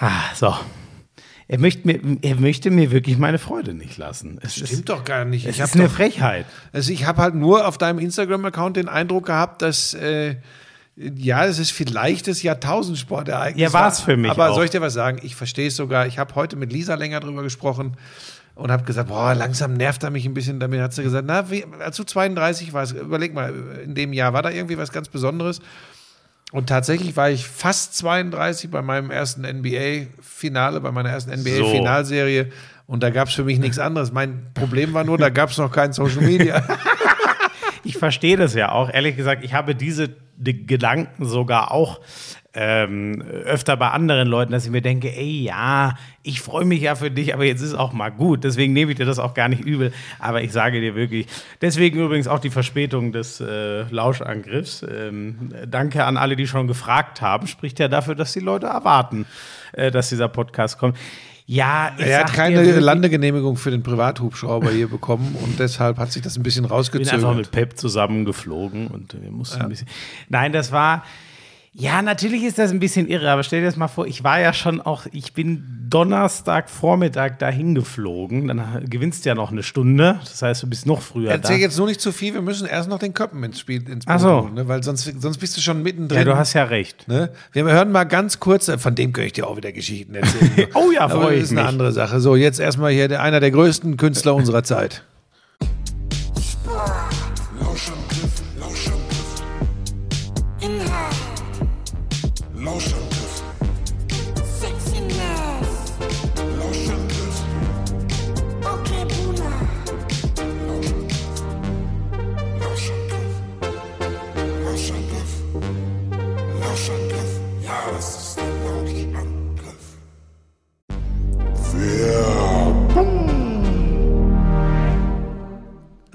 Ah, so. Er möchte, mir, er möchte mir wirklich meine Freude nicht lassen. Es Stimmt ist, doch gar nicht. Es Ich ist habe eine doch, Frechheit. also ich habe halt nur auf deinem Instagram-Account den Eindruck gehabt, dass äh, ja, es ist vielleicht das Jahrtausendsportereignis. Ja, war's für mich Aber auch. soll ich dir was sagen? Ich verstehe es sogar. Ich habe heute mit Lisa länger drüber gesprochen und habe gesagt, boah, langsam nervt er mich ein bisschen. Damit hat sie gesagt, na, wie, als du 32 warst, überleg mal, in dem Jahr war da irgendwie was ganz Besonderes. Und tatsächlich war ich fast 32 bei meinem ersten NBA-Finale, bei meiner ersten NBA-Finalserie. Und da gab es für mich nichts anderes. Mein Problem war nur, da gab es noch kein Social Media. Ich verstehe das ja auch. Ehrlich gesagt, ich habe diese die Gedanken sogar auch ähm, öfter bei anderen Leuten, dass ich mir denke, ey, ja, ich freue mich ja für dich, aber jetzt ist auch mal gut. Deswegen nehme ich dir das auch gar nicht übel. Aber ich sage dir wirklich, deswegen übrigens auch die Verspätung des äh, Lauschangriffs. Ähm, danke an alle, die schon gefragt haben. Spricht ja dafür, dass die Leute erwarten, äh, dass dieser Podcast kommt. Ja, ich Er hat keine dir Landegenehmigung für den Privathubschrauber hier bekommen und deshalb hat sich das ein bisschen Ich bin einfach mit Pep zusammengeflogen und wir mussten ein bisschen. Nein, das war. Ja, natürlich ist das ein bisschen irre, aber stell dir das mal vor, ich war ja schon auch, ich bin Donnerstagvormittag dahin geflogen, dann gewinnst du ja noch eine Stunde, das heißt, du bist noch früher Erzähl da. jetzt nur nicht zu viel, wir müssen erst noch den Köppen ins Spiel ins Ach so. holen, ne? weil sonst, sonst bist du schon mittendrin. Ja, du hast ja recht. Ne? Wir hören mal ganz kurz, äh, von dem könnte ich dir auch wieder Geschichten erzählen. Oh ja, Aber freu ich das ist eine mich. andere Sache. So, jetzt erstmal hier der, einer der größten Künstler unserer Zeit.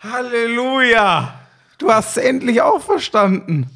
Halleluja! Du hast es endlich auch verstanden.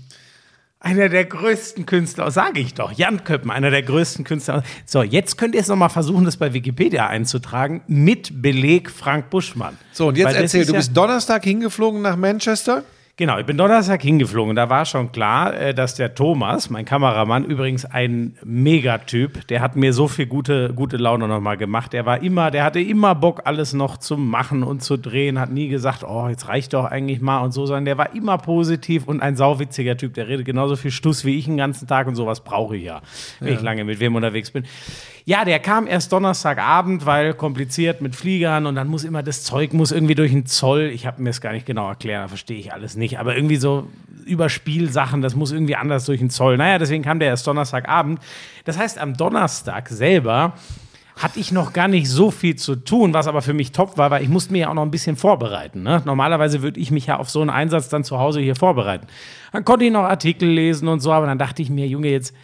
Einer der größten Künstler, sage ich doch, Jan Köppen, einer der größten Künstler. So, jetzt könnt ihr es nochmal versuchen, das bei Wikipedia einzutragen, mit Beleg Frank Buschmann. So, und jetzt Weil erzähl, du ja- bist Donnerstag hingeflogen nach Manchester. Genau, ich bin Donnerstag hingeflogen. Da war schon klar, äh, dass der Thomas, mein Kameramann, übrigens ein Megatyp, der hat mir so viel gute, gute Laune nochmal gemacht. Der war immer, der hatte immer Bock, alles noch zu machen und zu drehen, hat nie gesagt, oh, jetzt reicht doch eigentlich mal und so, sondern der war immer positiv und ein sauwitziger Typ. Der redet genauso viel Stuss wie ich den ganzen Tag und sowas brauche ich ja, wenn ich lange mit wem unterwegs bin. Ja, der kam erst Donnerstagabend, weil kompliziert mit Fliegern und dann muss immer das Zeug muss irgendwie durch den Zoll. Ich habe mir das gar nicht genau erklärt, da verstehe ich alles nicht. Aber irgendwie so Überspielsachen, das muss irgendwie anders durch den Zoll. Naja, deswegen kam der erst Donnerstagabend. Das heißt, am Donnerstag selber hatte ich noch gar nicht so viel zu tun, was aber für mich top war, weil ich musste mir ja auch noch ein bisschen vorbereiten. Ne? Normalerweise würde ich mich ja auf so einen Einsatz dann zu Hause hier vorbereiten. Dann konnte ich noch Artikel lesen und so, aber dann dachte ich mir, Junge, jetzt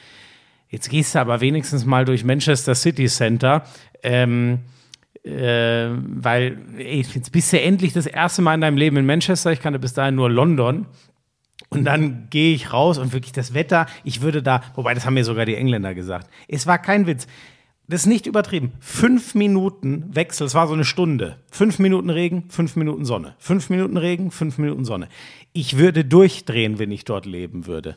Jetzt gehst du aber wenigstens mal durch Manchester City Center, ähm, äh, weil ey, jetzt bist du endlich das erste Mal in deinem Leben in Manchester. Ich kannte bis dahin nur London. Und dann gehe ich raus und wirklich das Wetter, ich würde da, wobei das haben mir sogar die Engländer gesagt. Es war kein Witz. Das ist nicht übertrieben. Fünf Minuten Wechsel, es war so eine Stunde. Fünf Minuten Regen, fünf Minuten Sonne. Fünf Minuten Regen, fünf Minuten Sonne. Ich würde durchdrehen, wenn ich dort leben würde.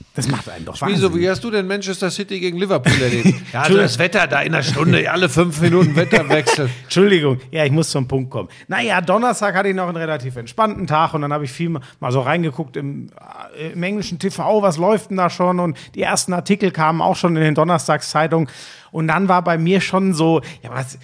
Der- Das macht einen doch Wieso, wahnsinnig. wie hast du denn Manchester City gegen Liverpool erlebt? ja, also das Wetter da in einer Stunde, alle fünf Minuten Wetterwechsel. Entschuldigung, ja, ich muss zum Punkt kommen. Naja, Donnerstag hatte ich noch einen relativ entspannten Tag und dann habe ich viel mal so reingeguckt im, äh, im englischen TV, was läuft denn da schon? Und die ersten Artikel kamen auch schon in den Donnerstagszeitungen. Und dann war bei mir schon so, ja, was,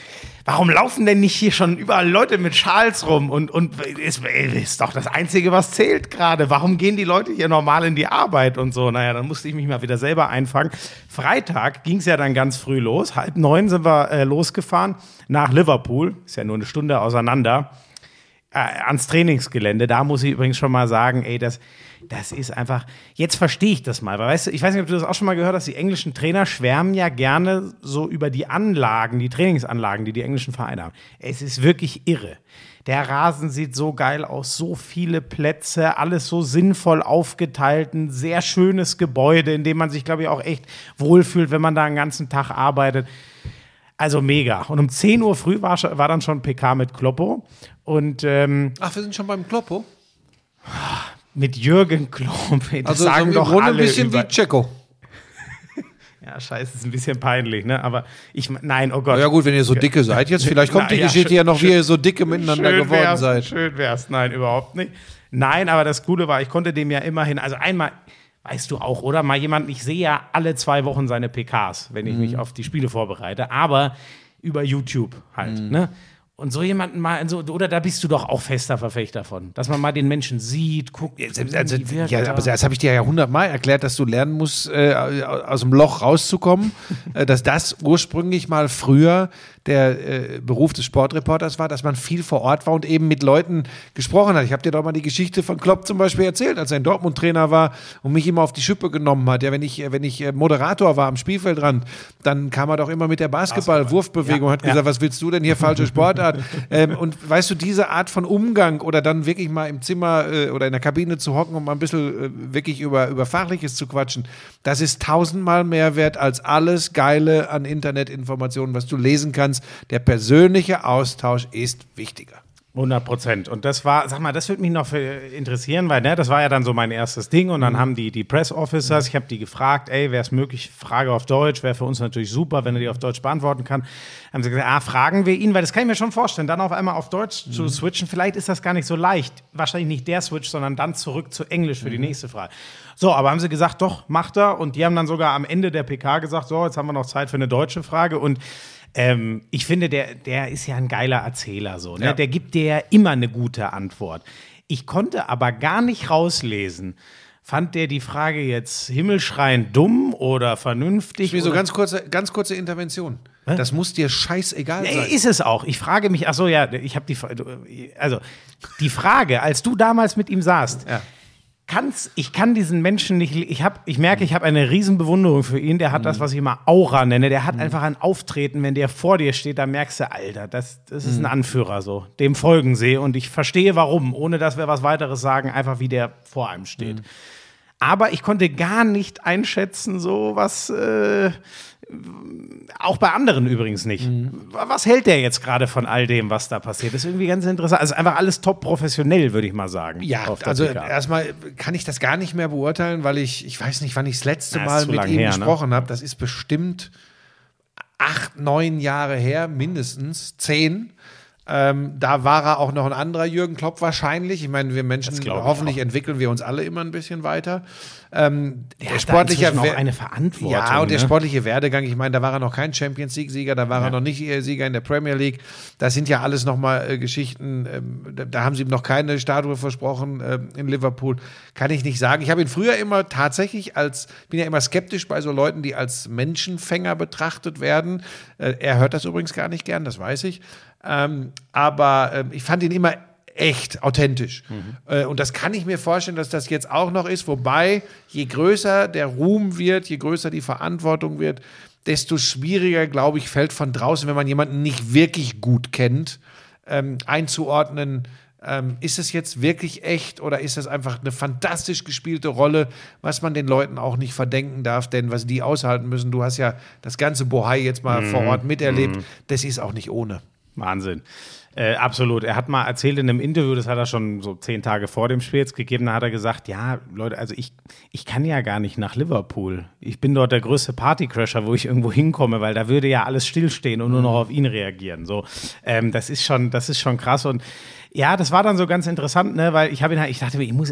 warum laufen denn nicht hier schon überall Leute mit Schals rum? Und, und ist, ist doch das Einzige, was zählt gerade. Warum gehen die Leute hier normal in die Arbeit und so? Naja, dann musste ich mich mal wieder selber einfangen. Freitag ging es ja dann ganz früh los. Halb neun sind wir äh, losgefahren nach Liverpool. Ist ja nur eine Stunde auseinander. Äh, ans Trainingsgelände. Da muss ich übrigens schon mal sagen, ey, das, das ist einfach. Jetzt verstehe ich das mal. Weil, weißt du, ich weiß nicht, ob du das auch schon mal gehört hast. Die englischen Trainer schwärmen ja gerne so über die Anlagen, die Trainingsanlagen, die die englischen Vereine haben. Es ist wirklich irre. Der Rasen sieht so geil aus, so viele Plätze, alles so sinnvoll aufgeteilt, ein sehr schönes Gebäude, in dem man sich, glaube ich, auch echt wohlfühlt, wenn man da einen ganzen Tag arbeitet. Also mega. Und um 10 Uhr früh war, war dann schon PK mit Kloppo. Und ähm, Ach, wir sind schon beim Kloppo. mit Jürgen Klopp. Das Also sagen so im doch Grunde alle ein bisschen über- wie Checo. Ja, scheiße, ist ein bisschen peinlich, ne? Aber ich, nein, oh Gott. Ja gut, wenn ihr so dicke seid jetzt, vielleicht kommt Na, die ja, Geschichte schön- ja noch, wie ihr so dicke miteinander geworden wär's, seid. Schön wär's. Nein, überhaupt nicht. Nein, aber das Coole war, ich konnte dem ja immerhin, also einmal, weißt du auch, oder? Mal jemand, ich sehe ja alle zwei Wochen seine PKs, wenn ich Mhm. mich auf die Spiele vorbereite, aber über YouTube halt, Mhm. ne? Und so jemanden mal, so, oder da bist du doch auch fester Verfechter von, dass man mal den Menschen sieht, guckt, Also, ja, er. aber das habe ich dir ja hundertmal erklärt, dass du lernen musst, äh, aus dem Loch rauszukommen, äh, dass das ursprünglich mal früher der äh, Beruf des Sportreporters war, dass man viel vor Ort war und eben mit Leuten gesprochen hat. Ich habe dir doch mal die Geschichte von Klopp zum Beispiel erzählt, als er ein Dortmund-Trainer war und mich immer auf die Schippe genommen hat. Ja, wenn ich, äh, wenn ich äh, Moderator war am Spielfeldrand, dann kam er doch immer mit der Basketball-Wurfbewegung und hat Ja, gesagt, ja. was willst du denn hier, falsche Sportart? ähm, und weißt du, diese Art von Umgang oder dann wirklich mal im Zimmer äh, oder in der Kabine zu hocken und mal ein bisschen äh, wirklich über, über Fachliches zu quatschen, das ist tausendmal mehr wert als alles Geile an Internetinformationen, was du lesen kannst. Der persönliche Austausch ist wichtiger. 100 Prozent. Und das war, sag mal, das würde mich noch für interessieren, weil ne, das war ja dann so mein erstes Ding. Und dann Mhm. haben die, die Press Officers, ich habe die gefragt, ey, wäre es möglich, Frage auf Deutsch, wäre für uns natürlich super, wenn er die auf Deutsch beantworten kann. Haben sie gesagt, ah, fragen wir ihn, weil das kann ich mir schon vorstellen, dann auf einmal auf Deutsch Mhm. zu switchen, vielleicht ist das gar nicht so leicht. Wahrscheinlich nicht der Switch, sondern dann zurück zu Englisch Mhm. für die nächste Frage. So, aber haben sie gesagt, doch, macht er. Und die haben dann sogar am Ende der PK gesagt, so, jetzt haben wir noch Zeit für eine deutsche Frage. Und ähm, ich finde, der, der ist ja ein geiler Erzähler so. Ne? Ja. Der gibt dir ja immer eine gute Antwort. Ich konnte aber gar nicht rauslesen, fand der die Frage jetzt himmelschreiend dumm oder vernünftig? Wieso oder? ganz kurze, ganz kurze Intervention. Das muss dir scheißegal Nee, sein. ist es auch. Ich frage mich, ach so, ja, ich habe die, also die Frage, als du damals mit ihm saßt, Ja. Kann's, ich kann diesen Menschen nicht, ich habe, ich merke, ich habe eine riesen Bewunderung für ihn. Der hat das, was ich immer Aura nenne. Der hat einfach ein Auftreten, wenn der vor dir steht, da merkst du, Alter, das, das ist ein Anführer so. Dem folgen sie und ich verstehe warum, ohne dass wir was weiteres sagen, einfach wie der vor einem steht. Aber ich konnte gar nicht einschätzen, so was, äh, Auch bei anderen übrigens nicht. Was hält der jetzt gerade von all dem, was da passiert? Das ist irgendwie ganz interessant. Also einfach alles top professionell, würde ich mal sagen. Ja, also PK. erstmal kann ich das gar nicht mehr beurteilen, weil ich, ich weiß nicht, wann ich das letzte Na, Mal mit ihm her, ne? gesprochen habe. Das ist bestimmt acht, neun Jahre her, mindestens zehn. Ähm, da war er auch noch ein anderer Jürgen Klopp wahrscheinlich. Ich meine, wir Menschen, hoffentlich auch. entwickeln wir uns alle immer ein bisschen weiter. Ähm, Der der sportliche auch eine Verantwortung, Ja, und der ne? sportliche Werdegang, ich meine, da war er noch kein Champions League-Sieger, da war er noch nicht äh, Sieger in der Premier League. Das sind ja alles nochmal äh, Geschichten, ähm, da, da haben sie ihm noch keine Statue versprochen ähm, in Liverpool. Kann ich nicht sagen. Ich habe ihn früher immer tatsächlich als, bin ja immer skeptisch bei so Leuten, die als Menschenfänger betrachtet werden. Äh, er hört das übrigens gar nicht gern, das weiß ich. Ähm, aber ähm, ich fand ihn immer echt authentisch. Äh, und das kann ich mir vorstellen, dass das jetzt auch noch ist. Wobei, je größer der Ruhm wird, je größer die Verantwortung wird, desto schwieriger, glaube ich, fällt von draußen, wenn man jemanden nicht wirklich gut kennt, ähm, einzuordnen. Ähm, ist es jetzt wirklich echt oder ist es einfach eine fantastisch gespielte Rolle, was man den Leuten auch nicht verdenken darf, denn was die aushalten müssen, du hast ja das ganze Bohai jetzt mal vor Ort miterlebt, das ist auch nicht ohne. Wahnsinn. Äh, absolut. Er hat mal erzählt in einem Interview, das hat er schon so zehn Tage vor dem Spiel jetzt gegeben, da hat er gesagt, ja, Leute, also ich, ich kann ja gar nicht nach Liverpool. Ich bin dort der größte Partycrasher, wo ich irgendwo hinkomme, weil da würde ja alles stillstehen und nur noch auf ihn reagieren. So, ähm, das ist schon, das ist schon krass und ja, das war dann so ganz interessant, ne, weil ich habe ihn halt, ich dachte mir, ich muss,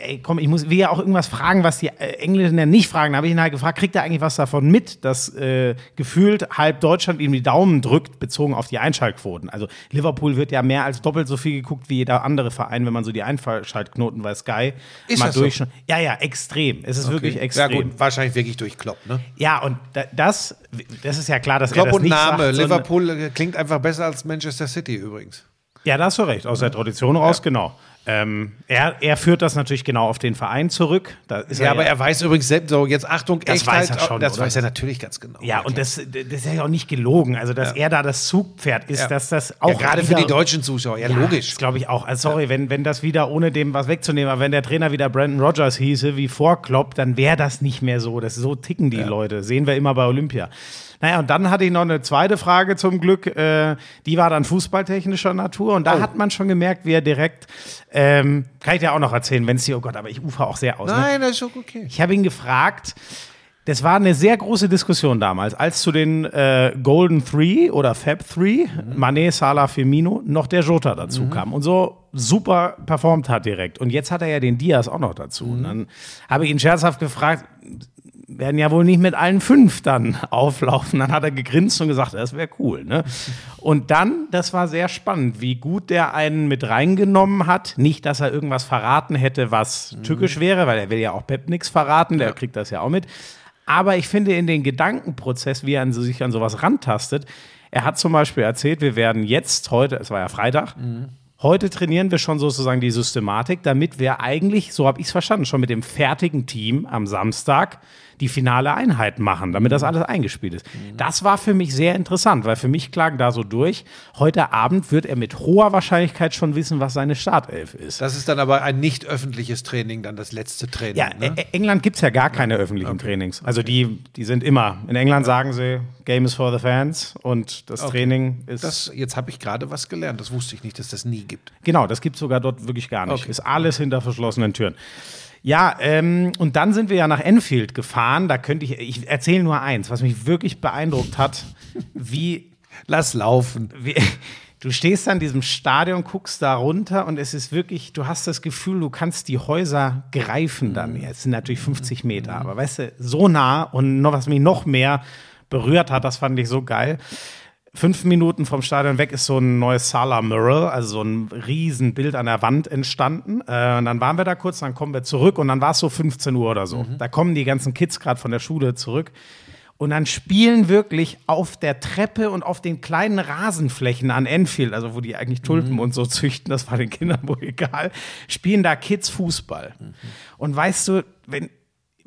ey, komm, ich muss, will ja auch irgendwas fragen, was die äh, Engländer nicht fragen. Da habe ich ihn halt gefragt, kriegt er eigentlich was davon mit, dass äh, gefühlt halb Deutschland ihm die Daumen drückt, bezogen auf die Einschaltquoten. Also Liverpool wird ja mehr als doppelt so viel geguckt wie jeder andere Verein, wenn man so die Einschaltknoten bei Sky Ist mal das so? durchschaut. Ja, ja, extrem. Es ist wirklich Ja extrem. gut, wahrscheinlich wirklich durch Klopp, ne? Ja, und da, das, das ist ja klar, dass er Klopp das und nicht Name. sagt, Liverpool äh, klingt einfach besser als Manchester City übrigens. Ja, da hast du recht, aus der Tradition raus, genau. Ähm, er, er führt das natürlich genau auf den Verein zurück. Ja, er aber er weiß übrigens selbst, so jetzt Achtung, Das Echtheit, weiß er schon, das oder? weiß er natürlich ganz genau. Ja, und das, das ist ja auch nicht gelogen. Also, dass er da das Zugpferd ist, Ja. dass das auch. ja, gerade für die deutschen Zuschauer, ja, Ja, logisch. Das glaube ich auch. Also, sorry, wenn, wenn das wieder, ohne dem was wegzunehmen, aber wenn der Trainer wieder Brandon Rogers hieße, wie vor Klopp, dann wäre das nicht mehr so. Das, so ticken die Leute. Sehen wir immer bei Olympia. Naja, und dann hatte ich noch eine zweite Frage zum Glück. Äh, die war dann fußballtechnischer Natur. Und da Oh. hat man schon gemerkt, wie er direkt, ähm, kann ich dir auch noch erzählen, wenn es dir, oh Gott, aber ich ufer auch sehr aus. Ne? Nein, das ist okay. Ich habe ihn gefragt, das war eine sehr große Diskussion damals, als zu den äh, Golden Three oder Fab Three, Mané, Salah, Firmino, noch der Jota dazu kam und so super performt hat direkt. Und jetzt hat er ja den Diaz auch noch dazu. Und dann habe ich ihn scherzhaft gefragt, werden ja wohl nicht mit allen fünf dann auflaufen. Dann hat er gegrinst und gesagt, das wäre cool. Ne? Und dann, das war sehr spannend, wie gut der einen mit reingenommen hat. Nicht, dass er irgendwas verraten hätte, was tückisch wäre, weil er will ja auch Pep nichts verraten, der kriegt das ja auch mit. Aber ich finde in den Gedankenprozess, wie er sich an sowas rantastet, er hat zum Beispiel erzählt, wir werden jetzt heute, es war ja Freitag, Heute trainieren wir schon sozusagen die Systematik, damit wir eigentlich, so habe ich es verstanden, schon mit dem fertigen Team am Samstag die finale Einheit machen, damit das alles eingespielt ist. Das war für mich sehr interessant, weil für mich klang da so durch, heute Abend wird er mit hoher Wahrscheinlichkeit schon wissen, was seine Startelf ist. Das ist dann aber ein nicht öffentliches Training, dann das letzte Training. Ja, ne? England gibt es ja gar keine öffentlichen Trainings. Also die, die sind immer. In England sagen sie, Game is for the fans und das Training ist. Das, jetzt habe ich gerade was gelernt. Das wusste ich nicht, dass das nie gibt. Genau, das gibt es sogar dort wirklich gar nicht. Okay. Ist alles hinter verschlossenen Türen. Ja, ähm, und dann sind wir ja nach Enfield gefahren. Da könnte ich, ich erzähle nur eins, was mich wirklich beeindruckt hat, wie, Lass laufen. wie du stehst an diesem Stadion, guckst da runter und es ist wirklich, du hast das Gefühl, du kannst die Häuser greifen dann. Ja, es sind natürlich 50 Meter, aber weißt du, so nah und noch was mich noch mehr berührt hat, das fand ich so geil. Fünf Minuten vom Stadion weg ist so ein neues Sala Mural, also so ein Riesenbild an der Wand entstanden. Äh, und dann waren wir da kurz, dann kommen wir zurück und dann war es so 15 Uhr oder so. Da kommen die ganzen Kids gerade von der Schule zurück. Und dann spielen wirklich auf der Treppe und auf den kleinen Rasenflächen an Enfield, also wo die eigentlich Tulpen und so züchten, das war den Kindern wohl egal, spielen da Kids Fußball. Und weißt du, wenn,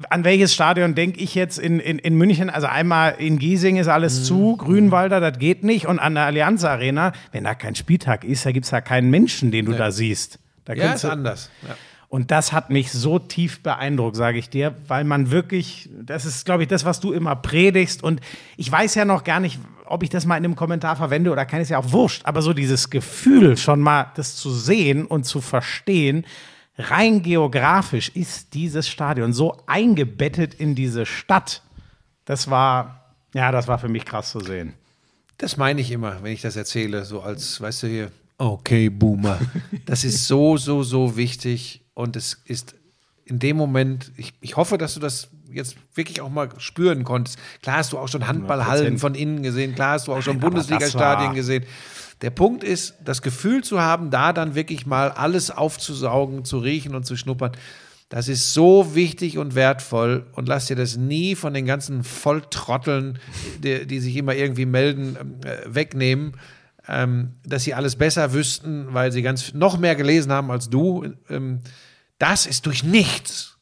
an welches Stadion denke ich jetzt in, in, in München? Also einmal in Giesing ist alles zu, Grünwalder, das geht nicht. Und an der Allianz Arena, wenn da kein Spieltag ist, da gibt es ja keinen Menschen, den du da siehst. Da Ja, ist anders. Ja. Und das hat mich so tief beeindruckt, sage ich dir, weil man wirklich, das ist, glaube ich, das, was du immer predigst. Und ich weiß ja noch gar nicht, ob ich das mal in einem Kommentar verwende oder kann, ist ja auch wurscht. Aber so dieses Gefühl, schon mal das zu sehen und zu verstehen, rein geografisch ist dieses Stadion so eingebettet in diese Stadt. Das war, ja, das war für mich krass zu sehen. Das meine ich immer, wenn ich das erzähle, so als, weißt du hier, okay, Boomer. Das ist so, so, so wichtig und es ist in dem Moment, ich, ich hoffe, dass du das jetzt wirklich auch mal spüren konntest. Klar hast du auch schon Handballhallen 100%. von innen gesehen, klar hast du auch schon Bundesliga-Stadien gesehen. Der Punkt ist, das Gefühl zu haben, da dann wirklich mal alles aufzusaugen, zu riechen und zu schnuppern, das ist so wichtig und wertvoll und lass dir das nie von den ganzen Volltrotteln, die, die sich immer irgendwie melden, ähm, äh, wegnehmen, ähm, dass sie alles besser wüssten, weil sie ganz noch mehr gelesen haben als du. Ähm, das ist durch nichts,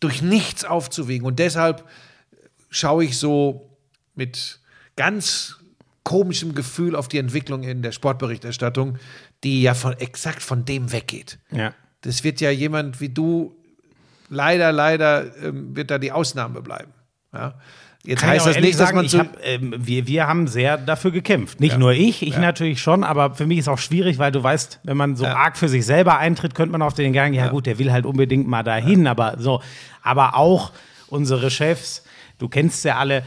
durch nichts aufzuwiegen. Und deshalb schaue ich so mit ganz komischem Gefühl auf die Entwicklung in der Sportberichterstattung, die ja von exakt von dem weggeht. Ja. Das wird ja jemand wie du, leider, leider ähm, wird da die Ausnahme bleiben. Ja? Jetzt Kann heißt das nicht, dass sagen, man ich so. hab, ähm, wir, wir haben sehr dafür gekämpft. Nicht nur ich, ich natürlich schon, aber für mich ist auch schwierig, weil du weißt, wenn man so arg für sich selber eintritt, könnte man auf den Gang, ja, gut, der will halt unbedingt mal dahin, aber so. Aber auch unsere Chefs, du kennst ja alle,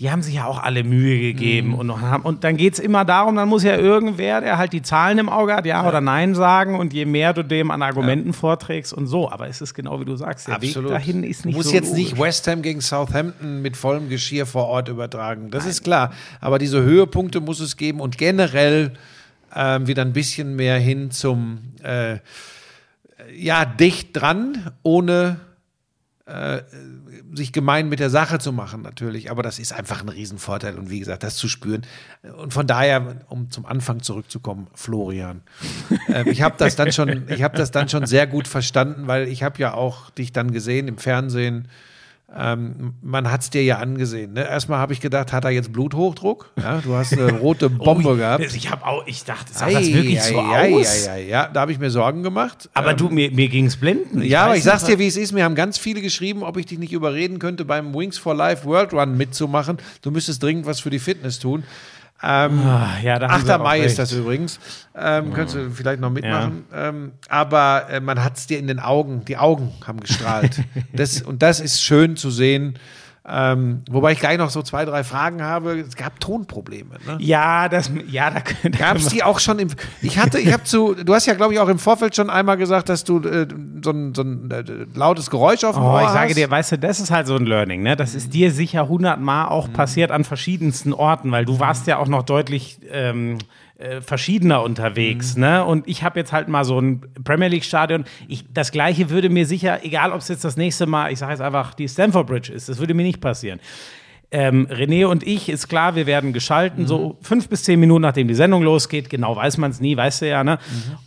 die haben sich ja auch alle Mühe gegeben Mhm. und, haben, und dann geht es immer darum, dann muss ja irgendwer, der halt die Zahlen im Auge hat, ja, oder nein sagen und je mehr du dem an Argumenten vorträgst und so. Aber es ist genau wie du sagst, der Absolut. Weg dahin ist nicht du musst so jetzt logisch. nicht West Ham gegen Southampton mit vollem Geschirr vor Ort übertragen. Das ist klar. Aber diese Höhepunkte muss es geben und generell ähm, wieder ein bisschen mehr hin zum äh, ja dicht dran, ohne äh, sich gemein mit der Sache zu machen natürlich. Aber das ist einfach ein Riesenvorteil und wie gesagt, das zu spüren. Und von daher, um zum Anfang zurückzukommen, Florian, ähm, ich habe das dann schon, ich habe das dann schon sehr gut verstanden, weil ich habe ja auch dich dann gesehen im Fernsehen. Ähm, man hat es dir ja angesehen. Ne? Erstmal habe ich gedacht, hat er jetzt Bluthochdruck? Ja, du hast eine rote Bombe Oh, gehabt. Ich habe auch, ich dachte, sah das wirklich so Ei, ei, aus? ei, ei, Ja, da habe ich mir Sorgen gemacht. Aber Ähm, du, mir, mir ging es blenden. ja, aber ich sag's nicht, dir, wie es ist. Mir haben ganz viele geschrieben, ob ich dich nicht überreden könnte, beim Wings for Life World Run mitzumachen. Du müsstest dringend was für die Fitness tun. Ah, ja, da haben 8. sie auch Mai recht. ist das übrigens. Ähm, Könntest du vielleicht noch mitmachen. Ähm, aber äh, man hat es dir in den Augen, die Augen haben gestrahlt. das, und das ist schön zu sehen. Ähm, wobei ich gleich noch so zwei, drei Fragen habe. Es gab Tonprobleme. Ne? Ja, das, ja, da, da Gab es die auch schon im. Ich hatte, ich habe zu. Du hast ja, glaube ich, auch im Vorfeld schon einmal gesagt, dass du äh, so ein, so ein äh, lautes Geräusch auf dem Oh, Ohr ich sage hast. dir, weißt du, das ist halt so ein Learning, ne? Das ist dir sicher hundertmal auch passiert an verschiedensten Orten, weil du warst ja auch noch deutlich ähm, äh, verschiedener unterwegs, ne? Und ich habe jetzt halt mal so ein Premier League Stadion. Ich, das Gleiche würde mir sicher, egal ob es jetzt das nächste Mal, ich sage jetzt einfach die Stamford Bridge ist, das würde mir nicht passieren. Ähm, René und ich, ist klar, wir werden geschalten, so fünf bis zehn Minuten nachdem die Sendung losgeht. Genau weiß man es nie, weißt du ja, ne?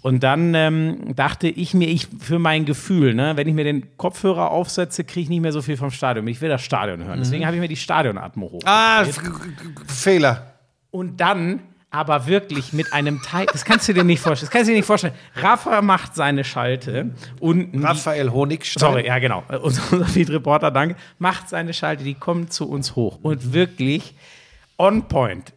Und dann ähm, dachte ich mir, ich für mein Gefühl, ne, wenn ich mir den Kopfhörer aufsetze, kriege ich nicht mehr so viel vom Stadion. Ich will das Stadion hören. Deswegen habe ich mir die Stadionatmo hoch. Ah, Fehler. Und dann aber wirklich mit einem Teil, das kannst du dir nicht vorstellen. Das kannst du dir nicht vorstellen. Rafa macht seine Schalte unten. Raphael Honigstein. Sorry, ja genau. Unser unser Feed Reporter, danke. Macht seine Schalte, die kommt zu uns hoch. Und wirklich on point.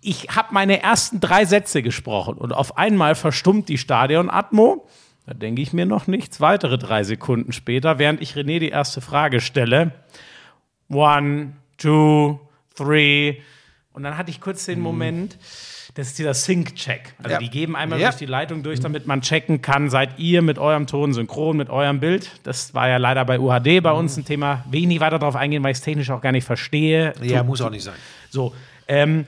Ich habe meine ersten drei Sätze gesprochen und auf einmal verstummt die Stadionatmo. Da denke ich mir noch nichts. Weitere drei Sekunden später, während ich René die erste Frage stelle. One, two, three. Und dann hatte ich kurz den Moment, das ist dieser Sync-Check. Also Ja. die geben einmal Ja. durch die Leitung durch, damit man checken kann, seid ihr mit eurem Ton synchron, mit eurem Bild. Das war ja leider bei UHD bei uns ein Thema. Will ich nicht weiter darauf eingehen, weil ich es technisch auch gar nicht verstehe. Ja, Tu- muss auch nicht sein. so, ähm,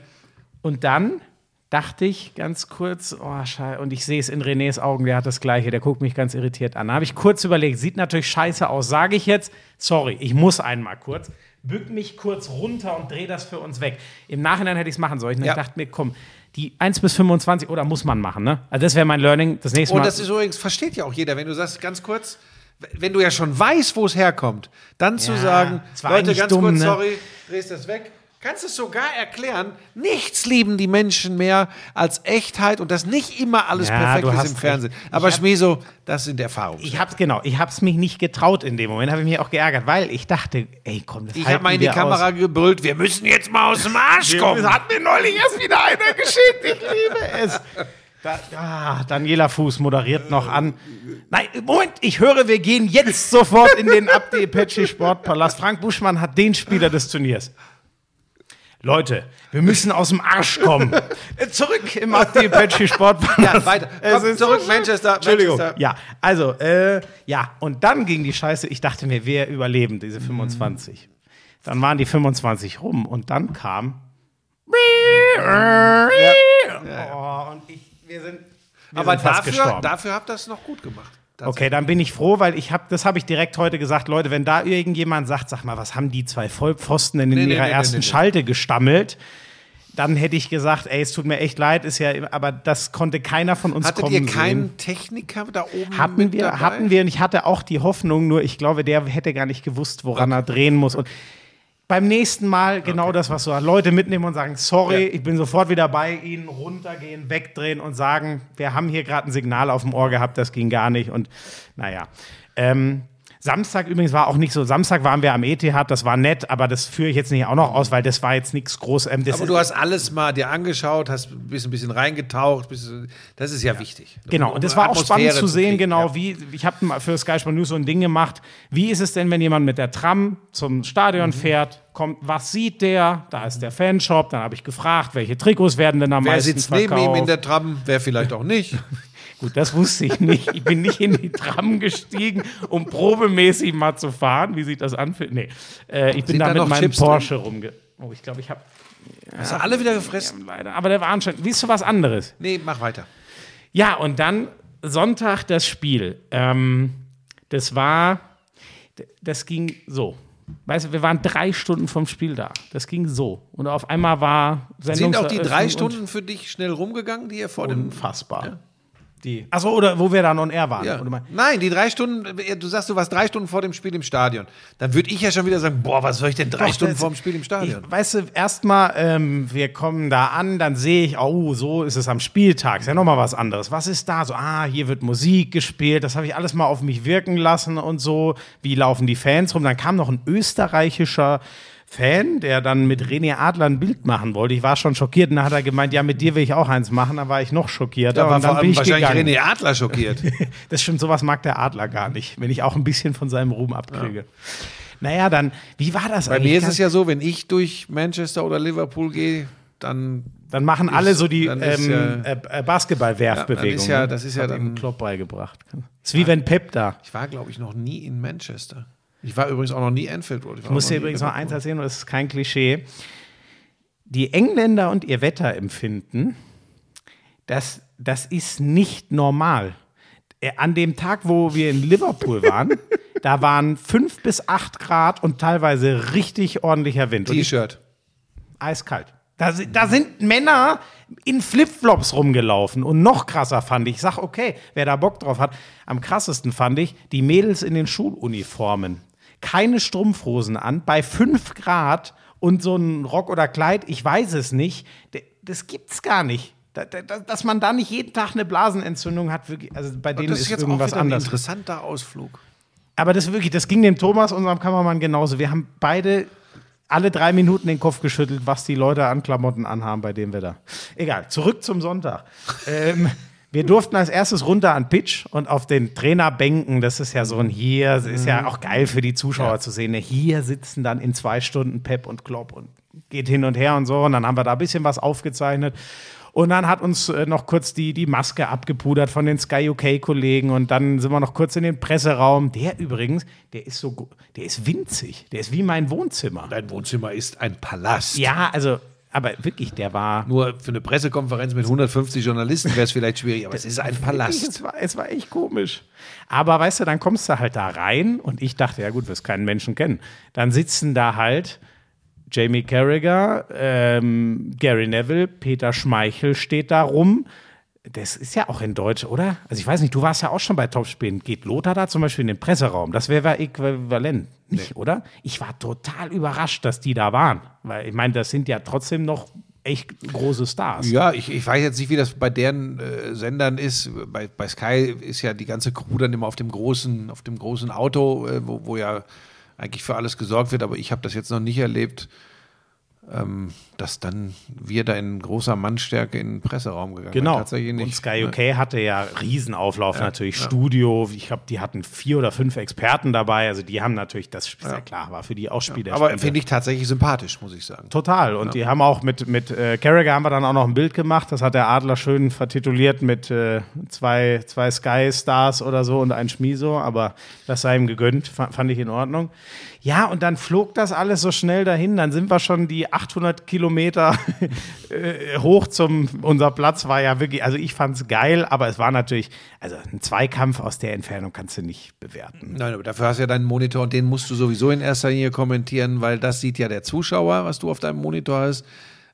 und dann dachte ich ganz kurz, oh, scheiße, und ich sehe es in Renés Augen, der hat das Gleiche, der guckt mich ganz irritiert an. Da habe ich kurz überlegt, sieht natürlich scheiße aus, sage ich jetzt, sorry, ich muss einmal kurz, bück mich kurz runter und drehe das für uns weg. Im Nachhinein hätte ich es machen sollen. Ja. ich dachte mir, komm, die 1 bis 25, oder muss man machen, ne? Also das wäre mein Learning, das nächste Und Mal. das ist übrigens, versteht ja auch jeder, wenn du sagst, ganz kurz, wenn du ja schon weißt, wo es herkommt, dann zu Ja, sagen, Leute, ganz dumm, kurz, ne? sorry, drehst das weg. Kannst es sogar erklären, nichts lieben die Menschen mehr als Echtheit und dass nicht immer alles Ja, perfekt ist im. Fernsehen. Ich Aber hab- Schmieso, das sind Erfahrungen. Ich hab's genau, ich hab's mich nicht getraut in dem Moment, habe ich mich auch geärgert, weil ich dachte, ey, komm, das Ich habe mal in die Kamera aus. gebrüllt, wir müssen jetzt mal aus dem Arsch kommen. Das hat mir neulich erst wieder einer geschickt. Ich liebe es. Da, ah, Daniela Fuß moderiert noch an. Nein, Moment, ich höre, wir gehen jetzt sofort in den Abdi Apache Sportpalast. Frank Buschmann hat den Spieler des Turniers. Leute, wir müssen aus dem Arsch kommen. Äh, Zurück im Abdi Apache Sportpalast. Ja, weiter. Komm, zurück, so. Manchester, Entschuldigung. Manchester. Ja, also, äh, ja, und dann ging die Scheiße. Ich dachte mir, wir überleben diese 25. Dann waren die 25 rum und dann kam. Oh, und ich, wir sind. Wir Aber sind dafür, dafür habt ihr es noch gut gemacht. Okay, dann bin ich froh, weil ich habe, das habe ich direkt heute gesagt, Leute, wenn da irgendjemand sagt, sag mal, was haben die zwei Vollpfosten denn in Nee, ihrer nee, ersten nee. Schalte gestammelt? Dann hätte ich gesagt, ey, es tut mir echt leid, ist ja, aber das konnte keiner von uns Hattet kommen ihr sehen. keinen Techniker da oben Hatten mit wir, dabei? hatten wir, und ich hatte auch die Hoffnung, nur ich glaube, der hätte gar nicht gewusst, woran er drehen muss. Und beim nächsten Mal genau das, was so Leute mitnehmen und sagen, sorry, Ja. ich bin sofort wieder bei Ihnen, runtergehen, wegdrehen und sagen, wir haben hier gerade ein Signal auf dem Ohr gehabt, das ging gar nicht. Und naja. Ähm, Samstag übrigens war auch nicht so. Samstag waren wir am ETH, das war nett, aber das führe ich jetzt nicht auch noch aus, weil das war jetzt nichts groß. Ähm, Aber du hast alles mal dir angeschaut, hast ein bisschen, ein bisschen reingetaucht. Bist, das ist ja, wichtig. Genau, und das war auch Atmosphäre spannend zu sehen, kriegen, genau, ja. wie, ich habe für Sky Sport News so ein Ding gemacht, wie ist es denn, wenn jemand mit der Tram zum Stadion Mhm. fährt, kommt, was sieht der, da ist der Fanshop, dann habe ich gefragt, welche Trikots werden denn am Wer meisten sitzt neben ihm in verkauft? der Tram? Wer vielleicht auch nicht. Gut, das wusste ich nicht, ich bin nicht in die Tram gestiegen, um probemäßig mal zu fahren, wie sich das anfühlt, nee, äh, ich bin Sind da da mit meinem Chips Porsche rumge... Oh, ich glaube, ich habe Hast du alle wieder gefressen? leider, aber der war anscheinend, wie ist du was anderes? Nee, mach weiter. Ja, und dann Sonntag das Spiel. Ähm, das war, das ging so. Weißt du, wir waren drei Stunden vom Spiel da. Das ging so. Und auf einmal war Sind auch die drei Stunden für dich schnell rumgegangen, die ihr vor dem. unfassbar. Die. Achso, oder wo wir dann on air waren. Ja. Nein, die drei Stunden, du sagst, du warst drei Stunden vor dem Spiel im Stadion. Dann würde ich ja schon wieder sagen, boah, was soll ich denn drei Doch, Stunden vor dem Spiel im Stadion? Ich, weißt du, erstmal, ähm, wir kommen da an, dann sehe ich, oh, so ist es am Spieltag. Ist ja nochmal was anderes. Was ist da? So, ah, hier wird Musik gespielt. Das habe ich alles mal auf mich wirken lassen und so. Wie laufen die Fans rum? Dann kam noch ein österreichischer Fan, der dann mit René Adler ein Bild machen wollte. Ich war schon schockiert und dann hat er gemeint, ja, mit dir will ich auch eins machen. Da war ich noch schockierter. da war dann bin ich wahrscheinlich gegangen. René Adler schockiert. Das stimmt, sowas mag der Adler gar nicht, wenn ich auch ein bisschen von seinem Ruhm abkriege. Naja, dann, wie war das Bei eigentlich? mir ist es ja so, wenn ich durch Manchester oder Liverpool gehe, dann Dann machen alle so die ähm, ja- äh, äh, Basketball-Werfbewegung. Ja, ja- ne? das ist ja Hat dann- Klopp beigebracht. ist wie wenn Pep da. Ich war, glaube ich, noch nie in Manchester. Ich war übrigens auch noch nie Anfield Road. Ich muss dir übrigens noch eins erzählen, und das ist kein Klischee. Die Engländer und ihr Wetterempfinden, das, das ist nicht normal. Äh, An dem Tag, wo wir in Liverpool waren, da waren fünf bis acht Grad und teilweise richtig ordentlicher Wind. Ich- T-Shirt. Eiskalt. Da, da sind Männer in Flipflops rumgelaufen. Und noch krasser fand ich, ich sag, okay, wer da Bock drauf hat, am krassesten fand ich, die Mädels in den Schuluniformen. Keine Strumpfhosen an, bei 5 Grad und so ein Rock oder Kleid, ich weiß es nicht. Das gibt's gar nicht. Da, da, da- dass man da nicht jeden Tag eine Blasenentzündung hat, also bei denen ist, ist jetzt auch irgendwas ein anders. interessanter Ausflug. Aber das wirklich, das ging dem Thomas, unserem Kameramann, genauso. Wir haben beide alle drei Minuten den Kopf geschüttelt, was die Leute an Klamotten anhaben bei dem Wetter. Egal, zurück zum Sonntag. ähm, wir durften als erstes runter an Pitch und auf den Trainerbänken, das ist ja so ein hier, das ist ja auch geil für die Zuschauer zu sehen. ne? Hier sitzen dann in zwei Stunden Pep und Klopp und geht hin und her und so. Und dann haben wir da ein bisschen was aufgezeichnet. Und dann hat uns äh, noch kurz die, die Maske abgepudert von den Sky UK-Kollegen und dann sind wir noch kurz in den Presseraum. Der übrigens, der ist so, der ist winzig. Der ist wie mein Wohnzimmer. Dein Wohnzimmer ist ein Palast. Ja, also, aber wirklich, der war. Nur für eine Pressekonferenz mit 150 Journalisten wäre es vielleicht schwierig, aber es ist ein Es Palast. war, es war echt komisch. Aber weißt du, dann kommst du halt da rein und ich dachte, ja gut, wirst keinen Menschen kennen. Dann sitzen da halt Jamie Carragher, ähm, Gary Neville, Peter Schmeichel steht da rum. Das ist ja auch in Deutsch, oder? Also ich weiß nicht, du warst ja auch schon bei Topspielen. Geht Lothar da zum Beispiel in den Presseraum? Das wäre äquivalent, nicht, oder? Ich war total überrascht, dass die da waren. Weil ich meine, das sind ja trotzdem noch echt große Stars. Ja, ich, ich weiß jetzt nicht, wie das bei deren äh, Sendern ist. Bei, bei Sky ist ja die ganze Crew dann immer auf dem großen, auf dem großen Auto, äh, wo, wo ja eigentlich für alles gesorgt wird, aber ich habe das jetzt noch nicht erlebt, ähm, dass dann wir da in großer Mannstärke in den Presseraum gegangen Genau. sind. Tatsächlich nicht. Und Sky Ne? UK hatte ja Riesenauflauf natürlich, Studio. Ich glaube, die hatten vier oder fünf Experten dabei. Also die haben natürlich, das ist ja, klar, war für die auch Spiel der Aber finde ich tatsächlich sympathisch, muss ich sagen. Total. Und die haben auch mit, mit äh, Carragher haben wir dann auch noch ein Bild gemacht. Das hat der Adler schön vertituliert mit äh, zwei, zwei Sky-Stars oder so und ein Schmiso. Aber das sei ihm gegönnt, fa- fand ich in Ordnung. Ja, und dann flog das alles so schnell dahin. Dann sind wir schon die 800 Kilometer äh, hoch zum, unser Platz war ja wirklich, also ich fand es geil, aber es war natürlich, also ein Zweikampf aus der Entfernung kannst du nicht bewerten. Nein, aber dafür hast du ja deinen Monitor und den musst du sowieso in erster Linie kommentieren, weil das sieht ja der Zuschauer, was du auf deinem Monitor hast.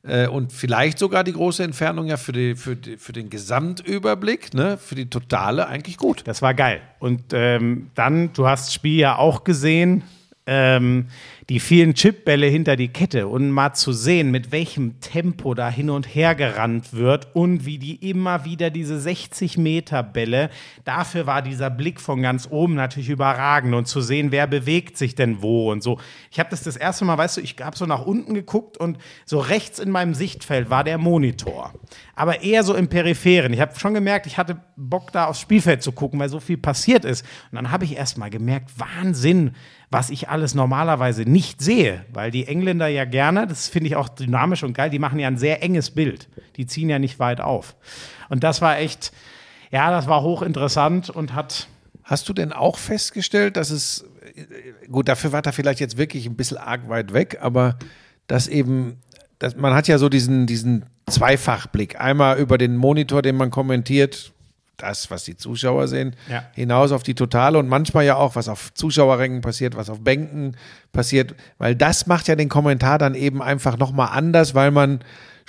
Äh, Und vielleicht sogar die große Entfernung ja für, die, für, die, für den Gesamtüberblick, ne, für die Totale eigentlich gut. Das war geil. Und ähm, dann, du hast das Spiel ja auch gesehen, ähm, die vielen Chipbälle hinter die Kette und mal zu sehen, mit welchem Tempo da hin und her gerannt wird und wie die immer wieder diese 60 Meter Bälle, dafür war dieser Blick von ganz oben natürlich überragend und zu sehen, wer bewegt sich denn wo und so. Ich habe das das erste Mal, weißt du, ich habe so nach unten geguckt und so rechts in meinem Sichtfeld war der Monitor, aber eher so im Peripheren. Ich habe schon gemerkt, ich hatte Bock da aufs Spielfeld zu gucken, weil so viel passiert ist. Und dann habe ich erst mal gemerkt, Wahnsinn, was ich alles normalerweise nicht sehe, weil die Engländer ja gerne, das finde ich auch dynamisch und geil, die machen ja ein sehr enges Bild. Die ziehen ja nicht weit auf. Und das war echt, ja, das war hochinteressant und hat Hast du denn auch festgestellt, dass es, äh, gut, dafür war er vielleicht jetzt wirklich ein bisschen arg weit weg, aber dass eben, dass man hat ja so diesen, diesen Zweifachblick. Einmal über den Monitor, den man kommentiert, das, was die Zuschauer sehen, Ja. hinaus auf die Totale und manchmal ja auch, was auf Zuschauerrängen passiert, was auf Bänken passiert, weil das macht ja den Kommentar dann eben einfach nochmal anders, weil man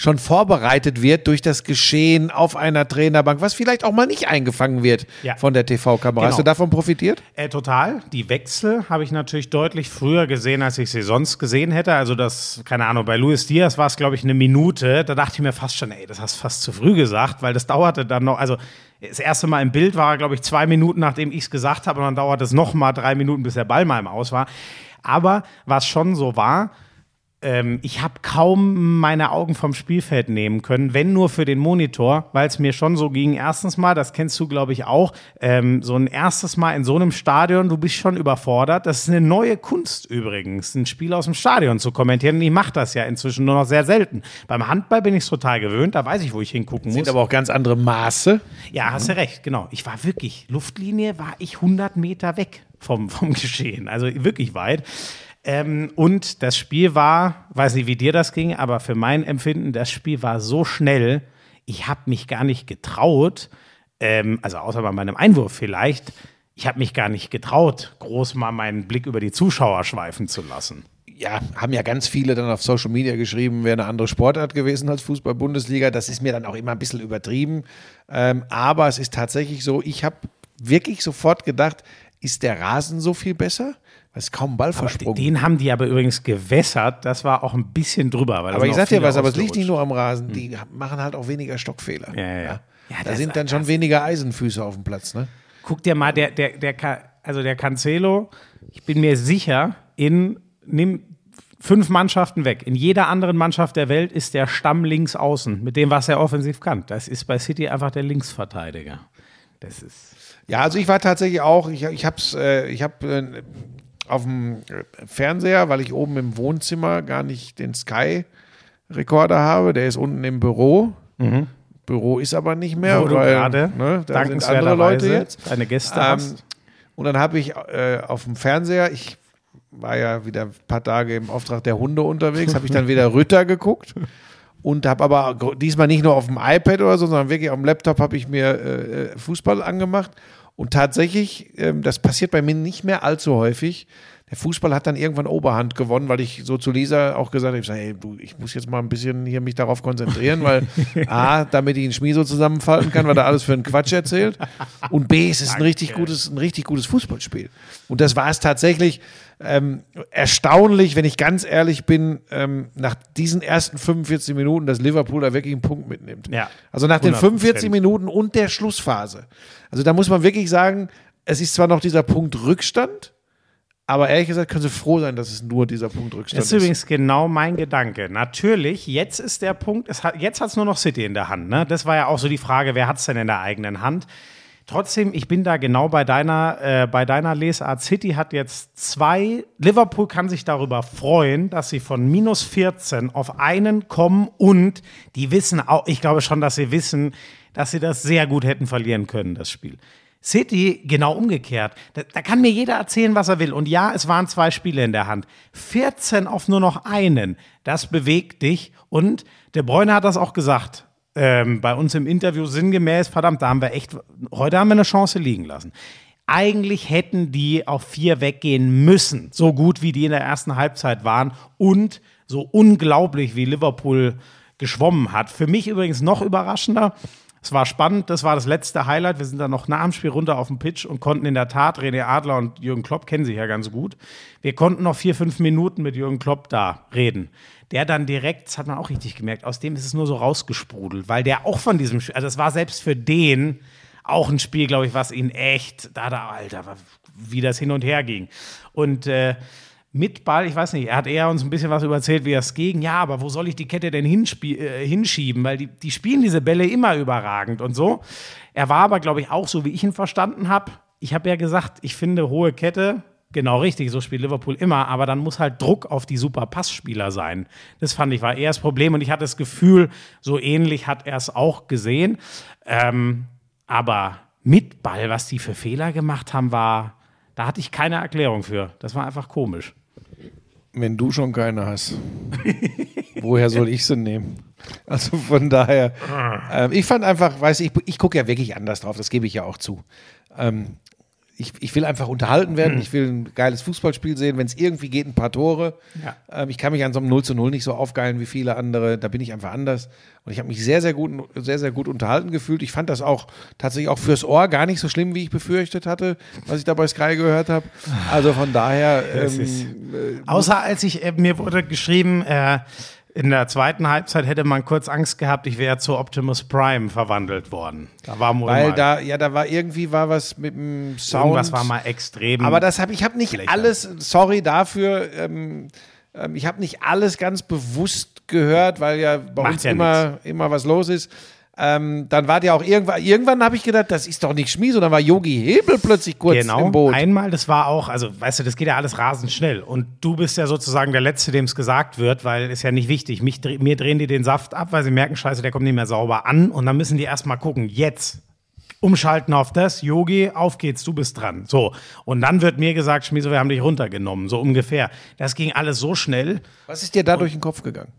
schon vorbereitet wird durch das Geschehen auf einer Trainerbank, was vielleicht auch mal nicht eingefangen wird Ja. von der TV-Kamera. Hast Genau. du davon profitiert? Äh, total. Die Wechsel habe ich natürlich deutlich früher gesehen, als ich sie sonst gesehen hätte. Also das, keine Ahnung, bei Luis Diaz war es, glaube ich, eine Minute. Da dachte ich mir fast schon, ey, das hast du fast zu früh gesagt, weil das dauerte dann noch, also das erste Mal im Bild war, glaube ich, zwei Minuten, nachdem ich es gesagt habe, und dann dauert es noch mal drei Minuten, bis der Ball mal im Aus war. Aber was schon so war, ähm, ich habe kaum meine Augen vom Spielfeld nehmen können, wenn nur für den Monitor, weil es mir schon so ging. Erstens mal, das kennst du, glaube ich, auch, ähm, so ein erstes Mal in so einem Stadion, du bist schon überfordert. Das ist eine neue Kunst übrigens, ein Spiel aus dem Stadion zu kommentieren. Und ich mache das ja inzwischen nur noch sehr selten. Beim Handball bin ich es total gewöhnt, da weiß ich, wo ich hingucken muss. Sind aber auch ganz andere Maße. Ja, hast du recht, genau. Ich war wirklich, Luftlinie war ich 100 Meter weg vom, vom Geschehen, also wirklich weit. Ähm, und das Spiel war, weiß nicht, wie dir das ging, aber für mein Empfinden, das Spiel war so schnell, ich habe mich gar nicht getraut, ähm, also außer bei meinem Einwurf vielleicht, ich habe mich gar nicht getraut, groß mal meinen Blick über die Zuschauer schweifen zu lassen. Ja, haben ja ganz viele dann auf Social Media geschrieben, wäre eine andere Sportart gewesen als Fußball-Bundesliga. Das ist mir dann auch immer ein bisschen übertrieben. Ähm, aber es ist tatsächlich so, ich habe wirklich sofort gedacht, ist der Rasen so viel besser? Es kaum Ballversprung. Den haben die aber übrigens gewässert, das war auch ein bisschen drüber. Aber ich sag dir was, aber es liegt nicht nur am Rasen. Die machen halt auch weniger Stockfehler. Ja, ja, ja. Ja, da sind dann schon weniger Eisenfüße auf dem Platz. Ne? Guck dir mal, der, der, der, also der Cancelo, ich bin mir sicher, in, nimm fünf Mannschaften weg. In jeder anderen Mannschaft der Welt ist der Stamm links außen, mit dem, was er offensiv kann. Das ist bei City einfach der Linksverteidiger. Das ist. Ja, also ich war tatsächlich auch, ich, ich hab's, äh, ich habe äh, auf dem Fernseher, weil ich oben im Wohnzimmer gar nicht den Sky-Rekorder habe, der ist unten im Büro. Büro ist aber nicht mehr, Mhm. Wo weil gerade ne, da sind andere Leute jetzt. deine Gäste Ähm, hast. und dann habe ich äh, auf dem Fernseher, ich war ja wieder ein paar Tage im Auftrag der Hunde unterwegs, habe ich dann wieder Rütter geguckt und habe aber diesmal nicht nur auf dem iPad oder so, sondern wirklich auf dem Laptop habe ich mir äh, äh, Fußball angemacht und tatsächlich, ähm, das passiert bei mir nicht mehr allzu häufig, der Fußball hat dann irgendwann Oberhand gewonnen, weil ich so zu Lisa auch gesagt habe, ich, sag, hey, du, ich muss jetzt mal ein bisschen hier mich darauf konzentrieren, weil A, damit ich einen Schmieso zusammenfalten kann, weil er alles für einen Quatsch erzählt und B, es ist ein richtig gutes, ein richtig gutes Fußballspiel. Und das war es tatsächlich ähm, erstaunlich, wenn ich ganz ehrlich bin, ähm, nach diesen ersten 45 Minuten, dass Liverpool da wirklich einen Punkt mitnimmt. Ja, Also nach den 100%. 45 Minuten und der Schlussphase. Also da muss man wirklich sagen, es ist zwar noch dieser Punkt Rückstand, aber ehrlich gesagt können Sie froh sein, dass es nur dieser Punkt Rückstand Das ist übrigens genau mein Gedanke. Natürlich, jetzt ist der Punkt, es hat, jetzt hat es nur noch City in der Hand. Ne? Das war ja auch so die Frage, wer hat es denn in der eigenen Hand? Trotzdem, ich bin da genau bei deiner, äh, bei deiner Lesart. City hat jetzt zwei. Liverpool kann sich darüber freuen, dass sie von minus 14 auf einen kommen und die wissen auch, ich glaube schon, dass sie wissen, dass sie das sehr gut hätten verlieren können, das Spiel. City genau umgekehrt. Da, da kann mir jeder erzählen, was er will. Und ja, es waren zwei Spiele in der Hand. 14 auf nur noch einen. Das bewegt dich. Und der Bräuner hat das auch gesagt. Ähm, bei uns im Interview sinngemäß, verdammt, da haben wir echt, heute haben wir eine Chance liegen lassen. Eigentlich hätten die auf vier weggehen müssen, so gut wie die in der ersten Halbzeit waren und so unglaublich wie Liverpool geschwommen hat. Für mich übrigens noch überraschender. Es war spannend, das war das letzte Highlight. Wir sind dann noch nach dem Spiel runter auf den Pitch und konnten in der Tat, René Adler und Jürgen Klopp kennen sich ja ganz gut. Wir konnten noch vier, fünf Minuten mit Jürgen Klopp da reden. Der dann direkt, das hat man auch richtig gemerkt, aus dem ist es nur so rausgesprudelt, weil der auch von diesem Spiel, also es war selbst für den auch ein Spiel, glaube ich, was ihn echt, da, da, Alter, wie das hin und her ging. Und äh, mit Ball, ich weiß nicht, er hat eher uns ein bisschen was überzählt, wie er es gegen, ja, aber wo soll ich die Kette denn äh, hinschieben? Weil die, die spielen diese Bälle immer überragend und so. Er war aber, glaube ich, auch so, wie ich ihn verstanden habe. Ich habe ja gesagt, ich finde hohe Kette, genau richtig, so spielt Liverpool immer, aber dann muss halt Druck auf die super Passspieler sein. Das fand ich war eher das Problem und ich hatte das Gefühl, so ähnlich hat er es auch gesehen. Ähm, aber mit Ball, was die für Fehler gemacht haben, war, da hatte ich keine Erklärung für. Das war einfach komisch. Wenn du schon keine hast, woher soll ich sie nehmen? Also von daher, ähm, ich fand einfach, weiß ich, ich gucke ja wirklich anders drauf, das gebe ich ja auch zu. Ähm, ich, ich will einfach unterhalten werden, ich will ein geiles Fußballspiel sehen, wenn es irgendwie geht, ein paar Tore. Ja. Ähm, ich kann mich an so einem 0 zu 0 nicht so aufgeilen wie viele andere, da bin ich einfach anders. Und ich habe mich sehr, sehr gut, sehr, sehr gut unterhalten gefühlt. Ich fand das auch tatsächlich auch fürs Ohr gar nicht so schlimm, wie ich befürchtet hatte, was ich da bei Sky gehört habe. Also von daher, ähm, ist- Außer als ich, äh, mir wurde geschrieben, äh, in der zweiten Halbzeit hätte man kurz Angst gehabt, ich wäre zu Optimus Prime verwandelt worden. Da war wohl Weil mal, da, ja, da war irgendwie war was mit dem Sound. irgendwas war mal extrem. Aber das habe ich habe nicht Schlechter. alles, sorry dafür, ähm, ähm, ich habe nicht alles ganz bewusst gehört, weil ja bei Macht uns ja immer, immer was los ist. Ähm, dann war der auch irgendwann, irgendwann habe ich gedacht, das ist doch nicht Schmies, und dann war Yogi Hebel plötzlich kurz Genau, im Boot. einmal, das war auch, also weißt du, das geht ja alles rasend schnell. Und du bist ja sozusagen der Letzte, dem es gesagt wird, weil ist ja nicht wichtig. Mich, mir drehen die den Saft ab, weil sie merken, scheiße, der kommt nicht mehr sauber an. Und dann müssen die erstmal gucken, jetzt umschalten auf das, Yogi, auf geht's, du bist dran. So. Und dann wird mir gesagt, Schmieso, wir haben dich runtergenommen, so ungefähr. Das ging alles so schnell. Was ist dir da durch den Kopf gegangen?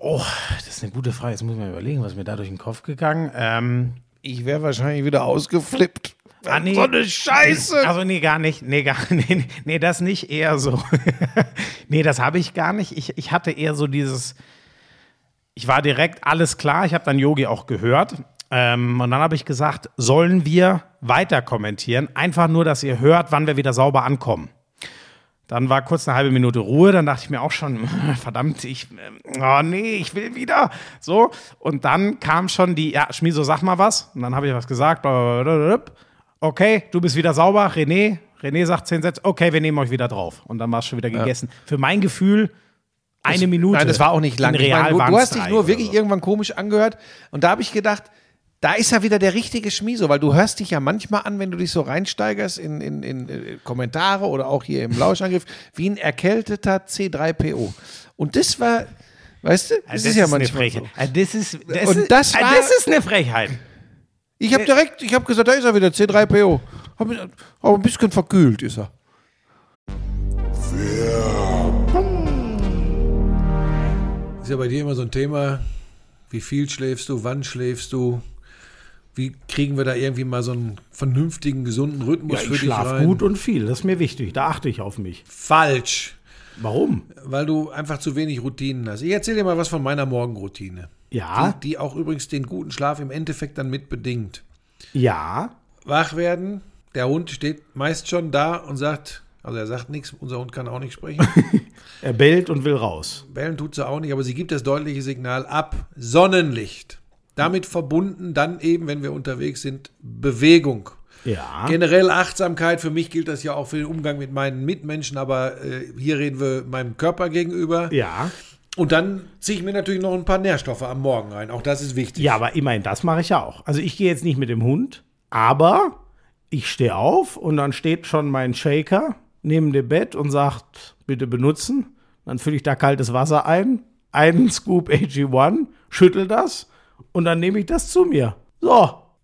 Oh, das ist eine gute Frage. Jetzt muss ich mal überlegen, was mir da durch den Kopf gegangen. Ähm, Ich wäre wahrscheinlich wieder ausgeflippt. Ah, nee. So eine Scheiße. Also nee, gar nicht. Nee, gar nee, nee, das nicht eher so. nee, das habe ich gar nicht. Ich, ich hatte eher so dieses ich war direkt alles klar. Ich habe dann Yogi auch gehört. Ähm, und dann habe ich gesagt, sollen wir weiter kommentieren? Einfach nur, dass ihr hört, wann wir wieder sauber ankommen. Dann war kurz eine halbe Minute Ruhe, dann dachte ich mir auch schon, verdammt, ich, ähm, oh nee, ich will wieder. So. Und dann kam schon die, ja, Schmieso, sag mal was. Und dann habe ich was gesagt. blablabla. Okay, du bist wieder sauber. René, René sagt zehn Sätze. Okay, wir nehmen euch wieder drauf. Und dann war es schon wieder gegessen. Für mein Gefühl, eine Minute. Nein, das war auch nicht lang. Meine, du, du hast dich nur wirklich so. irgendwann komisch angehört. Und da habe ich gedacht, da ist ja wieder der richtige Schmieso, weil du hörst dich ja manchmal an, wenn du dich so reinsteigerst in, in, in äh, Kommentare oder auch hier im Lauschangriff, wie ein erkälteter C3PO. Und das war, weißt du, das, Also ist ja eine manchmal so. Frechheit. Also das ist, das, Und ist, das also war- das ist eine Frechheit. Ich habe direkt, ich habe gesagt, da ist er wieder, C3PO. Hab, mich- aber ein bisschen verkühlt ist er. Ist ja bei dir immer so ein Thema, wie viel schläfst du, wann schläfst du, wie kriegen wir da irgendwie mal so einen vernünftigen, gesunden Rhythmus Ja, für ich dich schlafe rein? gut und viel. Das ist mir wichtig. Da achte ich auf mich. Falsch, Warum? weil du einfach zu wenig Routinen hast. Ich erzähle dir mal was von meiner Morgenroutine. Ja, Die, die auch übrigens den guten Schlaf im Endeffekt dann mit bedingt. ja. Wach werden, der Hund steht meist schon da und sagt, also er sagt nichts, unser Hund kann auch nicht sprechen. Er bellt und will raus. Bellen tut sie auch nicht, aber sie gibt das deutliche Signal ab. Sonnenlicht. Damit verbunden dann eben, wenn wir unterwegs sind, Bewegung. Ja. Generell Achtsamkeit, für mich gilt das ja auch für den Umgang mit meinen Mitmenschen, aber äh, hier reden wir meinem Körper gegenüber. Ja. Und dann ziehe ich mir natürlich noch ein paar Nährstoffe am Morgen rein. Auch das ist wichtig. Ja, aber immerhin, das mache ich ja auch. Also ich gehe jetzt nicht mit dem Hund, aber ich stehe auf und dann steht schon mein Shaker neben dem Bett und sagt, bitte benutzen. Dann fülle ich da kaltes Wasser ein, einen Scoop AG1, schüttel das und dann nehme ich das zu mir. So.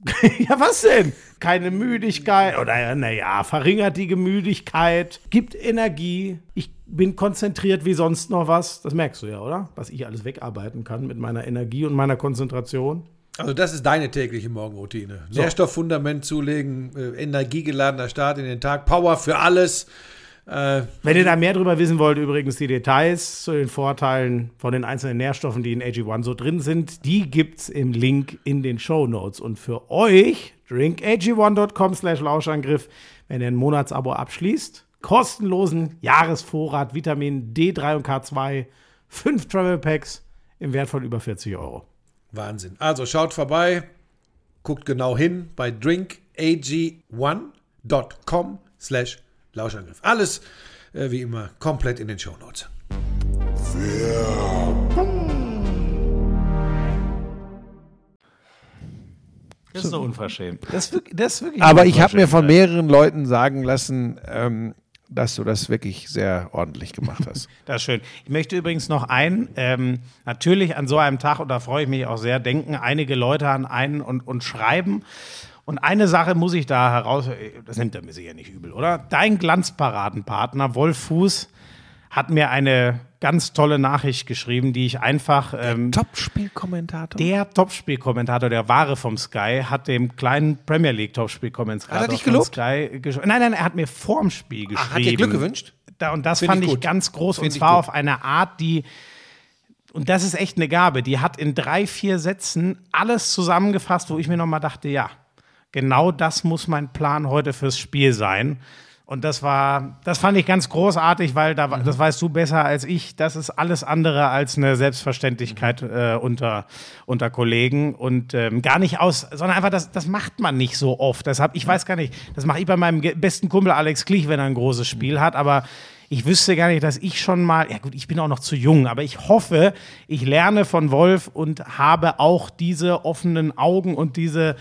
ja, was denn? Keine Müdigkeit oder naja, verringert die Müdigkeit, gibt Energie. Ich bin konzentriert wie sonst noch was. Das merkst du ja, oder? Was ich alles wegarbeiten kann mit meiner Energie und meiner Konzentration. Also das ist deine tägliche Morgenroutine. Nährstofffundament zulegen, äh, energiegeladener Start in den Tag, Power für alles. Äh, Wenn ihr da mehr drüber wissen wollt, übrigens die Details zu den Vorteilen von den einzelnen Nährstoffen, die in AG1 so drin sind, die gibt's im Link in den Show Notes. Und für euch, drinkag1.com slash Lauschangriff, wenn ihr ein Monatsabo abschließt, kostenlosen Jahresvorrat Vitamin D3 und K2, fünf Travel Packs im Wert von über 40 Euro. Wahnsinn. Also schaut vorbei, guckt genau hin bei drinkag1.com slash Lauschangriff. Alles äh, wie immer komplett in den Shownotes. Das ist so unverschämt. Das ist wirklich, das ist wirklich Aber ich habe mir von mehreren Leuten sagen lassen, ähm, dass du das wirklich sehr ordentlich gemacht hast. Das ist schön. Ich möchte übrigens noch ein, ähm, natürlich an so einem Tag, und da freue ich mich auch sehr, denken einige Leute an einen und, und schreiben. Und eine Sache muss ich da heraus, das nimmt er mir sicher nicht übel, oder? Dein Glanzparadenpartner Wolf Fuß hat mir eine ganz tolle Nachricht geschrieben, die ich einfach. Ähm, Top-Spielkommentator. der Topspielkommentator, der wahre vom Sky, hat dem kleinen Premier League Topspielkommentator Hat er dich gelobt? Sky Nein, nein, er hat mir vorm Spiel geschrieben. Ach, hat dir Glück gewünscht? Da, und das Find fand ich ich, ganz groß Find und zwar auf eine Art, die und das ist echt eine Gabe. Die hat in drei, vier Sätzen alles zusammengefasst, wo ich mir nochmal dachte, ja, genau das muss mein Plan heute fürs Spiel sein. Und das war, das fand ich ganz großartig, weil da, das weißt du besser als ich. Das ist alles andere als eine Selbstverständlichkeit äh, unter, unter Kollegen und ähm, gar nicht aus, sondern einfach, das, das macht man nicht so oft. Deshalb, ich weiß gar nicht, das mache ich bei meinem besten Kumpel Alex Klich, wenn er ein großes Spiel hat, aber ich wüsste gar nicht, dass ich schon mal, ja gut, ich bin auch noch zu jung, aber ich hoffe, ich lerne von Wolf und habe auch diese offenen Augen und diese,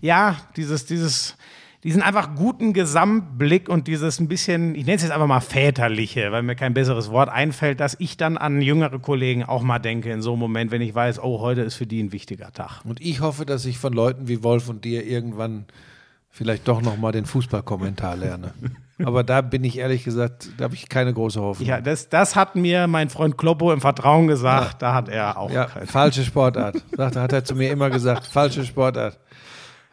ja, dieses, dieses, diesen einfach guten Gesamtblick und dieses ein bisschen, ich nenne es jetzt einfach mal väterliche, weil mir kein besseres Wort einfällt, dass ich dann an jüngere Kollegen auch mal denke in so einem Moment, wenn ich weiß, oh, heute ist für die ein wichtiger Tag. Und ich hoffe, dass ich von Leuten wie Wolf und dir irgendwann vielleicht doch noch mal den Fußballkommentar lerne. Aber da bin ich ehrlich gesagt, da habe ich keine große Hoffnung. Ja, das, das hat mir mein Freund Kloppo im Vertrauen gesagt, da hat er auch Ja, falsche Sportart. Sagt, hat er zu mir immer gesagt, falsche Sportart.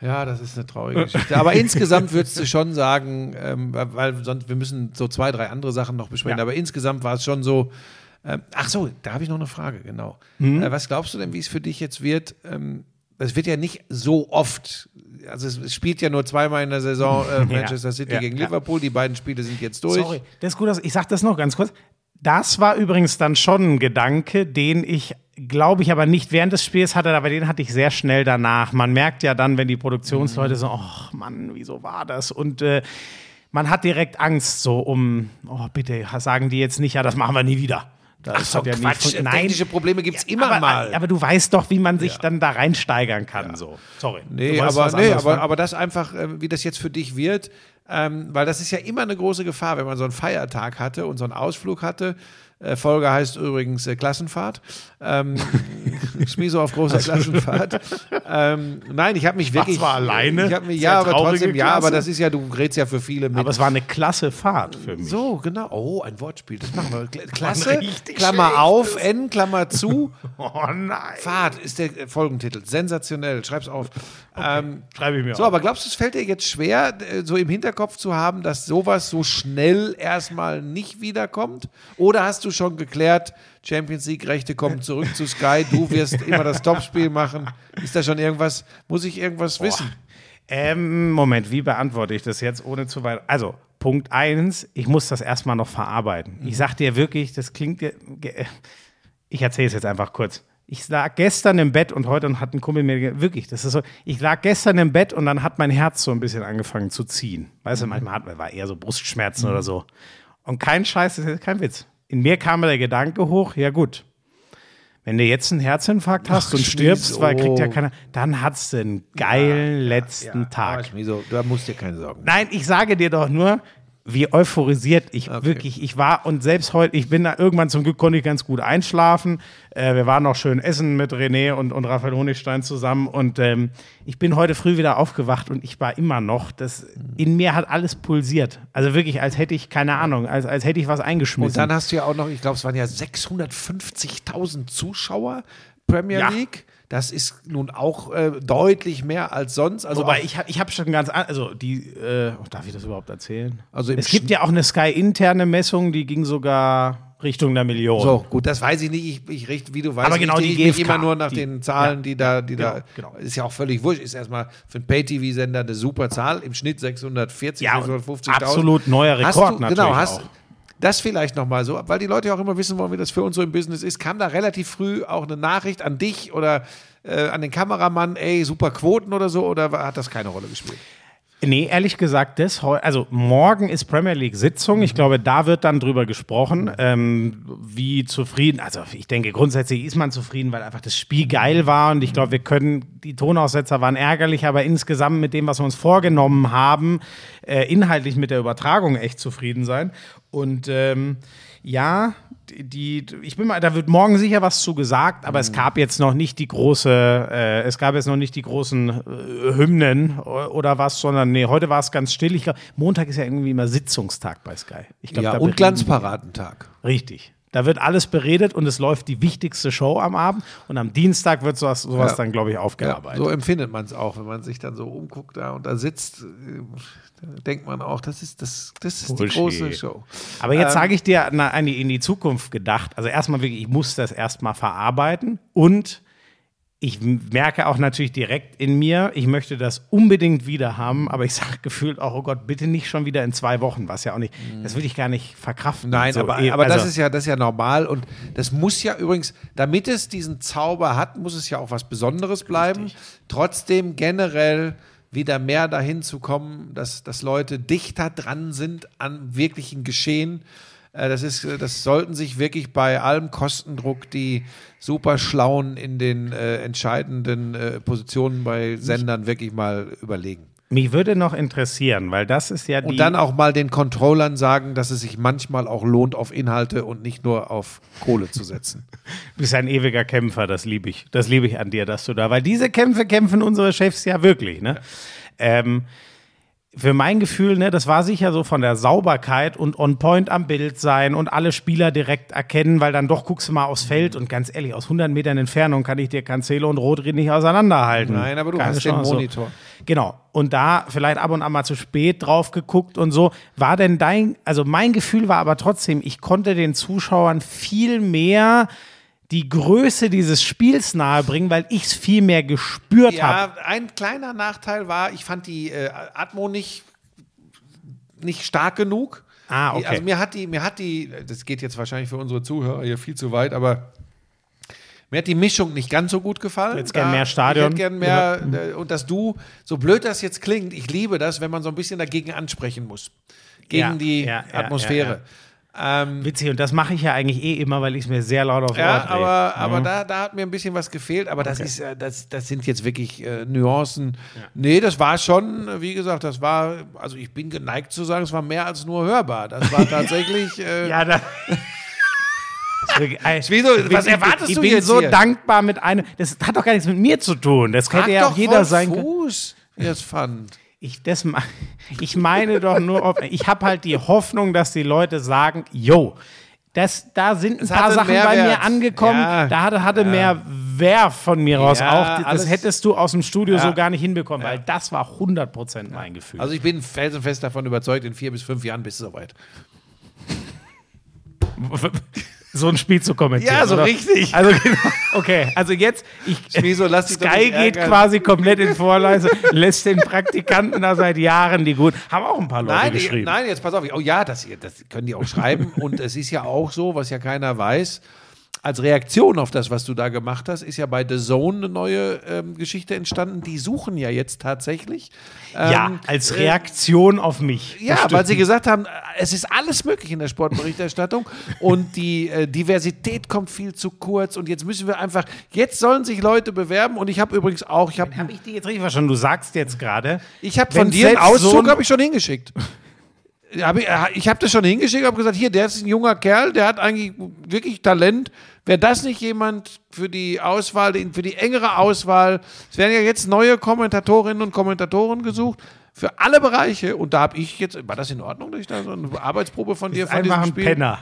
Ja, das ist eine traurige Geschichte. Aber insgesamt würdest du schon sagen, ähm, weil sonst wir müssen so zwei, drei andere Sachen noch besprechen. Ja. Aber insgesamt war es schon so. Ähm, ach so, da habe ich noch eine Frage, genau. Mhm. Äh, was glaubst du denn, wie es für dich jetzt wird? Ähm, es wird ja nicht so oft, also es, spielt ja nur zweimal in der Saison äh, Manchester City ja, gegen ja. Liverpool. Die beiden Spiele sind jetzt durch. Sorry, das ist gut, ich sage das noch ganz kurz. Das war übrigens dann schon ein Gedanke, den ich, glaube ich, aber nicht während des Spiels hatte, aber den hatte ich sehr schnell danach. Man merkt ja dann, wenn die Produktionsleute so, ach Mann, wieso war das? Und äh, man hat direkt Angst, so um, oh bitte, sagen die jetzt nicht, ja, das machen wir nie wieder. Das Ach so, hat ja nie Quatsch. fun- Technische Probleme gibt es immer aber, mal. Aber du weißt doch, wie man sich dann da reinsteigern kann. So. Sorry. Nee, aber, nee aber, aber das einfach, äh, wie das jetzt für dich wird. Ähm, weil das ist ja immer eine große Gefahr, wenn man so einen Feiertag hatte und so einen Ausflug hatte. Äh, Folge heißt übrigens äh, Klassenfahrt. Ähm, Schmieso auf großer Klassenfahrt. Ähm, nein, ich habe mich wirklich. war alleine? Ich hab mich, ja, aber trotzdem, ja, Klasse. aber das ist ja, du redest ja für viele mit. Aber es war eine klasse Fahrt für mich. so, genau. Oh, ein Wortspiel. Das machen wir. Kla- Klasse, Klammer auf, N, Klammer zu. Oh nein. Fahrt ist der äh, Folgentitel. Sensationell. Schreib's auf. Ähm, Schreibe ich mir so, auf. aber glaubst du, es fällt dir jetzt schwer, äh, so im Hinterkopf zu haben, dass sowas so schnell erstmal nicht wiederkommt? Oder hast du schon geklärt, Champions League-Rechte kommen zurück zu Sky, du wirst immer das Topspiel machen? Ist da schon irgendwas, muss ich irgendwas wissen? Ähm, Moment, wie beantworte ich das jetzt ohne zu weit? Also, Punkt eins, ich muss das erstmal noch verarbeiten. Ich sag dir wirklich, das klingt Ich erzähle es jetzt einfach kurz. Ich lag gestern im Bett und heute hat ein Kumpel mir wirklich, das ist so, ich lag gestern im Bett und dann hat mein Herz so ein bisschen angefangen zu ziehen. Weißt du, manchmal hat man war eher so Brustschmerzen oder so. Und kein Scheiß, das ist kein Witz. In mir kam der Gedanke hoch, ja gut, wenn du jetzt einen Herzinfarkt hast und stirbst, Schmies, weil kriegt ja oh. keiner, dann hat's du einen geilen letzten Tag. Aber Schmieso, da musst dir keine Sorgen. Nein, ich sage dir doch nur, wie euphorisiert ich wirklich, ich war und selbst heute, ich bin da irgendwann zum Glück konnte ich ganz gut einschlafen. Äh, wir waren noch schön essen mit René und, und Raphael Honigstein zusammen und ähm, ich bin heute früh wieder aufgewacht und ich war immer noch, das, in mir hat alles pulsiert. Also wirklich, als hätte ich, keine Ahnung, als, als hätte ich was eingeschmissen. Und dann hast du ja auch noch, ich glaube, es waren ja 650.000 Zuschauer Premier Ja. League. Das ist nun auch äh, deutlich mehr als sonst. Also Wobei ich habe ich hab schon ganz, an- also die, äh, oh, darf ich das überhaupt erzählen? Also es gibt ja auch eine Sky-interne Messung, die ging sogar Richtung der Million. So, gut, das weiß ich nicht. Ich, ich richte, wie du weißt, Aber genau richte die ich immer nur nach die- den Zahlen, die da, die da, genau, genau. ist ja auch völlig wurscht. Ist erstmal für einen Pay-TV-Sender eine super Zahl. Im Schnitt 640, Ja, und 650.000. absolut neuer Rekord du, natürlich Genau, hast auch. Das vielleicht nochmal so, weil die Leute ja auch immer wissen wollen, wie das für uns so im Business ist. Kam da relativ früh auch eine Nachricht an dich oder äh, an den Kameramann, ey, super Quoten oder so, oder hat das keine Rolle gespielt? Nee, ehrlich gesagt, das also morgen ist Premier League Sitzung. Ich glaube, da wird dann drüber gesprochen, ähm, wie zufrieden. Also ich denke, grundsätzlich ist man zufrieden, weil einfach das Spiel geil war und ich glaube, wir können, die Tonaussetzer waren ärgerlich, aber insgesamt mit dem, was wir uns vorgenommen haben, äh, inhaltlich mit der Übertragung echt zufrieden sein. Und ähm, ja, die, ich bin mal, da wird morgen sicher was zu gesagt, aber es gab jetzt noch nicht die große, äh, es gab jetzt noch nicht die großen äh, Hymnen oder was, sondern nee, heute war es ganz still. Ich glaube, Montag ist ja irgendwie immer Sitzungstag bei Sky. Ich glaub, Ja, und Glanzparadentag. Richtig. Da wird alles beredet und es läuft die wichtigste Show am Abend und am Dienstag wird sowas, sowas Ja. dann, glaube ich, Ja, aufgearbeitet. so empfindet man es auch, wenn man sich dann so umguckt da und da sitzt, äh, denkt man auch, das ist, das, das ist die große Show. Aber jetzt Ähm, sage ich dir na, in die Zukunft gedacht. Also erstmal wirklich, ich muss das erstmal verarbeiten und ich merke auch natürlich direkt in mir, ich möchte das unbedingt wieder haben, aber ich sage gefühlt auch, oh Gott, bitte nicht schon wieder in zwei Wochen, was ja auch nicht, das will ich gar nicht verkraften. Nein, So, aber, eh, aber das also- ist ja das ist ja normal und das muss ja übrigens, damit es diesen Zauber hat, muss es ja auch was Besonderes bleiben. Trotzdem generell wieder mehr dahin zu kommen, dass, dass Leute dichter dran sind an wirklichen Geschehen. Äh, Das, ist, äh, das sollten sich wirklich bei allem Kostendruck die super Schlauen in den äh, entscheidenden äh, Positionen bei Sendern wirklich mal überlegen. Mich würde noch interessieren, weil das ist ja die. Und dann auch mal den Controllern sagen, dass es sich manchmal auch lohnt, auf Inhalte und nicht nur auf Kohle zu setzen. Du bist ein ewiger Kämpfer, das liebe ich. Das liebe ich an dir, dass du da, weil diese Kämpfe kämpfen unsere Chefs ja wirklich, ne? Ähm, für mein Gefühl, ne, das war sicher so von der Sauberkeit und on point am Bild sein und alle Spieler direkt erkennen, weil dann doch guckst du mal aufs Feld und ganz ehrlich, aus 100 Metern Entfernung kann ich dir Cancelo und Rodri nicht auseinanderhalten. Nein, aber du Keine hast den Chance. Monitor. Genau. Und da vielleicht ab und an mal zu spät drauf geguckt und so. War denn dein, also mein Gefühl war aber trotzdem, ich konnte den Zuschauern viel mehr die Größe dieses Spiels nahebringen, weil ich es viel mehr gespürt habe. Ja, ein kleiner Nachteil war, ich fand die äh, Atmo nicht, nicht stark genug. Ah, okay. Die- Also mir hat die, mir hat die, das geht jetzt wahrscheinlich für unsere Zuhörer hier viel zu weit, aber mir hat die Mischung nicht ganz so gut gefallen. hättest gern Da- mehr Stadion? Ich hätte gern mehr, äh, und dass du, so blöd das jetzt klingt, ich liebe das, wenn man so ein bisschen dagegen ansprechen muss. Gegen Ja, die ja, ja, Atmosphäre. Ähm, Witzig, und das mache ich ja eigentlich eh immer, weil ich es mir sehr laut Ohr ja, drehe. aber, aber da, da hat mir ein bisschen was gefehlt, aber das ist äh, das, das sind jetzt wirklich äh, Nuancen. Nee, das war schon, wie gesagt, das war, also ich bin geneigt zu sagen, es war mehr als nur hörbar. Das war tatsächlich. Äh, Ja, da. Ich Wieso? Was erwartest ich du bin jetzt so hier? dankbar mit einem. Das hat doch gar nichts mit mir zu tun. Das frag hätte ja auch jeder sein können. Fuß, es fand. Ich, das, ich meine doch nur, ich habe halt die Hoffnung, dass die Leute sagen, yo, das, da sind ein Es paar Sachen bei mir angekommen, Ja, da hatte, hatte mehr Wert von mir raus Ja, auch. Das hättest du aus dem Studio Ja. so gar nicht hinbekommen, weil das war 100% mein Gefühl. Also ich bin felsenfest davon überzeugt, in vier bis fünf Jahren bist du soweit. so ein Spiel zu kommentieren. Ja, so oder? richtig. Also genau. Okay, also jetzt, ich, Schmieso, lass Sky geht ärgern. quasi komplett in Vorleise, lässt den Praktikanten da seit Jahren die gut. Haben auch ein paar Leute Nein, geschrieben. ich, nein, jetzt pass auf. Oh ja, das, das können die auch schreiben. Und es ist ja auch so, was ja keiner weiß. Als Reaktion auf das, was du da gemacht hast, ist ja bei The Zone eine neue ähm, Geschichte entstanden. Die suchen ja jetzt tatsächlich. ja, ähm, als Reaktion auf mich. Ja, Das weil sie gesagt haben, äh, es ist alles möglich in der Sportberichterstattung und die äh, Diversität kommt viel zu kurz und jetzt müssen wir einfach, jetzt sollen sich Leute bewerben und ich habe übrigens auch, ich habe Habe ich die jetzt richtig verstanden? Du sagst jetzt gerade. ich hab wenn von dir einen so Auszug ein- habe ich schon hingeschickt. Hab ich äh, ich habe das schon hingeschickt, habe gesagt, hier, der ist ein junger Kerl, der hat eigentlich wirklich Talent. Wäre das nicht jemand für die Auswahl, für die engere Auswahl? Es werden ja jetzt neue Kommentatorinnen und Kommentatoren gesucht für alle Bereiche. Und da habe ich jetzt, war das in Ordnung, dass ich da so eine Arbeitsprobe von dir von einfach diesem Spiel? Penner.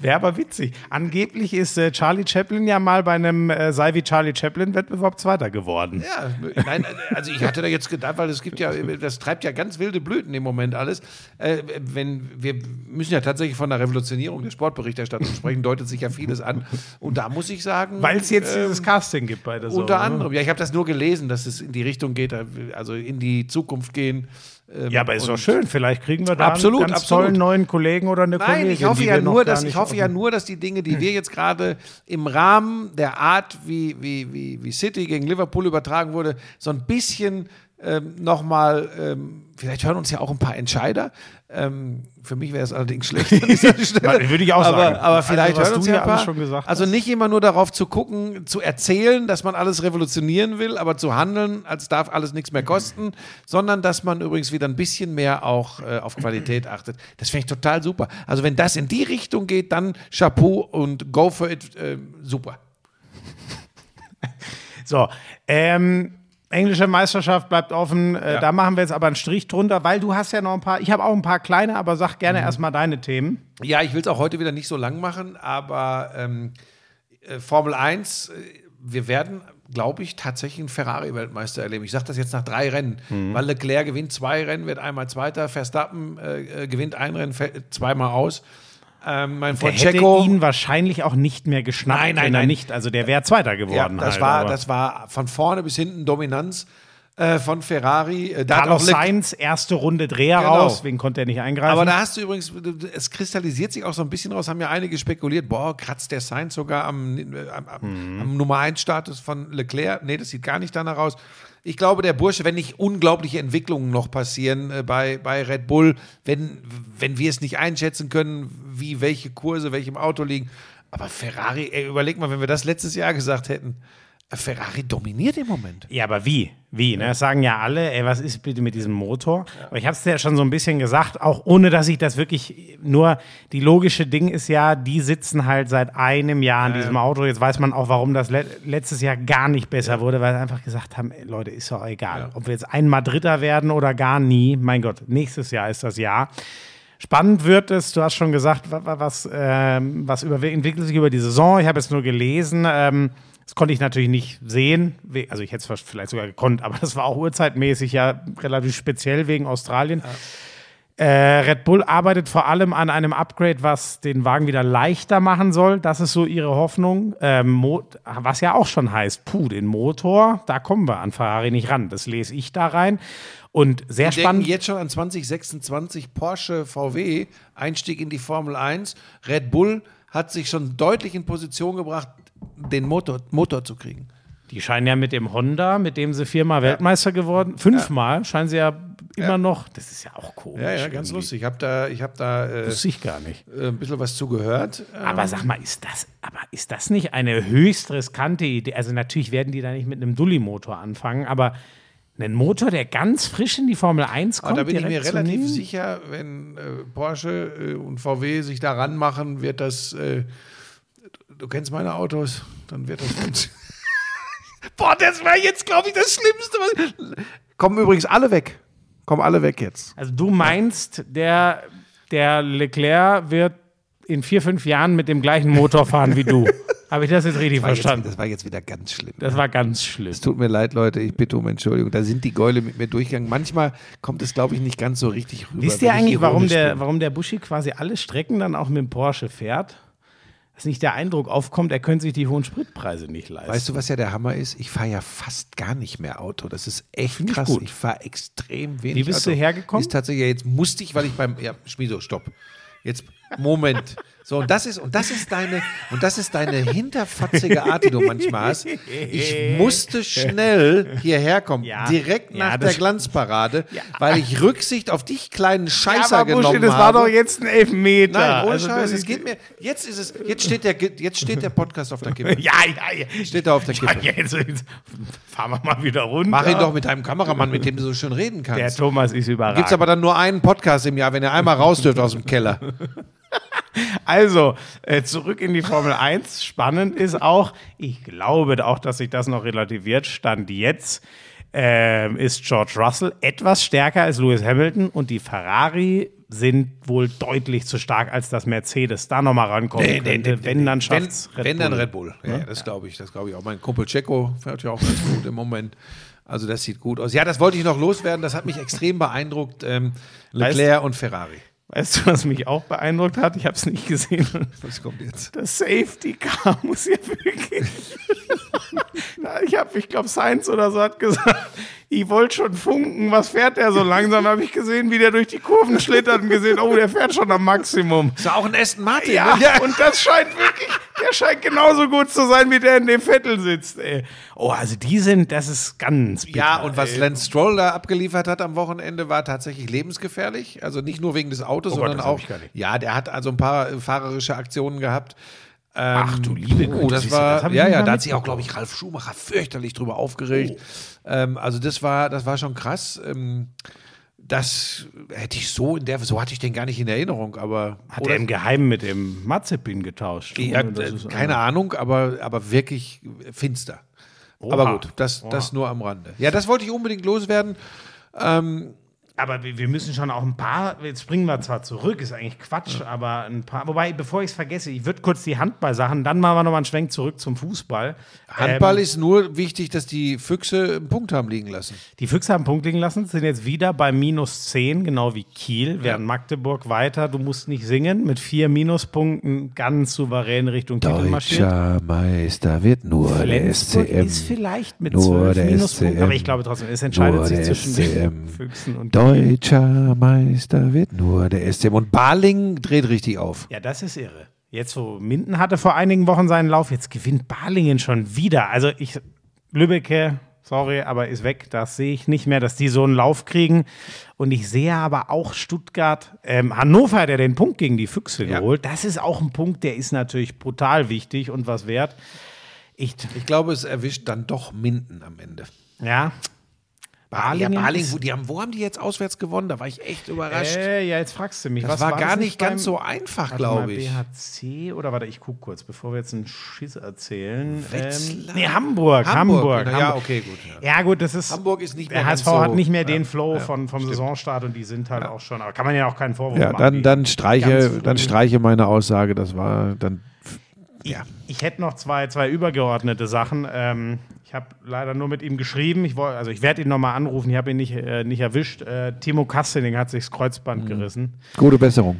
Wäre aber witzig. Angeblich ist äh, Charlie Chaplin ja mal bei einem äh, Sei wie Charlie Chaplin Wettbewerb Zweiter geworden. Ja, nein, also ich hatte da jetzt gedacht, weil es gibt ja, das treibt ja ganz wilde Blüten im Moment alles. Äh, wenn wir müssen ja tatsächlich von der Revolutionierung der Sportberichterstattung sprechen, deutet sich ja vieles an. Und da muss ich sagen, Weil es jetzt ähm, dieses Casting gibt bei der Sohn, unter ne? anderem, ja, ich habe das nur gelesen, dass es in die Richtung geht, also in die Zukunft gehen. Ähm, Ja, aber ist doch schön. Vielleicht kriegen wir da Absolut, einen ganz absolut. tollen neuen Kollegen oder eine Nein, Kollegin. ich hoffe ja nur, dass ich hoffe ja nur, dass die Dinge, die wir jetzt gerade im Rahmen der Art, wie, wie, wie, wie City gegen Liverpool übertragen wurde, so ein bisschen ähm, nochmal, ähm, vielleicht hören uns ja auch ein paar Entscheider. Ähm, für mich wäre es allerdings schlecht. an dieser Stelle. Würde ich auch aber, sagen. Aber Also, vielleicht was hören uns du ja alles schon gesagt also nicht immer nur darauf zu gucken, zu erzählen, dass man alles revolutionieren will, aber zu handeln, als darf alles nichts mehr kosten, sondern dass man übrigens wieder ein bisschen mehr auch äh, auf Qualität achtet. Das finde ich total super. Also wenn das in die Richtung geht, dann Chapeau und go for it, äh, super. So, ähm, englische Meisterschaft bleibt offen. Äh, Ja. Da machen wir jetzt aber einen Strich drunter, weil du hast ja noch ein paar. Ich habe auch ein paar kleine, aber sag Mhm. gerne erstmal deine Themen. Ja, ich will es auch heute wieder nicht so lang machen, aber ähm, äh, Formel 1, äh, wir werden, glaube ich, tatsächlich einen Ferrari-Weltmeister erleben. Ich sage das jetzt nach drei Rennen, weil Leclerc gewinnt zwei Rennen, wird einmal Zweiter, Verstappen äh, gewinnt ein Rennen, fällt zweimal aus. Ähm, mein Der Freund hätte Checo, ihn wahrscheinlich auch nicht mehr geschnappt, Nein, nein, nein. nicht. Also der wäre Zweiter geworden. ja, das, halt, war, das war von vorne bis hinten Dominanz äh, von Ferrari. Äh, da Carlos Sainz, erste Runde Dreher Genau. raus, wegen konnte er nicht eingreifen. Aber da hast du übrigens, es kristallisiert sich auch so ein bisschen raus, haben ja einige spekuliert, boah, kratzt der Sainz sogar am, äh, am, am, am Nummer 1 Status von Leclerc. Nee, das sieht gar nicht danach aus. Ich glaube, der Bursche, wenn nicht unglaubliche Entwicklungen noch passieren äh, bei, bei Red Bull, wenn, wenn wir es nicht einschätzen können, wie welche Kurse welchem Auto liegen. Aber Ferrari, ey, überleg mal, wenn wir das letztes Jahr gesagt hätten, Ferrari dominiert im Moment. Ja, aber wie? Wie? Ne? Das sagen ja alle, ey, was ist bitte mit diesem Motor? Aber ich habe es ja schon so ein bisschen gesagt, auch ohne, dass ich das wirklich, nur die logische Ding ist ja, die sitzen halt seit einem Jahr an diesem Auto. Jetzt weiß man auch, warum das le letztes Jahr gar nicht besser wurde, weil sie einfach gesagt haben, ey, Leute, ist doch egal. Ob wir jetzt einmal Dritter werden oder gar nie, mein Gott, nächstes Jahr ist das Jahr. Spannend wird es, du hast schon gesagt, wa- wa- was, ähm, was über, entwickelt sich über die Saison. Ich habe es nur gelesen. Ähm, das konnte ich natürlich nicht sehen. Also ich hätte es vielleicht sogar gekonnt, aber das war auch urzeitmäßig ja relativ speziell wegen Australien. Äh, Red Bull arbeitet vor allem an einem Upgrade, was den Wagen wieder leichter machen soll. Das ist so ihre Hoffnung. Ähm, was ja auch schon heißt, puh, den Motor, da kommen wir an Ferrari nicht ran. Das lese ich da rein. Und sehr denken spannend. jetzt schon an 2026 Porsche VW, Einstieg in die Formel 1. Red Bull hat sich schon deutlich in Position gebracht, den Motor, Motor zu kriegen. Die scheinen ja mit dem Honda, mit dem sie viermal Weltmeister geworden, fünfmal, scheinen sie ja immer noch. Das ist ja auch komisch. Ja, ja, ganz irgendwie. lustig. Ich habe da, ich hab da äh, Wusste ich gar nicht. äh, ein bisschen was zugehört. Aber sag mal, ist das, aber ist das nicht eine höchst riskante Idee? Also natürlich werden die da nicht mit einem Dulli-Motor anfangen, aber einen Motor, der ganz frisch in die Formel 1 kommt, Aber da bin ich mir relativ sicher, wenn äh, Porsche äh, und VW sich da ranmachen, wird das. Du kennst meine Autos, dann wird das. ganz- Boah, das war jetzt, glaube ich, das Schlimmste. Kommen übrigens alle weg. Kommen alle weg jetzt. Also du meinst, der, der Leclerc wird in vier, fünf Jahren mit dem gleichen Motor fahren wie du. Habe ich das jetzt richtig jetzt, verstanden? das war jetzt wieder ganz schlimm. Das war ganz schlimm. Es tut mir leid, Leute, ich bitte um Entschuldigung. Da sind die Gäule mit mir durchgegangen. Manchmal kommt es, glaube ich, nicht ganz so richtig rüber. Wisst ihr eigentlich, warum der, bin. warum der Buschi quasi alle Strecken dann auch mit dem Porsche fährt? Dass nicht der Eindruck aufkommt, er könnte sich die hohen Spritpreise nicht leisten. Weißt du, was ja der Hammer ist? Ich fahre ja fast gar nicht mehr Auto. Das ist echt Find ich krass. gut. Ich fahre extrem wenig Wie bist Auto. du hergekommen? Ist tatsächlich, jetzt musste ich, weil ich beim, ja, Schmieso, stopp. Jetzt, Moment. So, und das ist, und das ist deine, und das ist deine hinterfotzige Art, die du manchmal hast. Ich musste schnell hierher kommen, Ja. direkt Ja, nach das- der Glanzparade, weil ich Rücksicht auf dich kleinen Scheißer aber Buschi, genommen das war habe. doch jetzt ein Elfmeter. Nein, ohne Also, Scheiß, das- es geht mir, jetzt ist es, jetzt steht der, jetzt steht der Podcast auf der Kippe. Ja, ja, ja. Steht da auf der Ja, Kippe. jetzt, jetzt fahren wir mal wieder runter. Mach ihn doch mit deinem Kameramann, mit dem du so schön reden Der kannst. Thomas ist überragend. Gibt's aber dann nur einen Podcast im Jahr, wenn er einmal raus dürft aus dem Keller. Also, äh, zurück in die Formel 1. Spannend ist auch, ich glaube auch, dass sich das noch relativiert. Stand jetzt ähm, ist George Russell etwas stärker als Lewis Hamilton und die Ferrari sind wohl deutlich zu stark, als dass Mercedes da nochmal rankommen könnte. wenn, dann schafft's wenn, wenn dann Red Bull. Ja, ja, das glaube ich, das glaube ich auch. Mein Kumpel Checo fährt ja auch ganz gut im Moment. Also das sieht gut aus. Ja, das wollte ich noch loswerden. Das hat mich extrem beeindruckt. Ähm, Leclerc und Ferrari. Weißt du, was mich auch beeindruckt hat? Ich habe es nicht gesehen. Was kommt jetzt? Das Safety Car muss ja wirklich. ich habe, ich glaube, Sainz oder so hat gesagt, ich wollte schon funken, was fährt der so langsam? habe ich gesehen, wie der durch die Kurven schlittert und gesehen, oh, der fährt schon am Maximum. Ist ja auch ein Aston Martin. Ja, ne? und das scheint wirklich, der scheint genauso gut zu sein, wie der in dem Vettel sitzt. Ey. Oh, also die sind, das ist ganz bitter, Ja, und was ey. Lance Stroll da abgeliefert hat am Wochenende, war tatsächlich lebensgefährlich. Also nicht nur wegen des Autos, Oh Gott, sondern das auch. ich gar nicht. Ja, der hat also ein paar äh, fahrerische Aktionen gehabt. Ähm, Ach du liebe Oh, Güte, das siehst du, war, das ja, ja, da hat sich auch, glaube ich, Ralf Schumacher fürchterlich drüber aufgeregt. Oh. Ähm, also das war, das war schon krass. Ähm, das hätte ich so in der, so hatte ich den gar nicht in Erinnerung, aber Hat er im Geheimen mit dem Mazepin getauscht? ja, keine einer- Ahnung, aber, aber wirklich finster. Oha. Aber gut, das, das nur am Rande. Ja, das wollte ich unbedingt loswerden. Aber wir, müssen schon auch ein paar, jetzt springen wir zwar zurück, ist eigentlich Quatsch, aber ein paar, wobei, bevor ich es vergesse, ich würde kurz die Handball-Sachen, dann machen wir nochmal einen Schwenk zurück zum Fußball. Handball Ähm, ist nur wichtig, dass die Füchse einen Punkt haben liegen lassen. Die Füchse haben einen Punkt liegen lassen, sind jetzt wieder bei minus 10, genau wie Kiel, während Magdeburg weiter, du musst nicht singen, mit vier Minuspunkten ganz souverän Richtung Titel marschiert. Meister wird nur Flensburg ist vielleicht mit Nur zwölf der Minuspunkten, SCM. aber ich glaube trotzdem, es entscheidet sich der zwischen den SCM. Füchsen und Deutscher Meister wird nur der SCM. Und Baling dreht richtig auf. Ja, das ist irre. Jetzt, wo Minden hatte vor einigen Wochen seinen Lauf, jetzt gewinnt Balingen schon wieder. Also ich, Lübbecke, sorry, aber ist weg. Das sehe ich nicht mehr, dass die so einen Lauf kriegen. Und ich sehe aber auch Stuttgart, ähm, Hannover hat ja den Punkt gegen die Füchse Ja. geholt. Das ist auch ein Punkt, der ist natürlich brutal wichtig und was wert. Ich, Ich glaube, es erwischt dann doch Minden am Ende. ja. Balingen, ja, Baling, ist- wo, die haben, wo haben die jetzt auswärts gewonnen? Da war ich echt überrascht. Äh, ja, jetzt fragst du mich. das was war, war gar das nicht beim- ganz so einfach, glaube ich. BHC oder warte, ich gucke kurz, bevor wir jetzt einen Schiss erzählen. Ähm, Wetzlar? nee, Hamburg, Hamburg, Hamburg. Ja, okay, gut, Ja. gut, das ist. Hamburg ist nicht Der mehr HSV ganz so- hat nicht mehr den Ja, Flow ja, von, vom stimmt. Saisonstart und die sind halt auch schon. Aber kann man ja auch keinen Vorwurf Ja, machen. dann, dann, streiche, dann streiche meine Aussage. Das war dann. Ja. Ich hätte noch zwei, zwei übergeordnete Sachen. Ähm, ich habe leider nur mit ihm geschrieben. Ich woll, also ich werde ihn nochmal anrufen. Ich habe ihn nicht, äh, nicht erwischt. Äh, Timo Kastening hat sich das Kreuzband Mhm. gerissen. Gute Besserung.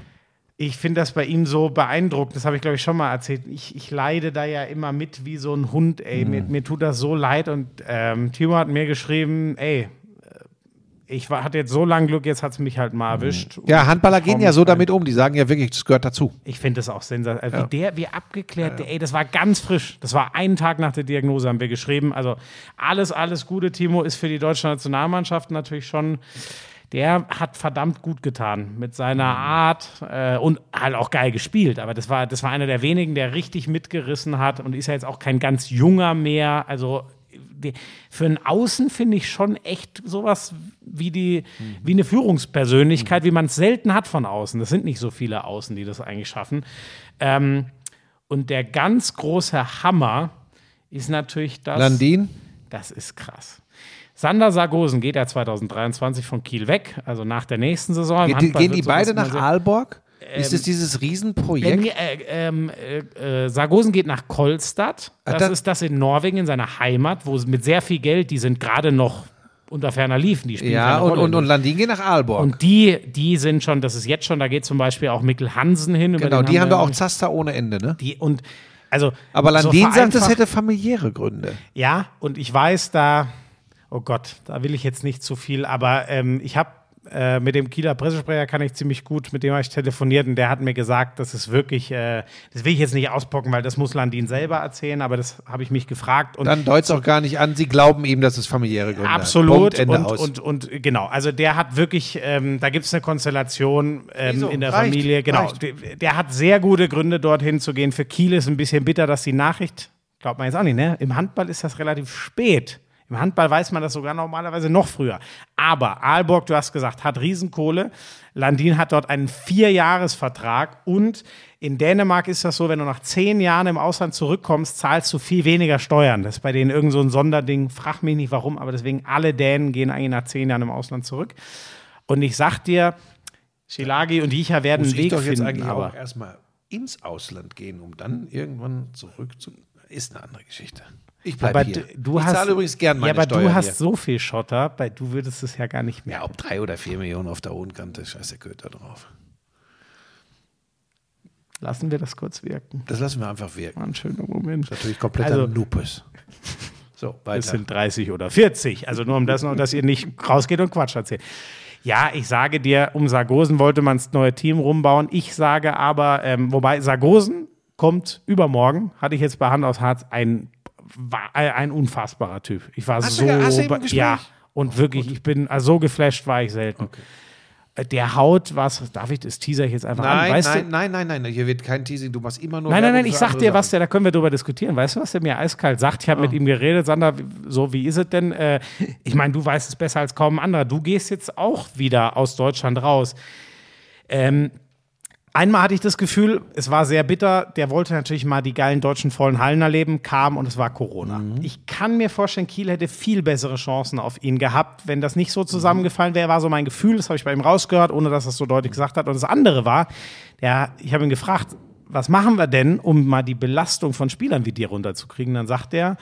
Ich finde das bei ihm so beeindruckend. Das habe ich, glaube ich, schon mal erzählt. Ich, ich leide da ja immer mit wie so ein Hund, ey. Mhm. Mir, mir tut das so leid. Und ähm, Timo hat mir geschrieben, ey, ich war, hatte jetzt so lange Glück, jetzt hat es mich halt mal erwischt. Mhm. Ja, Handballer gehen ja so Traum- damit um. Die sagen ja wirklich, das gehört dazu. Ich finde das auch sensationell. Also Wie der, wie abgeklärt, der, ey, das war ganz frisch. Das war einen Tag nach der Diagnose, haben wir geschrieben. Also alles, alles Gute, Timo, ist für die deutsche Nationalmannschaft natürlich schon der hat verdammt gut getan mit seiner Art äh, und halt auch geil gespielt. Aber das war, das war einer der wenigen, der richtig mitgerissen hat und ist ja jetzt auch kein ganz junger mehr. Also für einen Außen finde ich schon echt sowas wie die wie eine Führungspersönlichkeit, wie man es selten hat von außen. Das sind nicht so viele Außen, die das eigentlich schaffen. Ähm, und der ganz große Hammer ist natürlich das. Landin? Das ist krass. Sander Sargosen geht ja 2023 von Kiel weg, also nach der nächsten Saison. Geht gehen die beide nach sehr- Aalborg? ist es dieses Wenn, Riesenprojekt? äh, ähm, äh, äh, Sargosen geht nach Kolstad. Das das- ist das in Norwegen, in seiner Heimat, wo es mit sehr viel Geld, die sind gerade noch unter ferner Liefen, die spielen Ja, und, und, und Landin geht nach Aalborg. Und die, die sind schon, das ist jetzt schon, da geht zum Beispiel auch Mikkel Hansen hin. genau, die haben wir auch Zaster ohne Ende, ne? Die, und, also, Aber so Landin sagt, es vereinfacht- hätte familiäre Gründe. Ja, und ich weiß da, oh Gott, da will ich jetzt nicht zu viel, aber ähm, ich habe äh, mit dem Kieler Pressesprecher kann ich ziemlich gut, mit dem habe ich telefoniert und der hat mir gesagt, das ist wirklich, äh, das will ich jetzt nicht auspocken, weil das muss Landin selber erzählen, aber das habe ich mich gefragt. Und Dann deutet es auch gar nicht an, sie glauben ihm, dass es familiäre Gründe hat. Absolut. Punkt, Ende und, und, und genau, also der hat wirklich, ähm, da gibt es eine Konstellation ähm, Wieso? in der Reicht, Familie. Genau, der, der hat sehr gute Gründe, dorthin zu gehen. Für Kiel ist ein bisschen bitter, dass die Nachricht, glaubt man jetzt auch nicht, ne? Im Handball ist das relativ spät. Im Handball weiß man das sogar normalerweise noch früher. Aber Aalborg, du hast gesagt, hat Riesenkohle. Landin hat dort einen Vierjahresvertrag und in Dänemark ist das so, wenn du nach zehn Jahren im Ausland zurückkommst, zahlst du viel weniger Steuern. Das ist bei denen irgend so ein Sonderding. Frag mich nicht warum, aber deswegen alle Dänen gehen eigentlich nach zehn Jahren im Ausland zurück. Und ich sag dir, Shilagi und Jicha werden Muss einen ich Weg doch jetzt finden. eigentlich aber auch erstmal ins Ausland gehen, um dann irgendwann zurück zu. Ist eine andere Geschichte. Ich bleibe hier. du ich hast zahle übrigens gern meine Ja, aber Steuern du hast hier. so viel Schotter, bei du würdest es ja gar nicht mehr. Ja, ob drei oder vier Millionen auf der hohen Kante, scheiß der Köter drauf. Lassen wir das kurz wirken. Das lassen wir einfach wirken. War ein schöner Moment. Natürlich kompletter Also- Lupus. So, Es weiter. sind 30 oder 40. Also nur um das noch, dass ihr nicht rausgeht und Quatsch erzählt. Ja, ich sage dir, um Sargosen wollte man das neue Team rumbauen. Ich sage aber, ähm, wobei Sargosen kommt übermorgen, hatte ich jetzt bei Hand aus Harz, ein, war ein unfassbarer Typ. Ich war Hast so, du- hast du ja, und wirklich, ich bin also so geflasht war ich selten. Äh, Der haut was, darf ich das teaser ich jetzt einfach an? Nein, Weißt nein, du, nein, nein, nein, hier wird kein Teasing, du machst immer nur. Nein, nein, nein, ich sag dir, was der, da können wir drüber diskutieren. Weißt du, was der mir eiskalt sagt? Ich habe mit ihm geredet, Sander, so wie ist es denn? Äh, ich meine, du weißt es besser als kaum ein anderer. Du gehst jetzt auch wieder aus Deutschland raus. Ähm, einmal hatte ich das Gefühl, es war sehr bitter. Der wollte natürlich mal die geilen deutschen vollen Hallen erleben, kam und es war Corona. Ich kann mir vorstellen, Kiel hätte viel bessere Chancen auf ihn gehabt, wenn das nicht so zusammengefallen wäre, war so mein Gefühl. Das habe ich bei ihm rausgehört, ohne dass er es so deutlich gesagt hat. Und das andere war, der, ich habe ihn gefragt, was machen wir denn, um mal die Belastung von Spielern wie dir runterzukriegen? Dann sagt er,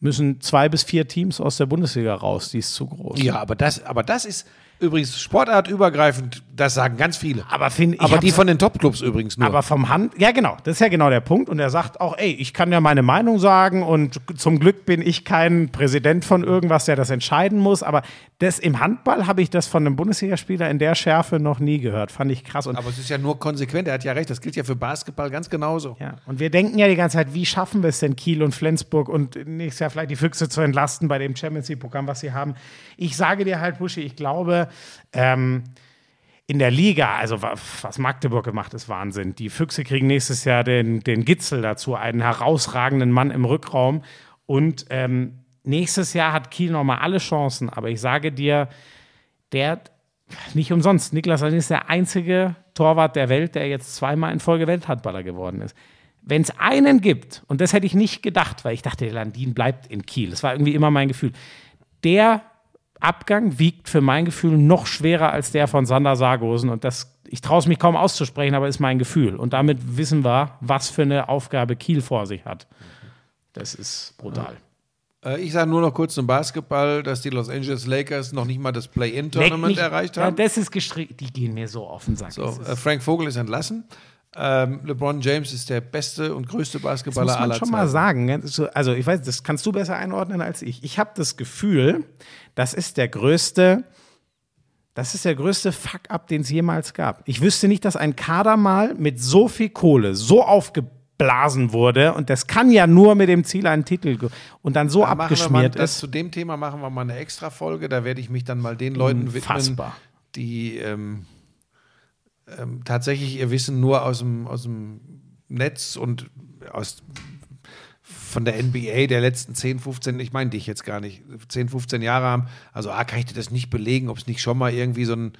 müssen zwei bis vier Teams aus der Bundesliga raus, die ist zu groß. Ja, aber das, aber das ist übrigens sportartübergreifend, das sagen ganz viele. Aber finde ich aber die von den Topclubs übrigens nur. Aber vom Hand, ja genau, das ist ja genau der Punkt. Und er sagt auch, ey, ich kann ja meine Meinung sagen und zum Glück bin ich kein Präsident von irgendwas, der das entscheiden muss. Aber das im Handball habe ich das von einem Bundesligaspieler in der Schärfe noch nie gehört. Fand ich krass. Und aber es ist ja nur konsequent, er hat ja recht, das gilt ja für Basketball ganz genauso. Ja, und wir denken ja die ganze Zeit, wie schaffen wir es denn, Kiel und Flensburg und nächstes Jahr vielleicht die Füchse zu entlasten bei dem Champions League-Programm, was sie haben. Ich sage dir halt, Buschi, ich glaube, ähm, in der Liga, also wa- was Magdeburg gemacht ist Wahnsinn. Die Füchse kriegen nächstes Jahr den, den Gitzel dazu, einen herausragenden Mann im Rückraum. Und ähm, nächstes Jahr hat Kiel nochmal alle Chancen. Aber ich sage dir, der nicht umsonst. Niklas Landin ist der einzige Torwart der Welt, der jetzt zweimal in Folge Welthandballer geworden ist. Wenn es einen gibt, und das hätte ich nicht gedacht, weil ich dachte, der Landin bleibt in Kiel. Das war irgendwie immer mein Gefühl. Der Abgang wiegt für mein Gefühl noch schwerer als der von Sander Sargosen. Und das, ich traue es mich kaum auszusprechen, aber ist mein Gefühl. Und damit wissen wir, was für eine Aufgabe Kiel vor sich hat. Das ist brutal. Äh, ich sage nur noch kurz zum Basketball, dass die Los Angeles Lakers noch nicht mal das Play-In-Tournament erreicht Ja, haben. das ist gestrickt. Die gehen mir so auf den Sack. So, Das äh, Frank Vogel ist entlassen. Ähm, LeBron James ist der beste und größte Das Basketballer muss man aller schon Zeiten. mal sagen. ne? So, Also ich weiß, das kannst du besser einordnen als ich. Ich habe das Gefühl, das ist der größte, das ist der größte Fuck-up, den es jemals gab. Ich wüsste nicht, dass ein Kader mal mit so viel Kohle so aufge, aufgeblasen wurde. Und das kann ja nur mit dem Ziel, einen Titel und dann so Da machen wir mal, abgeschmiert das, ist. zu dem Thema machen wir mal eine extra Folge. Da werde ich mich dann mal den Leuten widmen, Unfassbar. die ähm, ähm, tatsächlich ihr Wissen nur aus dem, aus dem Netz und aus von der NBA der letzten 10, 15, ich meine dich jetzt gar nicht, 10, 15 Jahre haben. Also A, kann ich dir das nicht belegen, ob es nicht schon mal irgendwie so, ein,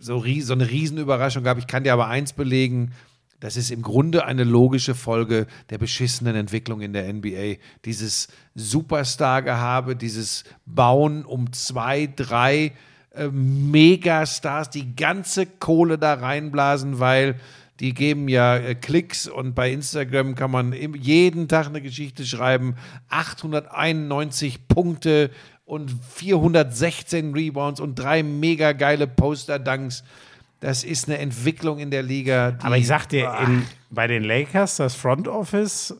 so, so eine Riesenüberraschung gab. Ich kann dir aber eins belegen, das ist im Grunde eine logische Folge der beschissenen Entwicklung in der NBA. Dieses Superstar-Gehabe, dieses Bauen um zwei, drei äh, Megastars, die ganze Kohle da reinblasen, weil die geben ja äh, Klicks und bei Instagram kann man jeden Tag eine Geschichte schreiben. 891 Punkte und 416 Rebounds und drei mega geile Poster-Dunks. Das ist eine Entwicklung in der Liga. Aber ich sag dir, in, bei den Lakers, das Front Office,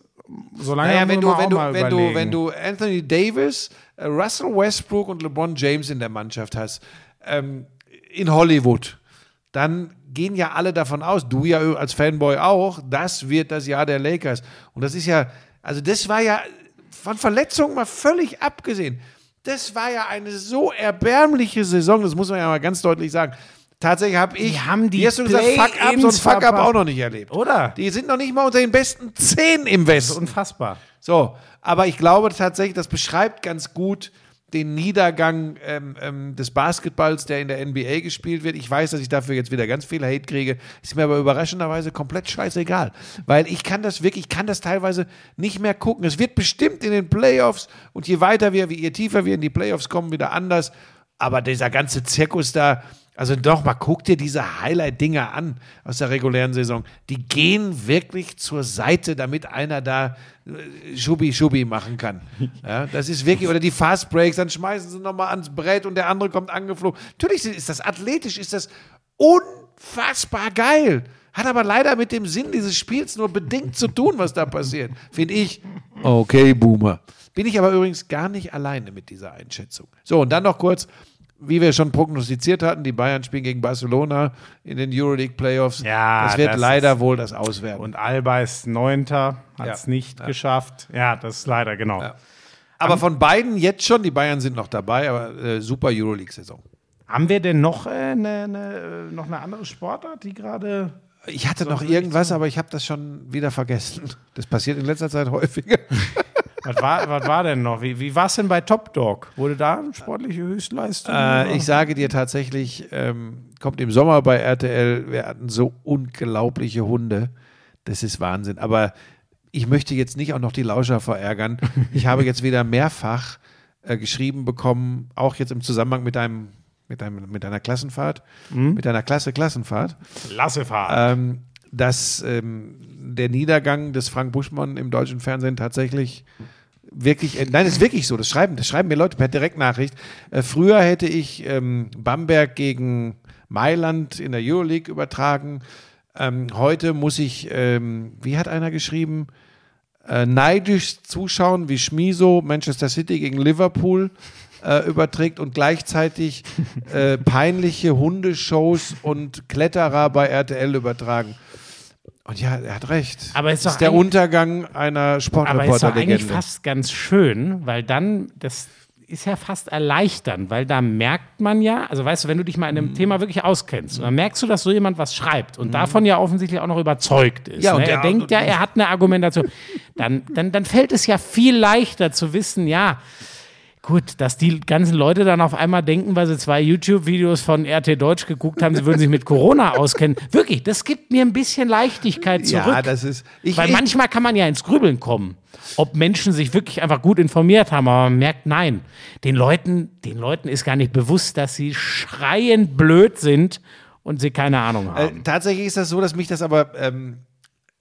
solange naja, wenn du, wenn du, wenn du, wenn du Anthony Davis, äh, Russell Westbrook und LeBron James in der Mannschaft hast, ähm, in Hollywood, dann gehen ja alle davon aus, du ja als Fanboy auch, das wird das Jahr der Lakers. Und das ist ja, also das war ja von Verletzungen mal völlig abgesehen. Das war ja eine so erbärmliche Saison, das muss man ja mal ganz deutlich sagen. Tatsächlich habe ich, Die haben die wie hast du gesagt, Fuck-Up, so ein Play-ins Fuck-Up auch noch nicht erlebt. Oder? Die sind noch nicht mal unter den besten zehn im Westen. Unfassbar. So, aber ich glaube tatsächlich, das beschreibt ganz gut den Niedergang ähm, ähm, des Basketballs, der in der NBA gespielt wird. Ich weiß, dass ich dafür jetzt wieder ganz viel Hate kriege. Ist mir aber überraschenderweise komplett scheißegal. Weil ich kann das wirklich, ich kann das teilweise nicht mehr gucken. Es wird bestimmt in den Playoffs und je weiter wir, je tiefer wir in die Playoffs kommen, wieder anders. Aber dieser ganze Zirkus da, also doch mal, guck dir diese Highlight-Dinger an aus der regulären Saison. Die gehen wirklich zur Seite, damit einer da äh, Schubi-Schubi machen kann. Ja, das ist wirklich, oder die Fast Breaks, dann schmeißen sie nochmal ans Brett und der andere kommt angeflogen. Natürlich ist das athletisch, ist das unfassbar geil. Hat aber leider mit dem Sinn dieses Spiels nur bedingt zu tun, was da passiert. Finde ich. Okay, Boomer. Bin ich aber übrigens gar nicht alleine mit dieser Einschätzung. So, und dann noch kurz, wie wir schon prognostiziert hatten, die Bayern spielen gegen Barcelona in den Euroleague Playoffs. Ja, das wird das leider wohl das Auswerten. Und Alba ist Neunter, hat es Ja. nicht geschafft. Ja, das ist leider, genau. aber von beiden jetzt schon, die Bayern sind noch dabei, aber äh, super Euroleague-Saison. Haben wir denn noch, äh, eine, eine, noch eine andere Sportart, die gerade. Ich hatte noch irgendwas, aber ich habe das schon wieder vergessen. Das passiert in letzter Zeit häufiger. Was war, was war denn noch? Wie, wie war es denn bei Top Dog? Wurde da eine sportliche Höchstleistung? Äh, ich sage dir tatsächlich, ähm, kommt im Sommer bei RTL, wir hatten so unglaubliche Hunde. Das ist Wahnsinn. Aber ich möchte jetzt nicht auch noch die Lauscher verärgern. Ich habe jetzt wieder mehrfach äh, geschrieben bekommen, auch jetzt im Zusammenhang mit deinem, mit deinem, mit deiner Klassenfahrt, mit deiner Klasse Klassenfahrt, Klasse Fahrt. ähm, dass ähm, der Niedergang des Frank Buschmann im deutschen Fernsehen tatsächlich wirklich, äh, nein, das ist wirklich so, das schreiben, das schreiben mir Leute per Direktnachricht. Äh, früher hätte ich ähm, Bamberg gegen Mailand in der Euroleague übertragen. Ähm, heute muss ich, ähm, wie hat einer geschrieben, äh, neidisch zuschauen, wie Schmiso Manchester City gegen Liverpool äh, überträgt und gleichzeitig äh, peinliche Hundeshows und Kletterer bei RTL übertragen. Und ja, er hat recht. Aber ist das doch ist der Untergang einer Aber ist eigentlich Sportreporter-Legende. fast ganz schön, weil dann, das ist ja fast erleichternd, weil da merkt man ja, also weißt du, wenn du dich mal in einem Mhm. Thema wirklich auskennst, dann merkst du, dass so jemand was schreibt und davon ja offensichtlich auch noch überzeugt ist. Ja, und ne? er denkt ja, er hat eine Argumentation. Dann, dann, dann fällt es ja viel leichter zu wissen, ja, Gut, dass die ganzen Leute dann auf einmal denken, weil sie zwei YouTube-Videos von RT Deutsch geguckt haben, sie würden sich mit Corona auskennen. Wirklich, das gibt mir ein bisschen Leichtigkeit zurück. Ja, das ist. Ich, Weil ich, manchmal kann man ja ins Grübeln kommen, ob Menschen sich wirklich einfach gut informiert haben, aber man merkt, nein, den Leuten, den Leuten ist gar nicht bewusst, dass sie schreiend blöd sind und sie keine Ahnung Äh, haben. tatsächlich ist das so, dass mich das aber, ähm,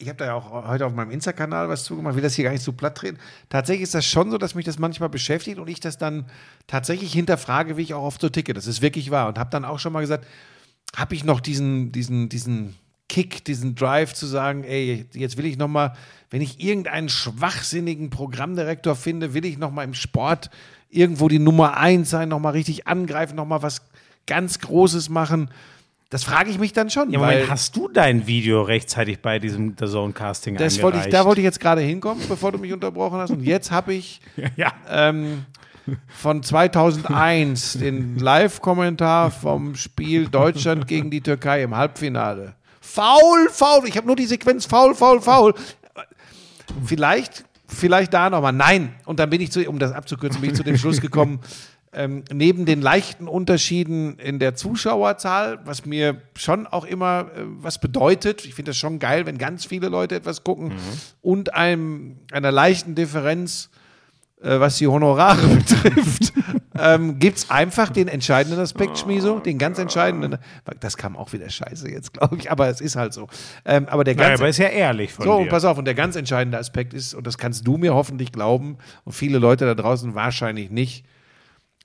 ich habe da ja auch heute auf meinem Insta-Kanal was zugemacht, will das hier gar nicht so platt treten. Tatsächlich ist das schon so, dass mich das manchmal beschäftigt und ich das dann tatsächlich hinterfrage, wie ich auch oft so ticke. Das ist wirklich wahr. Und habe dann auch schon mal gesagt, habe ich noch diesen, diesen, diesen Kick, diesen Drive zu sagen, ey, jetzt will ich noch mal, wenn ich irgendeinen schwachsinnigen Programmdirektor finde, will ich noch mal im Sport irgendwo die Nummer eins sein, noch mal richtig angreifen, noch mal was ganz Großes machen Das frage ich mich dann schon. Ja, Moment, hast du dein Video rechtzeitig bei diesem The Zone Casting das wollte ich, da wollte ich jetzt gerade hinkommen, bevor du mich unterbrochen hast. Und jetzt habe ich ja. ähm, von 2001 den Live-Kommentar vom Spiel Deutschland gegen die Türkei im Halbfinale. Faul, faul. Ich habe nur die Sequenz faul, faul, faul. Vielleicht, vielleicht da nochmal. Nein. Und dann bin ich zu, um das abzukürzen, bin ich zu dem Schluss gekommen, ähm, neben den leichten Unterschieden in der Zuschauerzahl, was mir schon auch immer äh, was bedeutet, ich finde das schon geil, wenn ganz viele Leute etwas gucken, und einem, einer leichten Differenz, äh, was die Honorare betrifft, ähm, gibt es einfach den entscheidenden Aspekt, Schmiso, den ganz entscheidenden. Das kam auch wieder scheiße jetzt, glaube ich, aber es ist halt so. Ähm, aber der Naja, ganz aber ist ja ehrlich von so, dir. pass auf, und der ganz entscheidende Aspekt ist, und das kannst du mir hoffentlich glauben, und viele Leute da draußen wahrscheinlich nicht,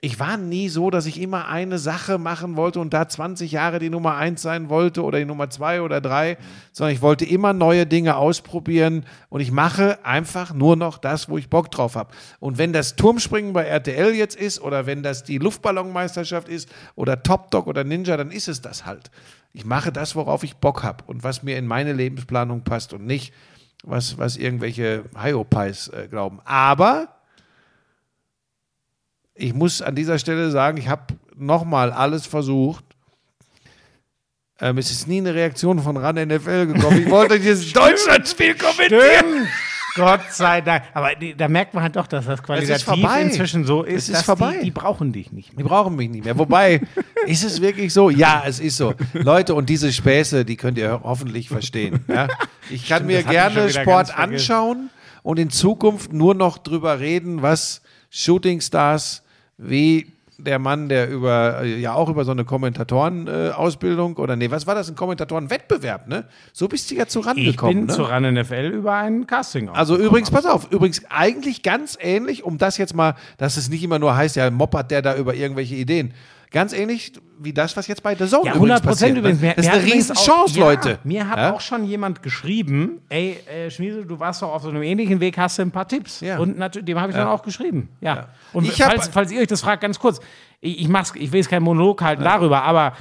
ich war nie so, dass ich immer eine Sache machen wollte und da 20 Jahre die Nummer eins sein wollte oder die Nummer zwei oder drei, sondern ich wollte immer neue Dinge ausprobieren und ich mache einfach nur noch das, wo ich Bock drauf habe. Und wenn das Turmspringen bei RTL jetzt ist oder wenn das die Luftballonmeisterschaft ist oder Top Dog oder Ninja, dann ist es das halt. Ich mache das, worauf ich Bock habe und was mir in meine Lebensplanung passt und nicht, was, was irgendwelche Hyopies äh, glauben. Aber ich muss an dieser Stelle sagen, ich habe nochmal alles versucht. Ähm, es ist nie eine Reaktion von RAN NFL gekommen. Ich wollte dieses Deutschlandspiel kommentieren. Stimmt. Gott sei Dank. Aber die, da merkt man halt doch, dass das qualitativ inzwischen so ist, Es ist dass vorbei. Die, die brauchen dich nicht Die mehr. brauchen mich nicht mehr. Wobei, ist es wirklich so? Ja, es ist so. Leute, und diese Späße, die könnt ihr hoffentlich verstehen. Ja? Ich kann mir ich schon gerne Sport anschauen und in Zukunft nur noch drüber reden, was Shootingstars wie der Mann, der über äh, ja auch über so eine Kommentatoren-Ausbildung oder nee, was war das? Ein Kommentatoren-Wettbewerb, ne? So bist du ja zu Ich rangekommen. bin ne? zu RAN NFL über ein Casting Also übrigens, pass auf, übrigens eigentlich ganz ähnlich, um das jetzt mal, dass es nicht immer nur heißt, ja, moppert der da über irgendwelche Ideen. Ganz ähnlich wie das, was jetzt bei The Zone Ja, übrigens 100 Prozent passiert. übrigens. Ne? Mir- Das ist eine übrigens Riesenchance, auch, ja, Leute. Mir hat Ja? auch schon jemand geschrieben, ey, äh, Schmiesel, du warst doch auf so einem ähnlichen Weg, hast du ein paar Tipps. Ja. Und natürlich, dem habe ich dann auch geschrieben. Ja. Und hab- falls, falls ihr euch das fragt, ganz kurz, ich, ich, mach's, ich will jetzt keinen Monolog halten darüber, aber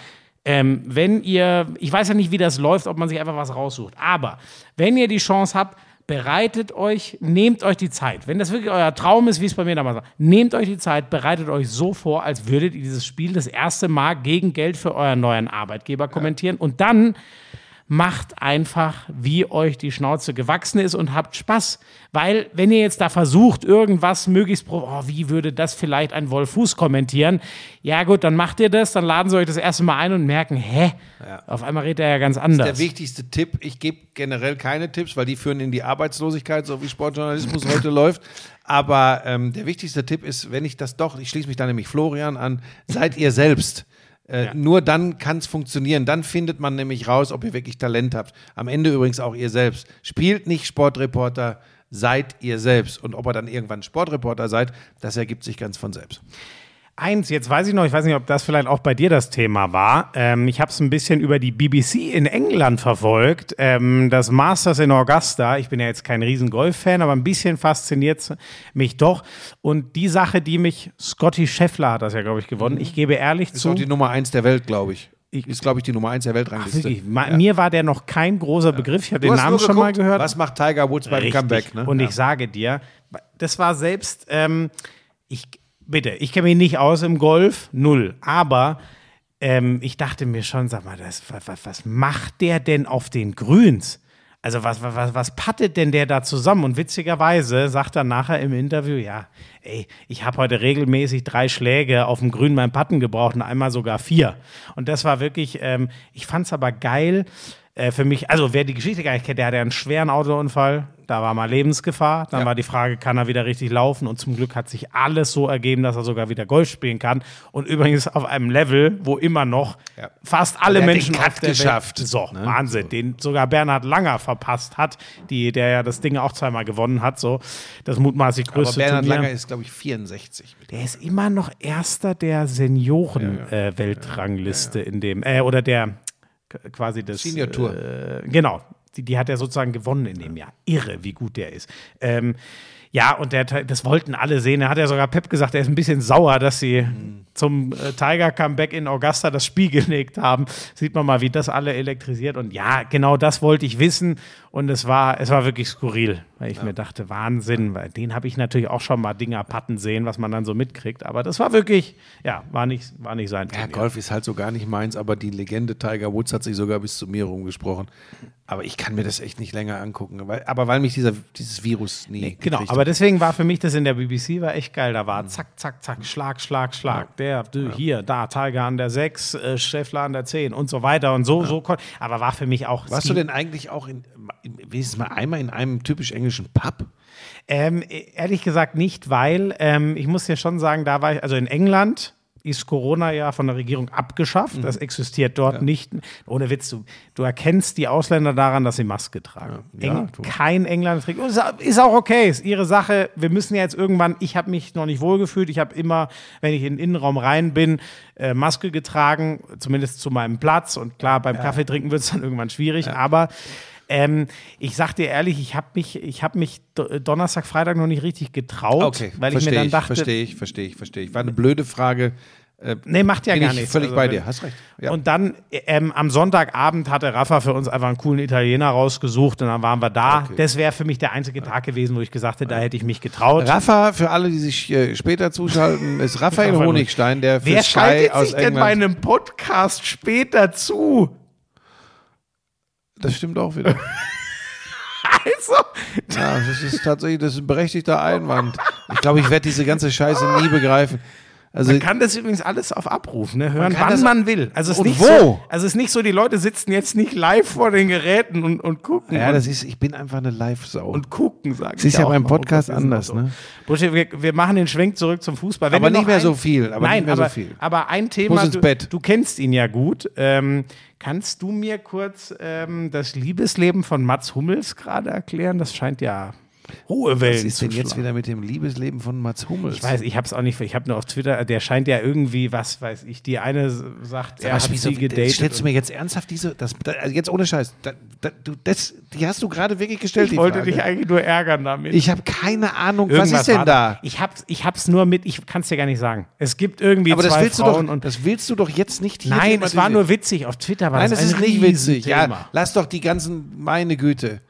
ähm, wenn ihr, ich weiß ja nicht, wie das läuft, ob man sich einfach was raussucht, aber wenn ihr die Chance habt, bereitet euch, nehmt euch die Zeit. Wenn das wirklich euer Traum ist, wie es bei mir damals war, nehmt euch die Zeit, bereitet euch so vor, als würdet ihr dieses Spiel das erste Mal gegen Geld für euren neuen Arbeitgeber kommentieren und dann macht einfach, wie euch die Schnauze gewachsen ist und habt Spaß. Weil, wenn ihr jetzt da versucht, irgendwas möglichst pro, oh, wie würde das vielleicht ein Wolf Fuß kommentieren? Ja, gut, dann macht ihr das, dann laden sie euch das erste Mal ein und merken, hä? Auf einmal redet er ja ganz anders. Der wichtigste Tipp, ich gebe generell keine Tipps, weil die führen in die Arbeitslosigkeit, so wie Sportjournalismus heute läuft. Aber ähm, der wichtigste Tipp ist, wenn ich das doch, ich schließe mich da nämlich Florian an, seid ihr selbst. Äh, Nur dann kann es funktionieren. Dann findet man nämlich raus, ob ihr wirklich Talent habt. Am Ende übrigens auch ihr selbst. Spielt nicht Sportreporter, seid ihr selbst. Und ob ihr dann irgendwann Sportreporter seid, das ergibt sich ganz von selbst. Eins, jetzt weiß ich noch, ich weiß nicht, ob das vielleicht auch bei dir das Thema war. Ähm, ich habe es ein bisschen über die BBC in England verfolgt. Ähm, das Masters in Augusta. Ich bin ja jetzt kein riesen Golf-Fan, aber ein bisschen fasziniert mich doch. Und die Sache, die mich, Scotty Scheffler hat das ja, glaube ich, gewonnen. Ich gebe ehrlich Ist zu. auch die Nummer eins der Welt, glaube ich. Ich- Ist, glaube ich, die Nummer eins der Ach, Weltrangliste. wirklich, ma- Mir war der noch kein großer Begriff. Ich habe den Namen schon mal gehört. Was macht Tiger Woods beim Richtig. Comeback? Ne? Und Ja. ich sage dir, das war selbst, ähm, ich, bitte, ich kenne mich nicht aus im Golf, null. Aber ähm, ich dachte mir schon, sag mal, das, was, was, macht der denn auf den Grüns? Also was, was, was, was pattet denn der da zusammen? Und witzigerweise sagt er nachher im Interview, ja, ey, ich habe heute regelmäßig drei Schläge auf dem Grün beim Patten gebraucht und einmal sogar vier. Und das war wirklich, ähm, ich fand es aber geil, äh, für mich, also wer die Geschichte gar nicht kennt, der hatte einen schweren Autounfall, da war mal Lebensgefahr, dann Ja. war die Frage, kann er wieder richtig laufen und zum Glück hat sich alles so ergeben, dass er sogar wieder Golf spielen kann und übrigens auf einem Level, wo immer noch Ja. fast alle Menschen den Cut geschafft, Welt, so, ne? Wahnsinn, den sogar Bernhard Langer verpasst hat, die, der ja das Ding auch zweimal gewonnen hat, so das mutmaßlich Aber größte Bernhard Turnier. Langer ist, glaube ich, 64. Der ist immer noch Erster der Senioren-Weltrangliste in dem, äh, oder der quasi des Senior Tour. Äh, genau. die, die hat er sozusagen gewonnen in dem Jahr. Irre, wie gut der ist. Ähm, ja, und der, das wollten alle sehen. Da hat ja sogar Pep gesagt, er ist ein bisschen sauer, dass sie zum äh, Tiger-Comeback in Augusta das Spiel gelegt haben. Sieht man mal, wie das alle elektrisiert. Und ja, genau das wollte ich wissen. Und es war, es war wirklich skurril, weil ich mir dachte, Wahnsinn, weil den habe ich natürlich auch schon mal Dinger patten sehen, was man dann so mitkriegt. Aber das war wirklich, ja, war nicht, war nicht sein Ja, Turnier. Golf ist halt so gar nicht meins, aber die Legende Tiger Woods hat sich sogar bis zu mir rumgesprochen. Aber ich kann mir das echt nicht länger angucken. Weil, aber weil mich dieser, dieses Virus nie. Genau, gekriegt aber deswegen war für mich das in der BBC war echt geil. Da war zack, zack, zack, Schlag, Schlag, Schlag. Der, du, hier, da, Tiger an der 6, äh, Schäffler an der 10 und so weiter und so, so. Aber war für mich auch. Warst du denn eigentlich auch in, in, wenigstens mal einmal in einem typisch englischen Pub? Ähm, ehrlich gesagt nicht, weil ähm, ich muss ja schon sagen, da war ich, also in England ist Corona ja von der Regierung abgeschafft. Das existiert dort nicht. Ohne Witz, du, du erkennst die Ausländer daran, dass sie Maske tragen. Ja, Eng, tu. kein Engländer trägt. Ist, ist auch okay, ist ihre Sache. Wir müssen ja jetzt irgendwann, ich habe mich noch nicht wohlgefühlt. Ich habe immer, wenn ich in den Innenraum rein bin, äh, Maske getragen, zumindest zu meinem Platz. Und klar, beim Kaffee trinken wird es dann irgendwann schwierig. Aber ähm, ich sag dir ehrlich, ich habe mich, ich habe mich Do- Donnerstag, Freitag noch nicht richtig getraut, weil ich mir dann dachte, verstehe ich, verstehe ich, verstehe ich. War eine blöde Frage. nee, macht ja gar ich nichts. völlig Also, bei dir, hast recht. Ja. Und dann ähm, am Sonntagabend hatte Rafa für uns einfach einen coolen Italiener rausgesucht und dann waren wir da. Okay. Das wäre für mich der einzige Tag gewesen, wo ich gesagt hätte, da hätte ich mich getraut. Rafa, für alle, die sich äh, später zuschalten, ist Raphael Honigstein, der für Wer Sky schaltet aus sich denn bei einem Podcast später zu? Das stimmt auch wieder. Also, Ja, das ist tatsächlich das ist ein berechtigter Einwand. Ich glaube, ich werde diese ganze Scheiße nie begreifen. Also, man kann das übrigens alles auf Abruf, ne? hören, kann wann man will. Also es ist nicht wo? So, also es ist nicht so, die Leute sitzen jetzt nicht live vor den Geräten und, und gucken. ja, und, das ist, ich bin einfach eine Live-Sau. und gucken, sagen Das ist ja beim Podcast anders, ne? Buschi, wir, wir machen den Schwenk zurück zum Fußball. Wenn Aber nicht mehr ein, so viel, aber Nein, nicht mehr aber, so viel. aber ein Thema, du, du kennst ihn ja gut. Ähm, kannst du mir kurz ähm, das Liebesleben von Mats Hummels gerade erklären? Das scheint ja hohe Was Wellen ist zu denn jetzt wieder mit dem Liebesleben von Mats Hummels? Ich weiß, ich habe es auch nicht, ich habe nur auf Twitter, der scheint ja irgendwie, was weiß ich, die eine sagt, er Aber hat sie gedatet. Stellst du mir jetzt ernsthaft diese, das, da, also jetzt ohne Scheiß, da, da, du, das, die hast du gerade wirklich gestellt, ich wollte Frage. dich eigentlich nur ärgern damit. Ich habe keine Ahnung, was Irgendwas ist denn da? Ich hab's, ich hab's nur mit, ich kann es dir gar nicht sagen. Es gibt irgendwie Aber das zwei willst, du Frauen doch, und das willst du doch jetzt nicht hier Nein, es war nur witzig. Auf Twitter war Nein, das das ist ein nicht witzig. Ja, lass doch die ganzen, meine Güte.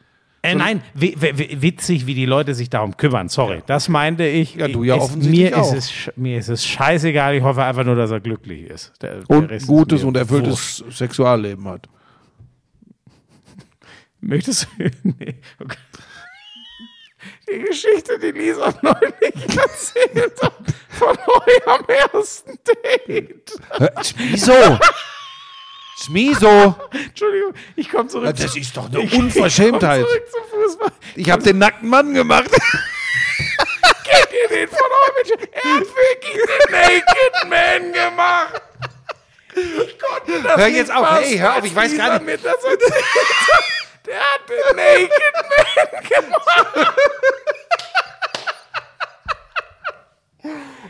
Äh, nein, wi- wi- wi- witzig, wie die Leute sich darum kümmern. Sorry, das meinte ich. Ja, du ja es, offensichtlich mir auch. Ist es, mir ist es scheißegal. Ich hoffe einfach nur, dass er glücklich ist. Der, der Und ist gutes und wurscht. erfülltes Sexualleben hat. Möchtest du? Nee, okay. Die Geschichte, die Lisa neulich erzählt hat, von eurem ersten Date. Schmiso! Schmiso! Entschuldigung, ich komme zurück. Das ist doch eine ich- ich Unverschämtheit. zurück zum Fußball. Ich habe den nackten Mann gemacht. Kennt ihr den von euch? Er hat wirklich den Naked Man gemacht. Ich konnte das Hör jetzt auf, hey, hör auf, ich weiß gar nicht- das. Der hat den Naked Man gemacht.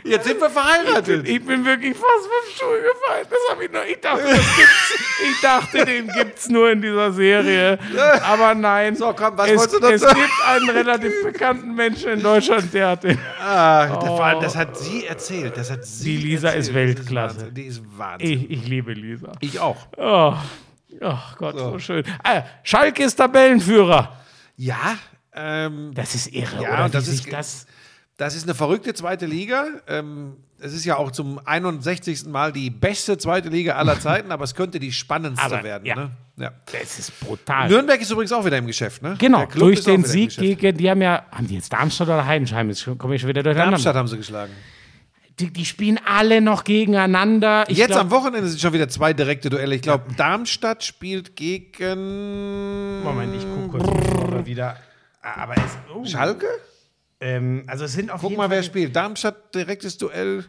Jetzt sind wir verheiratet. Ich bin wirklich fast vom Stuhl gefallen. Das habe ich noch. Ich dachte, das gibt's, ich dachte, den gibt's nur in dieser Serie. Aber nein. So, komm, was es, wolltest du dazu? Es gibt einen relativ bekannten Menschen in Deutschland, der hat den. Ah, vor allem, das hat sie erzählt. Das hat sie Die Lisa erzählt. ist Weltklasse. Die ist Wahnsinn. Ich, ich liebe Lisa. Ich auch. Oh, oh Gott, so, schön. Ah, Schalke ist Tabellenführer. Ja, ähm, Das ist irre, Ja, oder? das Wie ist das. Das ist eine verrückte zweite Liga. Ähm, es ist ja auch zum 61. Mal die beste zweite Liga aller Zeiten, aber es könnte die spannendste Aber, werden. ja. Ne? Ja. Das ist brutal. Nürnberg ist übrigens auch wieder im Geschäft. Ne? Genau, durch den Sieg gegen, die haben ja, haben die jetzt Darmstadt oder Heidenheim? Jetzt komme ich schon wieder durcheinander. Darmstadt haben sie geschlagen. Die, die spielen alle noch gegeneinander. Ich Jetzt glaub, am Wochenende sind schon wieder zwei direkte Duelle. Ich glaube, Darmstadt spielt gegen Moment, ich gucke kurz er wieder. Ah, Aber es. Oh, Schalke. Ähm, also es sind auf Guck jeden mal, Fall wer spielt. Darmstadt direktes Duell.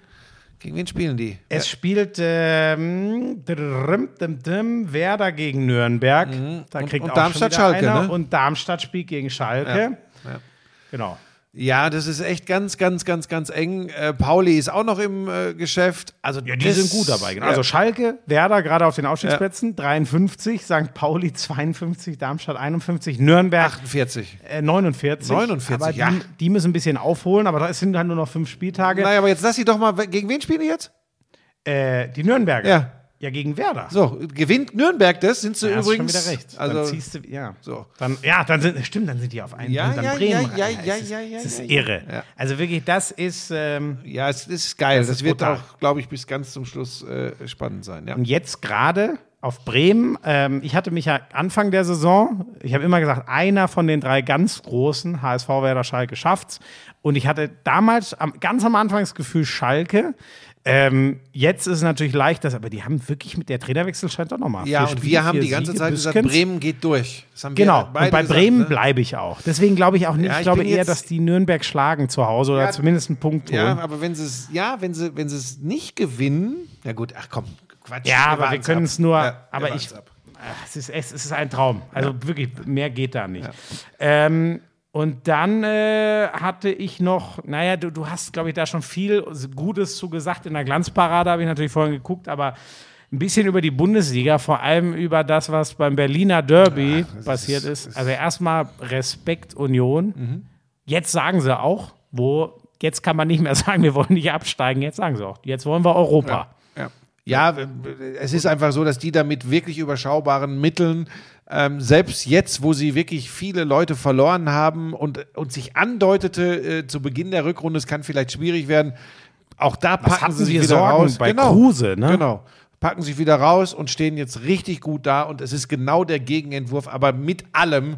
Gegen wen spielen die? Es spielt ähm, Werder gegen Nürnberg. Da Und- kriegt und auch Darmstadt Schalke, einer. ne? Und Darmstadt spielt gegen Schalke. Ja. Genau. Ja, das ist echt ganz, ganz, ganz, ganz eng. Äh, Pauli ist auch noch im äh, Geschäft. Also Ja, die das- sind gut dabei. Genau. Ja. Also Schalke, Werder gerade auf den Ausstiegsplätzen, 53, St. Pauli 52, Darmstadt 51, Nürnberg 48. äh, 49. 49, aber die, ja. die müssen ein bisschen aufholen, aber da sind halt nur noch fünf Spieltage. Naja, aber jetzt lass sie doch mal, gegen wen spielen die jetzt? Äh, die Nürnberger. Ja. Ja, gegen Werder. So, gewinnt Nürnberg das, sind sie Ja, hast schon übrigens. wieder recht. Also, dann ziehst du, ja. so. Dann, ja, dann sind, stimmt, dann sind die auf einen Ja, an ja, Bremen. ja, ja, ist, ja, ja, es ist ja, irre. ja. Also wirklich, das ist. Ähm, ja, es ist geil. Das, ist wird brutal. auch, glaube ich, bis ganz zum Schluss äh, spannend sein. Ja. Und jetzt gerade auf Bremen, ähm, ich hatte mich ja Anfang der Saison, ich habe immer gesagt, einer von den drei ganz großen, HSV, Werder, Schalke, schafft's. Und ich hatte damals am, ganz am Anfang das Gefühl, Schalke. Ähm, jetzt ist es natürlich leicht, dass, aber die haben wirklich mit der Trainerwechsel scheint doch nochmal. Ja, und wir haben die ganze Zeit gesagt, Bremen geht durch. Genau, und bei gesagt, Bremen ne? bleibe ich auch. Deswegen glaube ich auch nicht, Ja, ich ich glaube eher, dass die Nürnberg schlagen zu Hause oder Ja, zumindest einen Punkt holen. Ja, aber wenn sie es, ja, wenn sie, wenn sie es nicht gewinnen, ja gut, ach komm, Quatsch. Ja, aber wir können es nur, Ja, aber ich, ab. es ist, es ist ein Traum. Also wirklich, mehr geht da nicht. Ähm, und dann äh, hatte ich noch, naja, du, du hast, glaube ich, da schon viel Gutes zu gesagt. In der Glanzparade habe ich natürlich vorhin geguckt, aber ein bisschen über die Bundesliga, vor allem über das, was beim Berliner Derby passiert ist. Also erstmal Respekt Union. Jetzt sagen sie auch, wo, jetzt kann man nicht mehr sagen, wir wollen nicht absteigen, jetzt sagen sie auch, jetzt wollen wir Europa. Ja. Ja, es ist einfach so, dass die da mit wirklich überschaubaren Mitteln, ähm, selbst jetzt, wo sie wirklich viele Leute verloren haben und, und sich andeutete äh, zu Beginn der Rückrunde, es kann vielleicht schwierig werden, auch da packen hatten sie wieder Sorgen raus. bei Kruse, ne? Genau. Packen sich wieder raus und stehen jetzt richtig gut da und es ist genau der Gegenentwurf, aber mit allem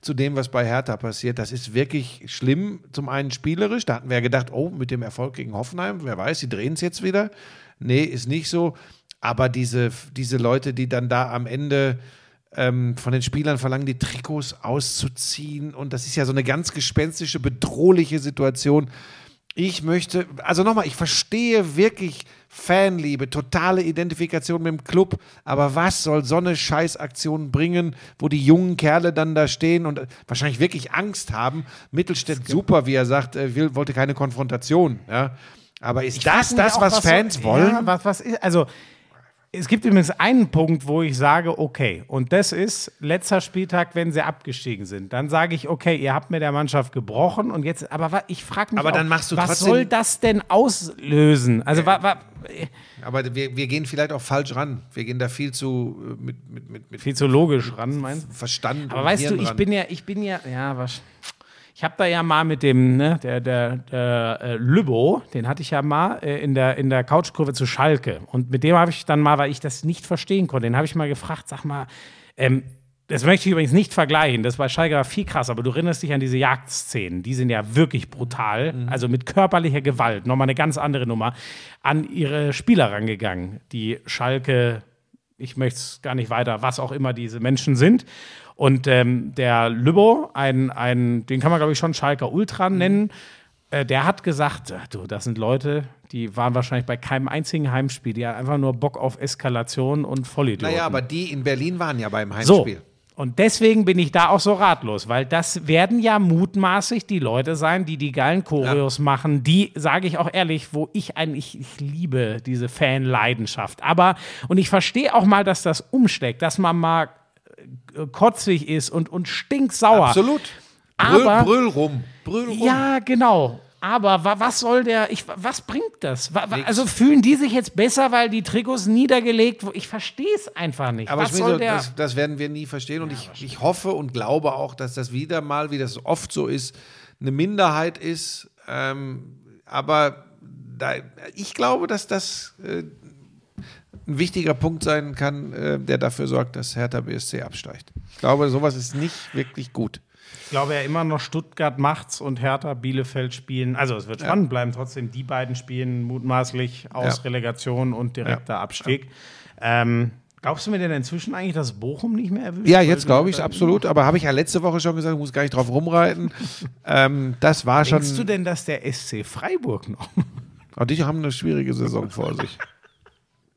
zu dem, was bei Hertha passiert. Das ist wirklich schlimm. Zum einen spielerisch, da hatten wir ja gedacht, oh, mit dem Erfolg gegen Hoffenheim, wer weiß, sie drehen es jetzt wieder. Nee, ist nicht so. Aber diese, diese Leute, die dann da am Ende ähm, von den Spielern verlangen, die Trikots auszuziehen. Und das ist ja so eine ganz gespenstische, bedrohliche Situation. Ich möchte, also nochmal, ich verstehe wirklich Fanliebe, totale Identifikation mit dem Club, aber was soll so eine Scheißaktion bringen, wo die jungen Kerle dann da stehen und wahrscheinlich wirklich Angst haben? Mittelstädt super, wie er sagt, er will, wollte keine Konfrontation, ja. Aber ist das frag mich das, auch, was Fans so, wollen? Ja, was, was ist, also es gibt übrigens einen Punkt, wo ich sage, okay, und das ist letzter Spieltag, wenn sie abgestiegen sind. Dann sage ich, okay, ihr habt mit der Mannschaft gebrochen und jetzt, aber ich frage mich, Aber auch, dann machst du was trotzdem- soll das denn auslösen? Also, wa, wa, Aber wir, wir gehen vielleicht auch falsch ran. Wir gehen da viel zu äh, mit, mit, mit, mit viel zu logisch ran, meinst du? Verstand. Aber weißt du, Hirn ich ran. bin ja, ich bin ja, ja, was. Ich habe da ja mal mit dem, ne, der, der, der äh, Lübbo, den hatte ich ja mal äh, in der, in der Couchkurve zu Schalke. Und mit dem habe ich dann mal, weil ich das nicht verstehen konnte, den habe ich mal gefragt, sag mal, ähm, das möchte ich übrigens nicht vergleichen, das bei Schalke war viel krasser, aber du erinnerst dich an diese Jagdszenen, die sind ja wirklich brutal, also mit körperlicher Gewalt, nochmal eine ganz andere Nummer, an ihre Spieler rangegangen, die Schalke ich möchte es gar nicht weiter, was auch immer diese Menschen sind. Und ähm, der Lübbo, ein, ein, den kann man, glaube ich, schon Schalker Ultra nennen, äh, der hat gesagt, du, das sind Leute, die waren wahrscheinlich bei keinem einzigen Heimspiel, die hatten einfach nur Bock auf Eskalation und Vollidioten. Naja, aber die in Berlin waren ja beim So. Heimspiel. Und deswegen bin ich da auch so ratlos, weil das werden ja mutmaßlich die Leute sein, die die geilen Choreos machen, die, sage ich auch ehrlich, wo ich eigentlich, ich liebe diese Fanleidenschaft. Aber, und ich verstehe auch mal, dass das umschlägt, dass man mal kotzig ist und, und stinksauer. Absolut. Brüll, Aber- Brüll rum. Brüll rum. Ja, genau. Aber wa, was soll der, ich, was bringt das? Wa, wa, also fühlen die sich jetzt besser, weil die Trikots niedergelegt wurden? Ich verstehe es einfach nicht. Aber was soll meine, der? das, das werden wir nie verstehen. Und ich, ich hoffe und glaube auch, dass das wieder mal, wie das oft so ist, eine Minderheit ist. Ähm, aber da, ich glaube, dass das äh, ein wichtiger Punkt sein kann, äh, der dafür sorgt, dass Hertha BSC absteigt. Ich glaube, sowas ist nicht wirklich gut. Ich glaube ja immer noch, Stuttgart macht's und Hertha Bielefeld spielen. Also es wird spannend bleiben. Trotzdem, die beiden spielen mutmaßlich aus Ja. Relegation und direkter Abstieg. Ähm, glaubst du mir denn inzwischen eigentlich, dass Bochum nicht mehr erwischt? Ja, jetzt glaube ich es absolut. Aber habe ich ja letzte Woche schon gesagt, ich muss gar nicht drauf rumreiten. ähm, das war schon. Denkst du denn, dass der SC Freiburg noch? Oh, die haben eine schwierige Saison vor sich.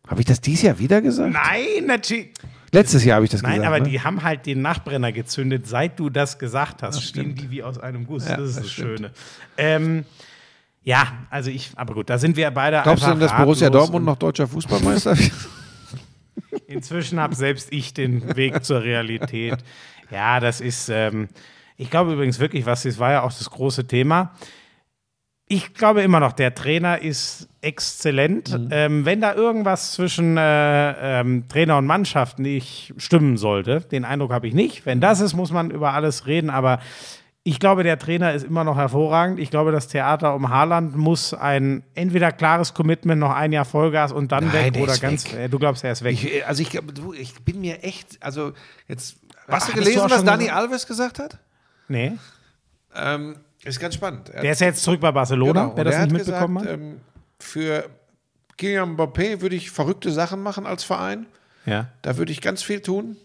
Habe ich das dieses Jahr wieder gesagt? Nein, natürlich. Letztes Jahr habe ich das Nein, gesagt. aber ne? die haben halt den Nachbrenner gezündet. Seit du das gesagt hast, stehen die wie aus einem Guss. Ja, das ist das das. Schöne. Ähm, ja, also ich, aber gut, da sind wir beide Glaubst du denn, dass Borussia Dortmund und noch deutscher Fußballmeister wird? Inzwischen habe selbst ich den Weg zur Realität. Ja, das ist, ähm, ich glaube übrigens wirklich, was ist, war ja auch das große Thema. Ich glaube immer noch, der Trainer ist exzellent. Ähm, wenn da irgendwas zwischen äh, ähm, Trainer und Mannschaft nicht stimmen sollte, den Eindruck habe ich nicht. Wenn das ist, muss man über alles reden. Aber ich glaube, der Trainer ist immer noch hervorragend. Ich glaube, das Theater um Haaland muss ein entweder klares Commitment, noch ein Jahr Vollgas und dann Nein, weg der oder ganz. weg. Äh, du glaubst, er ist weg. Ich, also ich, du, ich bin mir echt, also jetzt, hast du gelesen, was Dani? Alves gesagt hat? nee. Ähm, ist ganz spannend. Er Der ist ja jetzt zurück bei Barcelona, Genau, wer das nicht mitbekommen gesagt, hat. Ähm, für Kylian Mbappé würde ich verrückte Sachen machen als Verein. ja, Da würde ich ganz viel tun.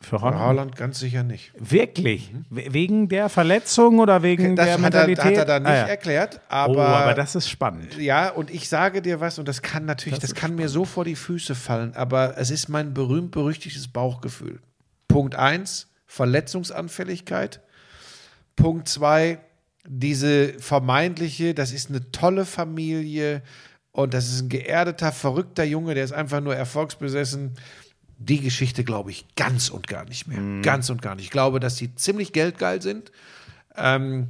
für Holland. Haaland ganz sicher nicht. Wirklich? We- Wegen der Verletzung oder wegen Das der er, Mentalität? hat er da nicht Ah, ja. erklärt. Oh, Aber, aber das ist spannend. ja, und ich sage dir was, und das kann natürlich, das, kann mir so vor die Füße fallen, aber es ist mein berühmt-berüchtigtes Bauchgefühl. Punkt eins, Verletzungsanfälligkeit. Punkt zwei, diese vermeintliche, das ist eine tolle Familie und das ist ein geerdeter, verrückter Junge, der ist einfach nur erfolgsbesessen. Die Geschichte glaube ich ganz und gar nicht mehr. Ganz und gar nicht. Ich glaube, dass die ziemlich geldgeil sind. Ähm,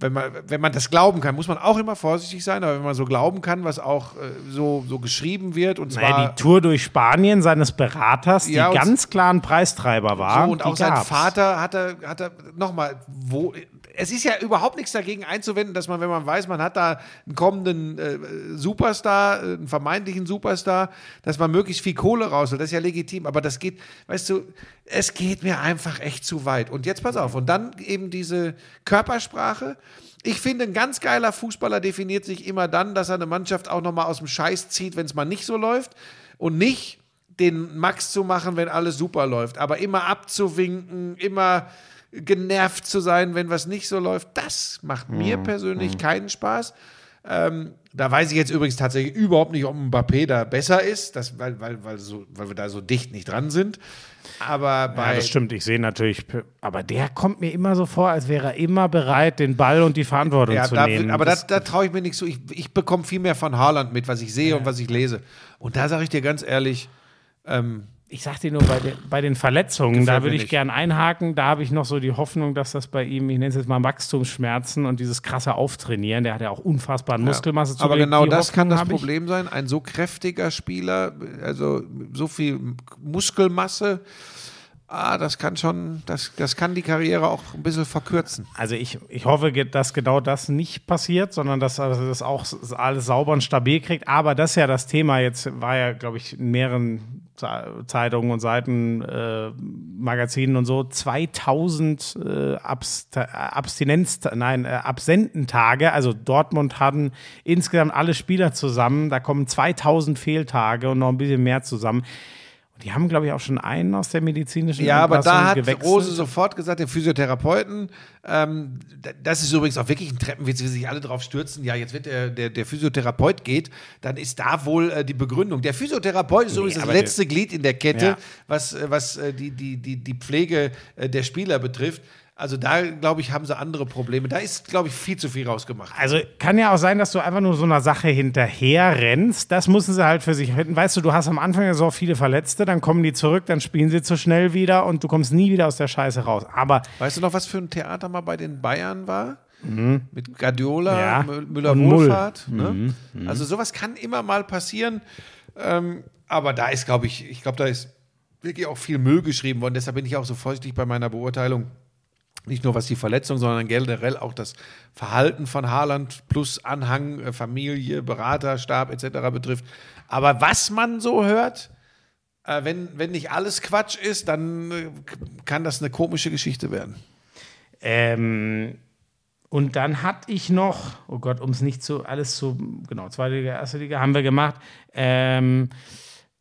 wenn man, wenn man das glauben kann, muss man auch immer vorsichtig sein, aber wenn man so glauben kann, was auch äh, so, so geschrieben wird, und zwar Naja, die Tour durch Spanien seines Beraters, die Ja, ganz klar ein Preistreiber war. So, und auch sein gab's. Vater hat er, hat er nochmal, wo, es ist ja überhaupt nichts dagegen einzuwenden, dass man, wenn man weiß, man hat da einen kommenden äh, Superstar, äh, einen vermeintlichen Superstar, dass man möglichst viel Kohle rausholt. Das ist ja legitim, aber das geht, weißt du, es geht mir einfach echt zu weit. Und jetzt pass auf, und dann eben diese Körpersprache. Ich finde, ein ganz geiler Fußballer definiert sich immer dann, dass er eine Mannschaft auch nochmal aus dem Scheiß zieht, wenn es mal nicht so läuft. Und nicht den Max zu machen, wenn alles super läuft. Aber immer abzuwinken, immer genervt zu sein, wenn was nicht so läuft, das macht mir persönlich keinen Spaß. Ähm, da weiß ich jetzt übrigens tatsächlich überhaupt nicht, ob Mbappé da besser ist, das, weil, weil, weil, so, weil wir da so dicht nicht dran sind. Aber bei Ja, das stimmt. Ich sehe natürlich, aber der kommt mir immer so vor, als wäre er immer bereit, den Ball und die Verantwortung Ja, zu da, nehmen. aber da, Das- da traue ich mir nicht so. Ich, ich bekomme viel mehr von Haaland mit, was ich sehe und was ich lese. Und da sage ich dir ganz ehrlich, ähm, ich sag dir nur, bei den, bei den Verletzungen, da würde ich nicht. gern einhaken. Da habe ich noch so die Hoffnung, dass das bei ihm, ich nenne es jetzt mal Wachstumsschmerzen und dieses krasse Auftrainieren, der hat ja auch unfassbaren Muskelmasse aber zugelegt. genau Die das kann Hoffnung das habe ich. Problem sein. Ein so kräftiger Spieler, also so viel Muskelmasse, ah, das kann schon, das, das kann die Karriere auch ein bisschen verkürzen. Also ich, ich hoffe, dass genau das nicht passiert, sondern dass er das auch alles sauber und stabil kriegt. Aber das ist ja das Thema jetzt, war ja, glaube ich, in mehreren Zeitungen und Seiten, äh, Magazinen und so, 2000 äh, äh, Abstinenz, nein, äh, Absententage. Also Dortmund hatten insgesamt alle Spieler zusammen. Da kommen 2000 Fehltage und noch ein bisschen mehr zusammen. Die haben, glaube ich, auch schon einen aus der medizinischen Ja, aber da hat gewechselt. Rose sofort gesagt, der Physiotherapeuten, ähm, das ist übrigens auch wirklich ein Treppenwitz, wie sich alle drauf stürzen, ja, jetzt wird der, der, der Physiotherapeut geht, dann ist da wohl äh, die Begründung. Der Physiotherapeut ist übrigens das letzte Glied in der Kette, Ja. was, äh, was äh, die, die, die, die Pflege äh, der Spieler betrifft. Also da, glaube ich, haben sie andere Probleme. Da ist, glaube ich, viel zu viel rausgemacht. Also kann ja auch sein, dass du einfach nur so einer Sache hinterher rennst. Das müssen sie halt für sich finden. Weißt du, du hast am Anfang ja so viele Verletzte, dann kommen die zurück, dann spielen sie zu schnell wieder und du kommst nie wieder aus der Scheiße raus. Aber Weißt du noch, was für ein Theater mal bei den Bayern war? Mit Guardiola, Mhm. Ja. Müller-Wohlfahrt. Ne? Also sowas kann immer mal passieren. Ähm, aber da ist, glaube ich, ich glaube, da ist wirklich auch viel Müll geschrieben worden. Deshalb bin ich auch so vorsichtig bei meiner Beurteilung. Nicht nur was die Verletzung, sondern generell auch das Verhalten von Haaland plus Anhang, äh, Familie, Berater, Stab etc. betrifft. Aber was man so hört, äh, wenn, wenn nicht alles Quatsch ist, dann äh, kann das eine komische Geschichte werden. ähm, und dann hatte ich noch, oh Gott, um es nicht zu alles zu, genau, zweite Liga, erste Liga haben wir gemacht. Ähm,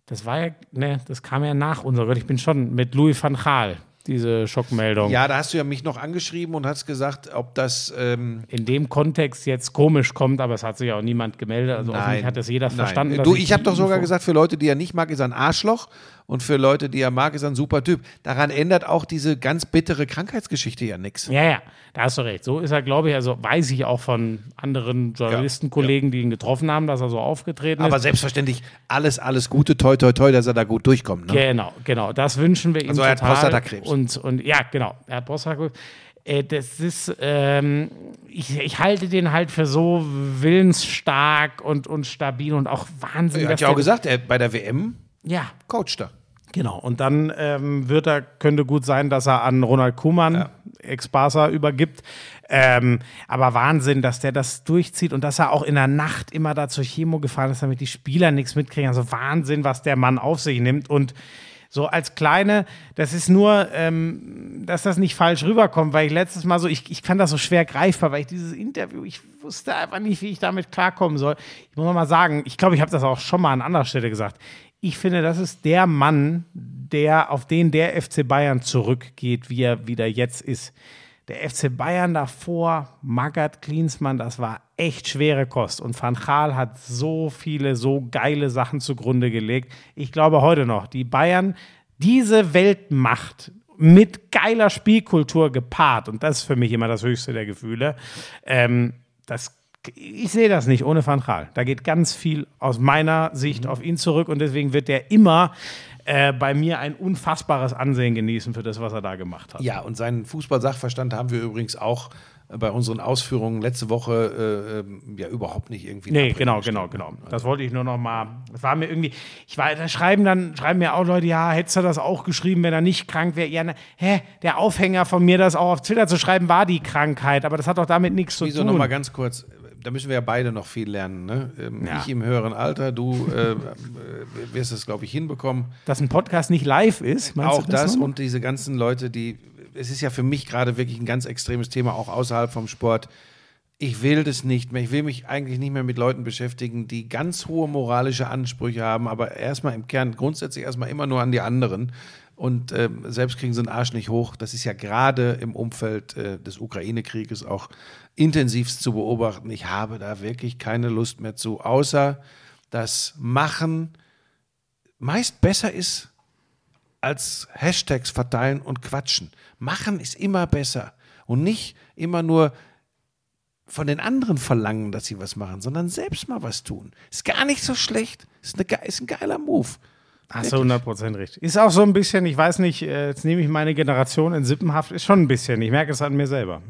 das war ja, ne, das kam ja nach unserer, ich bin schon mit Louis van Gaal, diese Schockmeldung. Ja, da hast du ja mich noch angeschrieben und hast gesagt, ob das. Ähm, in dem Kontext jetzt komisch kommt, aber es hat sich auch niemand gemeldet. Also offensichtlich hat das jeder verstanden. dass Du, ich habe doch sogar Info- gesagt, für Leute, die er nicht mag, ist er ein Arschloch. Und für Leute, die er mag, ist er ein super Typ. Daran ändert auch diese ganz bittere Krankheitsgeschichte ja nichts. Ja, ja, da hast du recht. So ist er, glaube ich, also weiß ich auch von anderen Journalistenkollegen, die ihn getroffen haben, dass er so aufgetreten Aber ist. selbstverständlich alles, alles Gute, toi, toi, toi, dass er da gut durchkommt. Ne? Genau, genau. Das wünschen wir ihm Also er hat. Prostatakrebs. Und, und ja, genau. Er hat Prostatakrebs. Äh, Das ist, ähm, ich, ich halte den halt für so willensstark und, und stabil und auch Wahnsinn. Er hat ja auch gesagt, er bei der WM Ja, coacht er. Genau, und dann ähm, wird er, könnte gut sein, dass er an Ronald Koeman, Ex-Barca, übergibt. Ähm, aber Wahnsinn, dass der das durchzieht und dass er auch in der Nacht immer da zur Chemo gefahren ist, damit die Spieler nichts mitkriegen. Also Wahnsinn, was der Mann auf sich nimmt. Und so als Kleine, das ist nur, ähm, dass das nicht falsch rüberkommt, weil ich letztes Mal so, ich, ich fand das so schwer greifbar, weil ich dieses Interview, ich wusste einfach nicht, wie ich damit klarkommen soll. Ich muss noch mal sagen, ich glaube, ich habe das auch schon mal an anderer Stelle gesagt. Ich finde, das ist der Mann, der, auf den der FC Bayern zurückgeht, wie er wieder jetzt ist. Der FC Bayern davor, Magath Klinsmann, das war echt schwere Kost. Und Van Gaal hat so viele, so geile Sachen zugrunde gelegt. Ich glaube heute noch, die Bayern, diese Weltmacht mit geiler Spielkultur gepaart, und das ist für mich immer das höchste der Gefühle, ähm, das ich sehe das nicht ohne Van Gaal. Da geht ganz viel aus meiner Sicht auf ihn zurück und deswegen wird er immer äh, bei mir ein unfassbares Ansehen genießen für das, was er da gemacht hat. Ja, und seinen Fußballsachverstand haben wir übrigens auch äh, bei unseren Ausführungen letzte Woche äh, ähm, ja überhaupt nicht irgendwie. Nee, genau, gestellt. genau, genau. Das wollte ich nur noch mal. Das war mir irgendwie. Ich war, da schreiben dann, schreiben mir auch Leute, ja, hättest du das auch geschrieben, wenn er nicht krank wäre? Ja, na, hä, der Aufhänger von mir, das auch auf Twitter zu schreiben, war die Krankheit, aber das hat doch damit nichts zu Wieso tun. noch mal ganz kurz? Da müssen wir ja beide noch viel lernen. Ne? Ähm, Ja. Ich im höheren Alter, du äh, äh, wirst es, glaube ich, hinbekommen. Dass ein Podcast nicht live ist, meinst auch du das noch? und diese ganzen Leute, die. Es ist ja für mich gerade wirklich ein ganz extremes Thema, auch außerhalb vom Sport. Ich will das nicht mehr. Ich will mich eigentlich nicht mehr mit Leuten beschäftigen, die ganz hohe moralische Ansprüche haben, aber erstmal im Kern grundsätzlich erstmal immer nur an die anderen. Und ähm, selbst kriegen sie den Arsch nicht hoch. Das ist ja gerade im Umfeld äh, des Ukraine-Krieges auch intensivst zu beobachten. Ich habe da wirklich keine Lust mehr zu, außer das Machen meist besser ist als Hashtags verteilen und quatschen. Machen ist immer besser und nicht immer nur von den anderen verlangen, dass sie was machen, sondern selbst mal was tun. Ist gar nicht so schlecht. Ist, eine, ist ein geiler Move. Hast du 100% recht. Ist auch so ein bisschen, ich weiß nicht, äh, jetzt nehme ich meine Generation in Sippenhaft, ist schon ein bisschen, ich merke es an mir selber.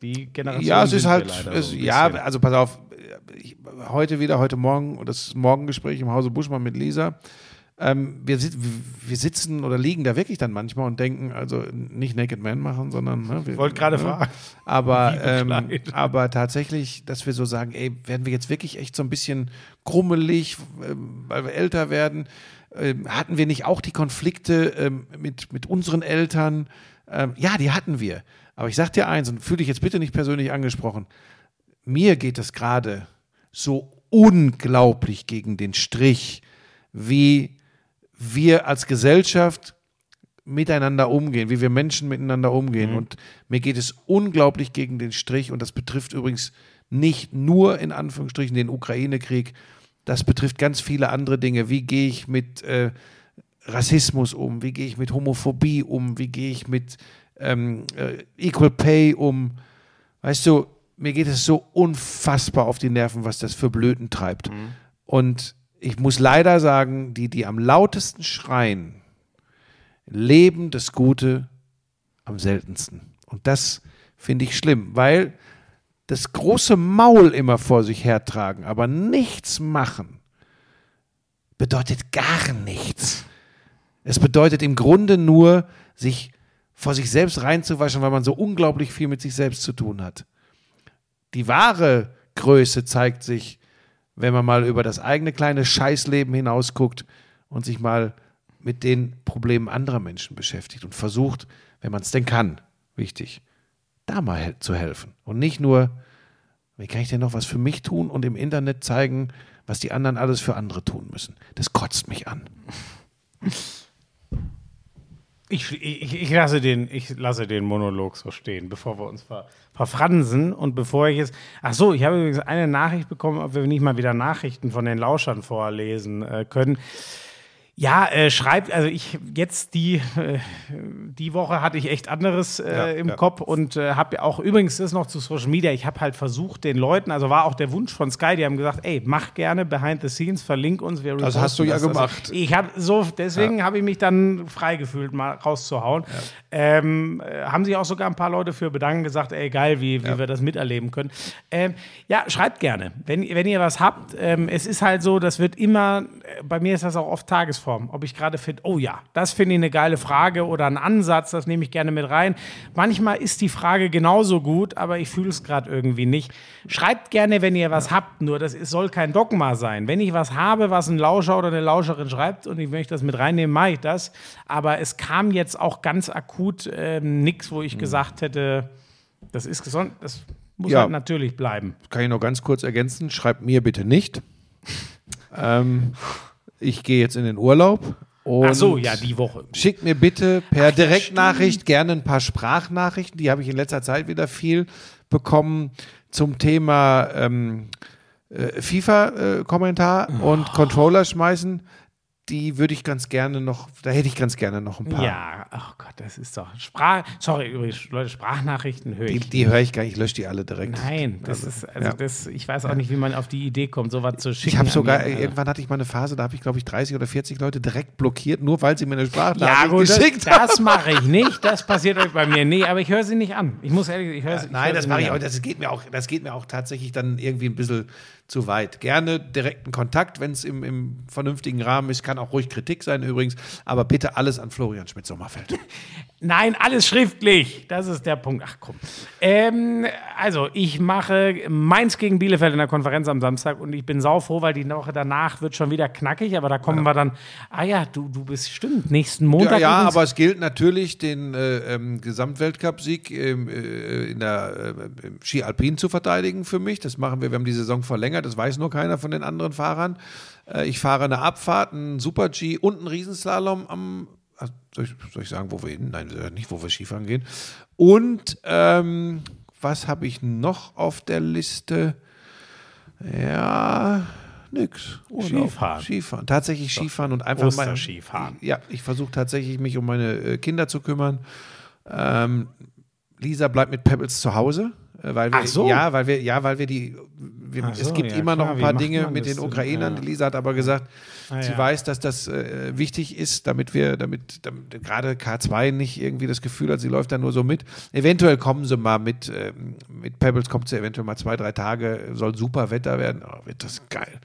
Die Generation Ja, es ist halt, es, so ja, also pass auf, ich, heute wieder, heute Morgen, das Morgengespräch im Hause Buschmann mit Lisa. Ähm, wir, wir sitzen oder liegen da wirklich dann manchmal und denken, also nicht Naked Man machen, sondern. Ne, wir, Wollte gerade ne, fragen. Aber, ähm, aber tatsächlich, dass wir so sagen, ey, werden wir jetzt wirklich echt so ein bisschen grummelig, ähm, weil wir älter werden? Ähm, hatten wir nicht auch die Konflikte ähm, mit, mit unseren Eltern? Ähm, ja, die hatten wir. Aber ich sag dir eins und fühle dich jetzt bitte nicht persönlich angesprochen. Mir geht es gerade so unglaublich gegen den Strich, wie wir als Gesellschaft miteinander umgehen, wie wir Menschen miteinander umgehen. Und mir geht es unglaublich gegen den Strich. Und das betrifft übrigens nicht nur in Anführungsstrichen den Ukraine-Krieg. Das betrifft ganz viele andere Dinge. Wie gehe ich mit äh, Rassismus um? Wie gehe ich mit Homophobie um? Wie gehe ich mit ähm, äh, Equal Pay um? Weißt du, mir geht es so unfassbar auf die Nerven, was das für Blöden treibt. Und ich muss leider sagen, die, die am lautesten schreien, leben das Gute am seltensten. Und das finde ich schlimm, weil das große Maul immer vor sich hertragen, aber nichts machen, bedeutet gar nichts. Es bedeutet im Grunde nur, sich vor sich selbst reinzuwaschen, weil man so unglaublich viel mit sich selbst zu tun hat. Die wahre Größe zeigt sich, wenn man mal über das eigene kleine Scheißleben hinausguckt und sich mal mit den Problemen anderer Menschen beschäftigt und versucht, wenn man es denn kann, wichtig, da mal hel- zu helfen. Und nicht nur, wie kann ich denn noch was für mich tun und im Internet zeigen, was die anderen alles für andere tun müssen. Das kotzt mich an. Ich, ich, ich, lasse den, ich lasse den Monolog so stehen, bevor wir uns ver, verfransen und bevor ich jetzt. Ach so, ich habe übrigens eine Nachricht bekommen, ob wir nicht mal wieder Nachrichten von den Lauschern vorlesen äh, können. Ja, äh, schreibt, also ich jetzt die, äh, die Woche hatte ich echt anderes äh, Ja, im ja. Kopf und äh, habe auch, übrigens das noch zu Social Media, ich habe halt versucht, den Leuten, also war auch der Wunsch von Sky, die haben gesagt, ey, mach gerne Behind the Scenes, verlink uns, wir Das hast du ja gemacht. ich habe so, deswegen habe ich mich dann frei gefühlt, mal rauszuhauen. Ähm, äh, haben sich auch sogar ein paar Leute für bedankt, gesagt, ey, geil, wie, wie wir das miterleben können. Ähm, ja, schreibt gerne, wenn, wenn ihr was habt. Ähm, es ist halt so, das wird immer, äh, bei mir ist das auch oft Tagesform, ob ich gerade finde, oh ja, das finde ich eine geile Frage oder ein Ansatz, das nehme ich gerne mit rein. Manchmal ist die Frage genauso gut, aber ich fühle es gerade irgendwie nicht. Schreibt gerne, wenn ihr was habt, nur das ist, soll kein Dogma sein. Wenn ich was habe, was ein Lauscher oder eine Lauscherin schreibt und ich möchte das mit reinnehmen, mache ich das. Aber es kam jetzt auch ganz akut ähm, nichts, wo ich gesagt hätte, das ist gesund, das muss Ja. halt natürlich bleiben. Kann ich noch ganz kurz ergänzen? Schreibt mir bitte nicht. ähm, ich gehe jetzt in den Urlaub. Und Ach so, ja, die Woche. Schickt mir bitte per Direktnachricht gerne ein paar Sprachnachrichten. Die habe ich in letzter Zeit wieder viel bekommen zum Thema ähm, äh, FIFA-Kommentar Oh. und Controller schmeißen. Die würde ich ganz gerne noch, da hätte ich ganz gerne noch ein paar. Ja, oh Gott, das ist doch Sprach. Sorry, übrigens, Leute, Sprachnachrichten höre Die, ich. die höre ich gar nicht, ich lösche die alle direkt. Nein, das ist, also ja. das, ich weiß auch nicht, wie man auf die Idee kommt, sowas zu schicken. Ich habe sogar, jeden, also. irgendwann hatte ich mal eine Phase, da habe ich, glaube ich, 30 oder 40 Leute direkt blockiert, nur weil sie mir eine Ja, Sprachnachricht gut, das, geschickt haben. das mache ich nicht. Das passiert euch bei mir. Nee, aber ich höre sie nicht an. Ich muss ehrlich ich höre sie- ich Nein, höre das sie mache ich auch. Das geht mir auch, das geht mir auch tatsächlich dann irgendwie ein bisschen zu weit. Gerne direkten Kontakt, wenn es im, im vernünftigen Rahmen ist. Kann auch ruhig Kritik sein übrigens. Aber bitte alles an Florian Schmidt-Sommerfeld. Nein, alles schriftlich. Das ist der Punkt. Ach komm. Ähm, also, ich mache Mainz gegen Bielefeld in der Konferenz am Samstag und ich bin saufroh, weil die Woche danach wird schon wieder knackig, aber da kommen wir dann. Ah ja, du, du bist stimmt. Nächsten Ja, Montag. ja übrigens- aber es gilt natürlich, den äh, ähm, Gesamtweltcup-Sieg ähm, äh, in der äh, im Ski Alpin zu verteidigen für mich. Das machen wir. Wir haben die Saison verlängert. Das weiß nur keiner von den anderen Fahrern. Äh, ich fahre eine Abfahrt, einen Super-G und einen Riesenslalom am. ach, Soll ich, soll ich sagen, wo wir hin? Nein, äh, nicht, wo wir Skifahren gehen. Und ähm, was habe ich noch auf der Liste? Ja, nix. Urlaub. Skifahren. Skifahren. Tatsächlich Skifahren und einfach mal. Osterskifahren. Ja, ich versuche tatsächlich, mich um meine äh, Kinder zu kümmern. Ähm, Lisa bleibt mit Pebbles zu Hause. äh, Weil wir, Ach so. Ja, weil wir, ja, weil wir die, wir, Ach es so, gibt ja, immer noch klar, ein wie paar Dinge mit den? Ukrainern. Ja. Lisa hat aber gesagt, Ah, sie ja. weiß, dass das äh, wichtig ist, damit wir, damit, damit gerade K2 nicht irgendwie das Gefühl hat, sie läuft da nur so mit. Eventuell kommen sie mal mit, ähm, mit Pebbles kommt sie eventuell mal zwei, drei Tage, soll super Wetter werden. Oh, wird das geil.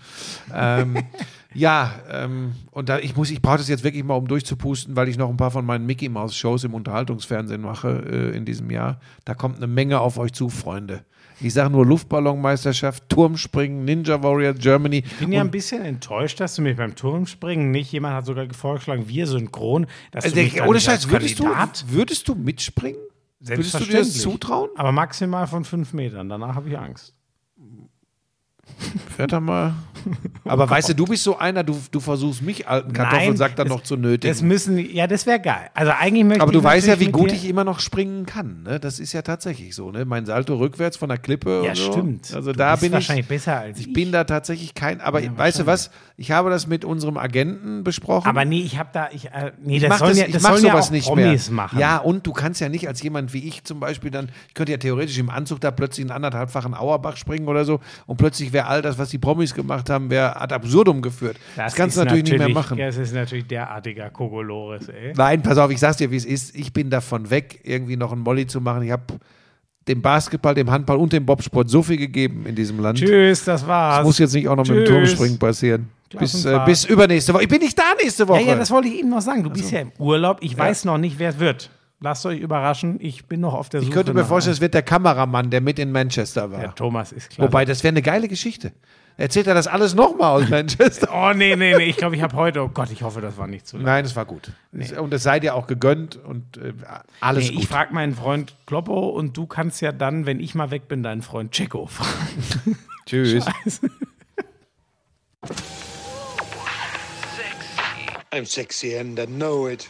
ähm, ja, ähm, und da, ich muss, ich brauche das jetzt wirklich mal, um durchzupusten, weil ich noch ein paar von meinen Mickey Mouse Shows im Unterhaltungsfernsehen mache äh, in diesem Jahr. Da kommt eine Menge auf euch zu, Freunde. Ich sage nur Luftballonmeisterschaft, Turmspringen, Ninja Warrior Germany. Ich bin ja ein bisschen enttäuscht, dass du mich beim Turmspringen nicht, jemand hat sogar vorgeschlagen, wir synchron, dass du Also, mich ohne Scheiß, würdest du, würdest du mitspringen? Würdest du dir das zutrauen? Aber maximal von fünf Metern. Danach habe ich Angst. Fährt er mal. Aber weißt du, du bist so einer, du, du versuchst mich, alten Kartoffelsack, dann noch zu nötigen. Das müssen, ja, das wäre geil. Also eigentlich möchte Aber ich du weißt ja, wie gut ich immer noch springen kann. Ne? Das ist ja tatsächlich so. Ne? Mein Salto rückwärts von der Klippe. Ja, so. stimmt. Also Du da bin ich. wahrscheinlich besser als ich. ich. bin da tatsächlich kein. Aber weißt du was? Ich habe das mit unserem Agenten besprochen. Aber nee, ich habe da, ich, äh, nee, Ich das sollen das, ja, ich das sollen ja auch nicht Promis mehr. machen. Ja, und du kannst ja nicht als jemand wie ich zum Beispiel dann, ich könnte ja theoretisch im Anzug da plötzlich einen anderthalbfachen Auerbach springen oder so und plötzlich wäre all das, was die Promis gemacht haben, wäre ad absurdum geführt. Das, kannst du natürlich, nicht mehr machen. Das ist natürlich derartiger Kokolores, ey. Nein, pass auf, ich sag's dir, wie es ist. Ich bin davon weg, irgendwie noch einen Molly zu machen. Ich habe dem Basketball, dem Handball und dem Bobsport so viel gegeben in diesem Land. Tschüss, das war's. Das muss jetzt nicht auch noch mit dem Tschüss. Turmspringen passieren. Bis, äh, bis übernächste Woche. Ich bin nicht da nächste Woche. Ja, ja, das wollte ich Ihnen noch sagen. Du bist ja im Urlaub. Ich weiß noch nicht, wer es wird. Lasst euch überraschen. Ich bin noch auf der Suche. ich könnte mir vorstellen, es wird der Kameramann, der mit in Manchester war. Ja, Thomas ist klar. Wobei, das wäre eine geile Geschichte. Erzählt er das alles nochmal aus Manchester? Oh, nee, nee, nee. Ich glaube, ich habe heute. Oh Gott, ich hoffe, das war nicht zu lang. Nein, es war gut. Und es sei dir auch gegönnt und äh, alles Nee, gut. ich frage meinen Freund Kloppo und du kannst ja dann, wenn ich mal weg bin, deinen Freund Checo fragen. Tschüss. I'm sexy and I know it.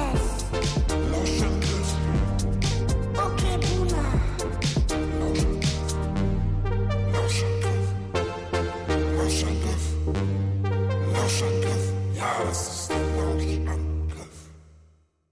Schankov, Jahres.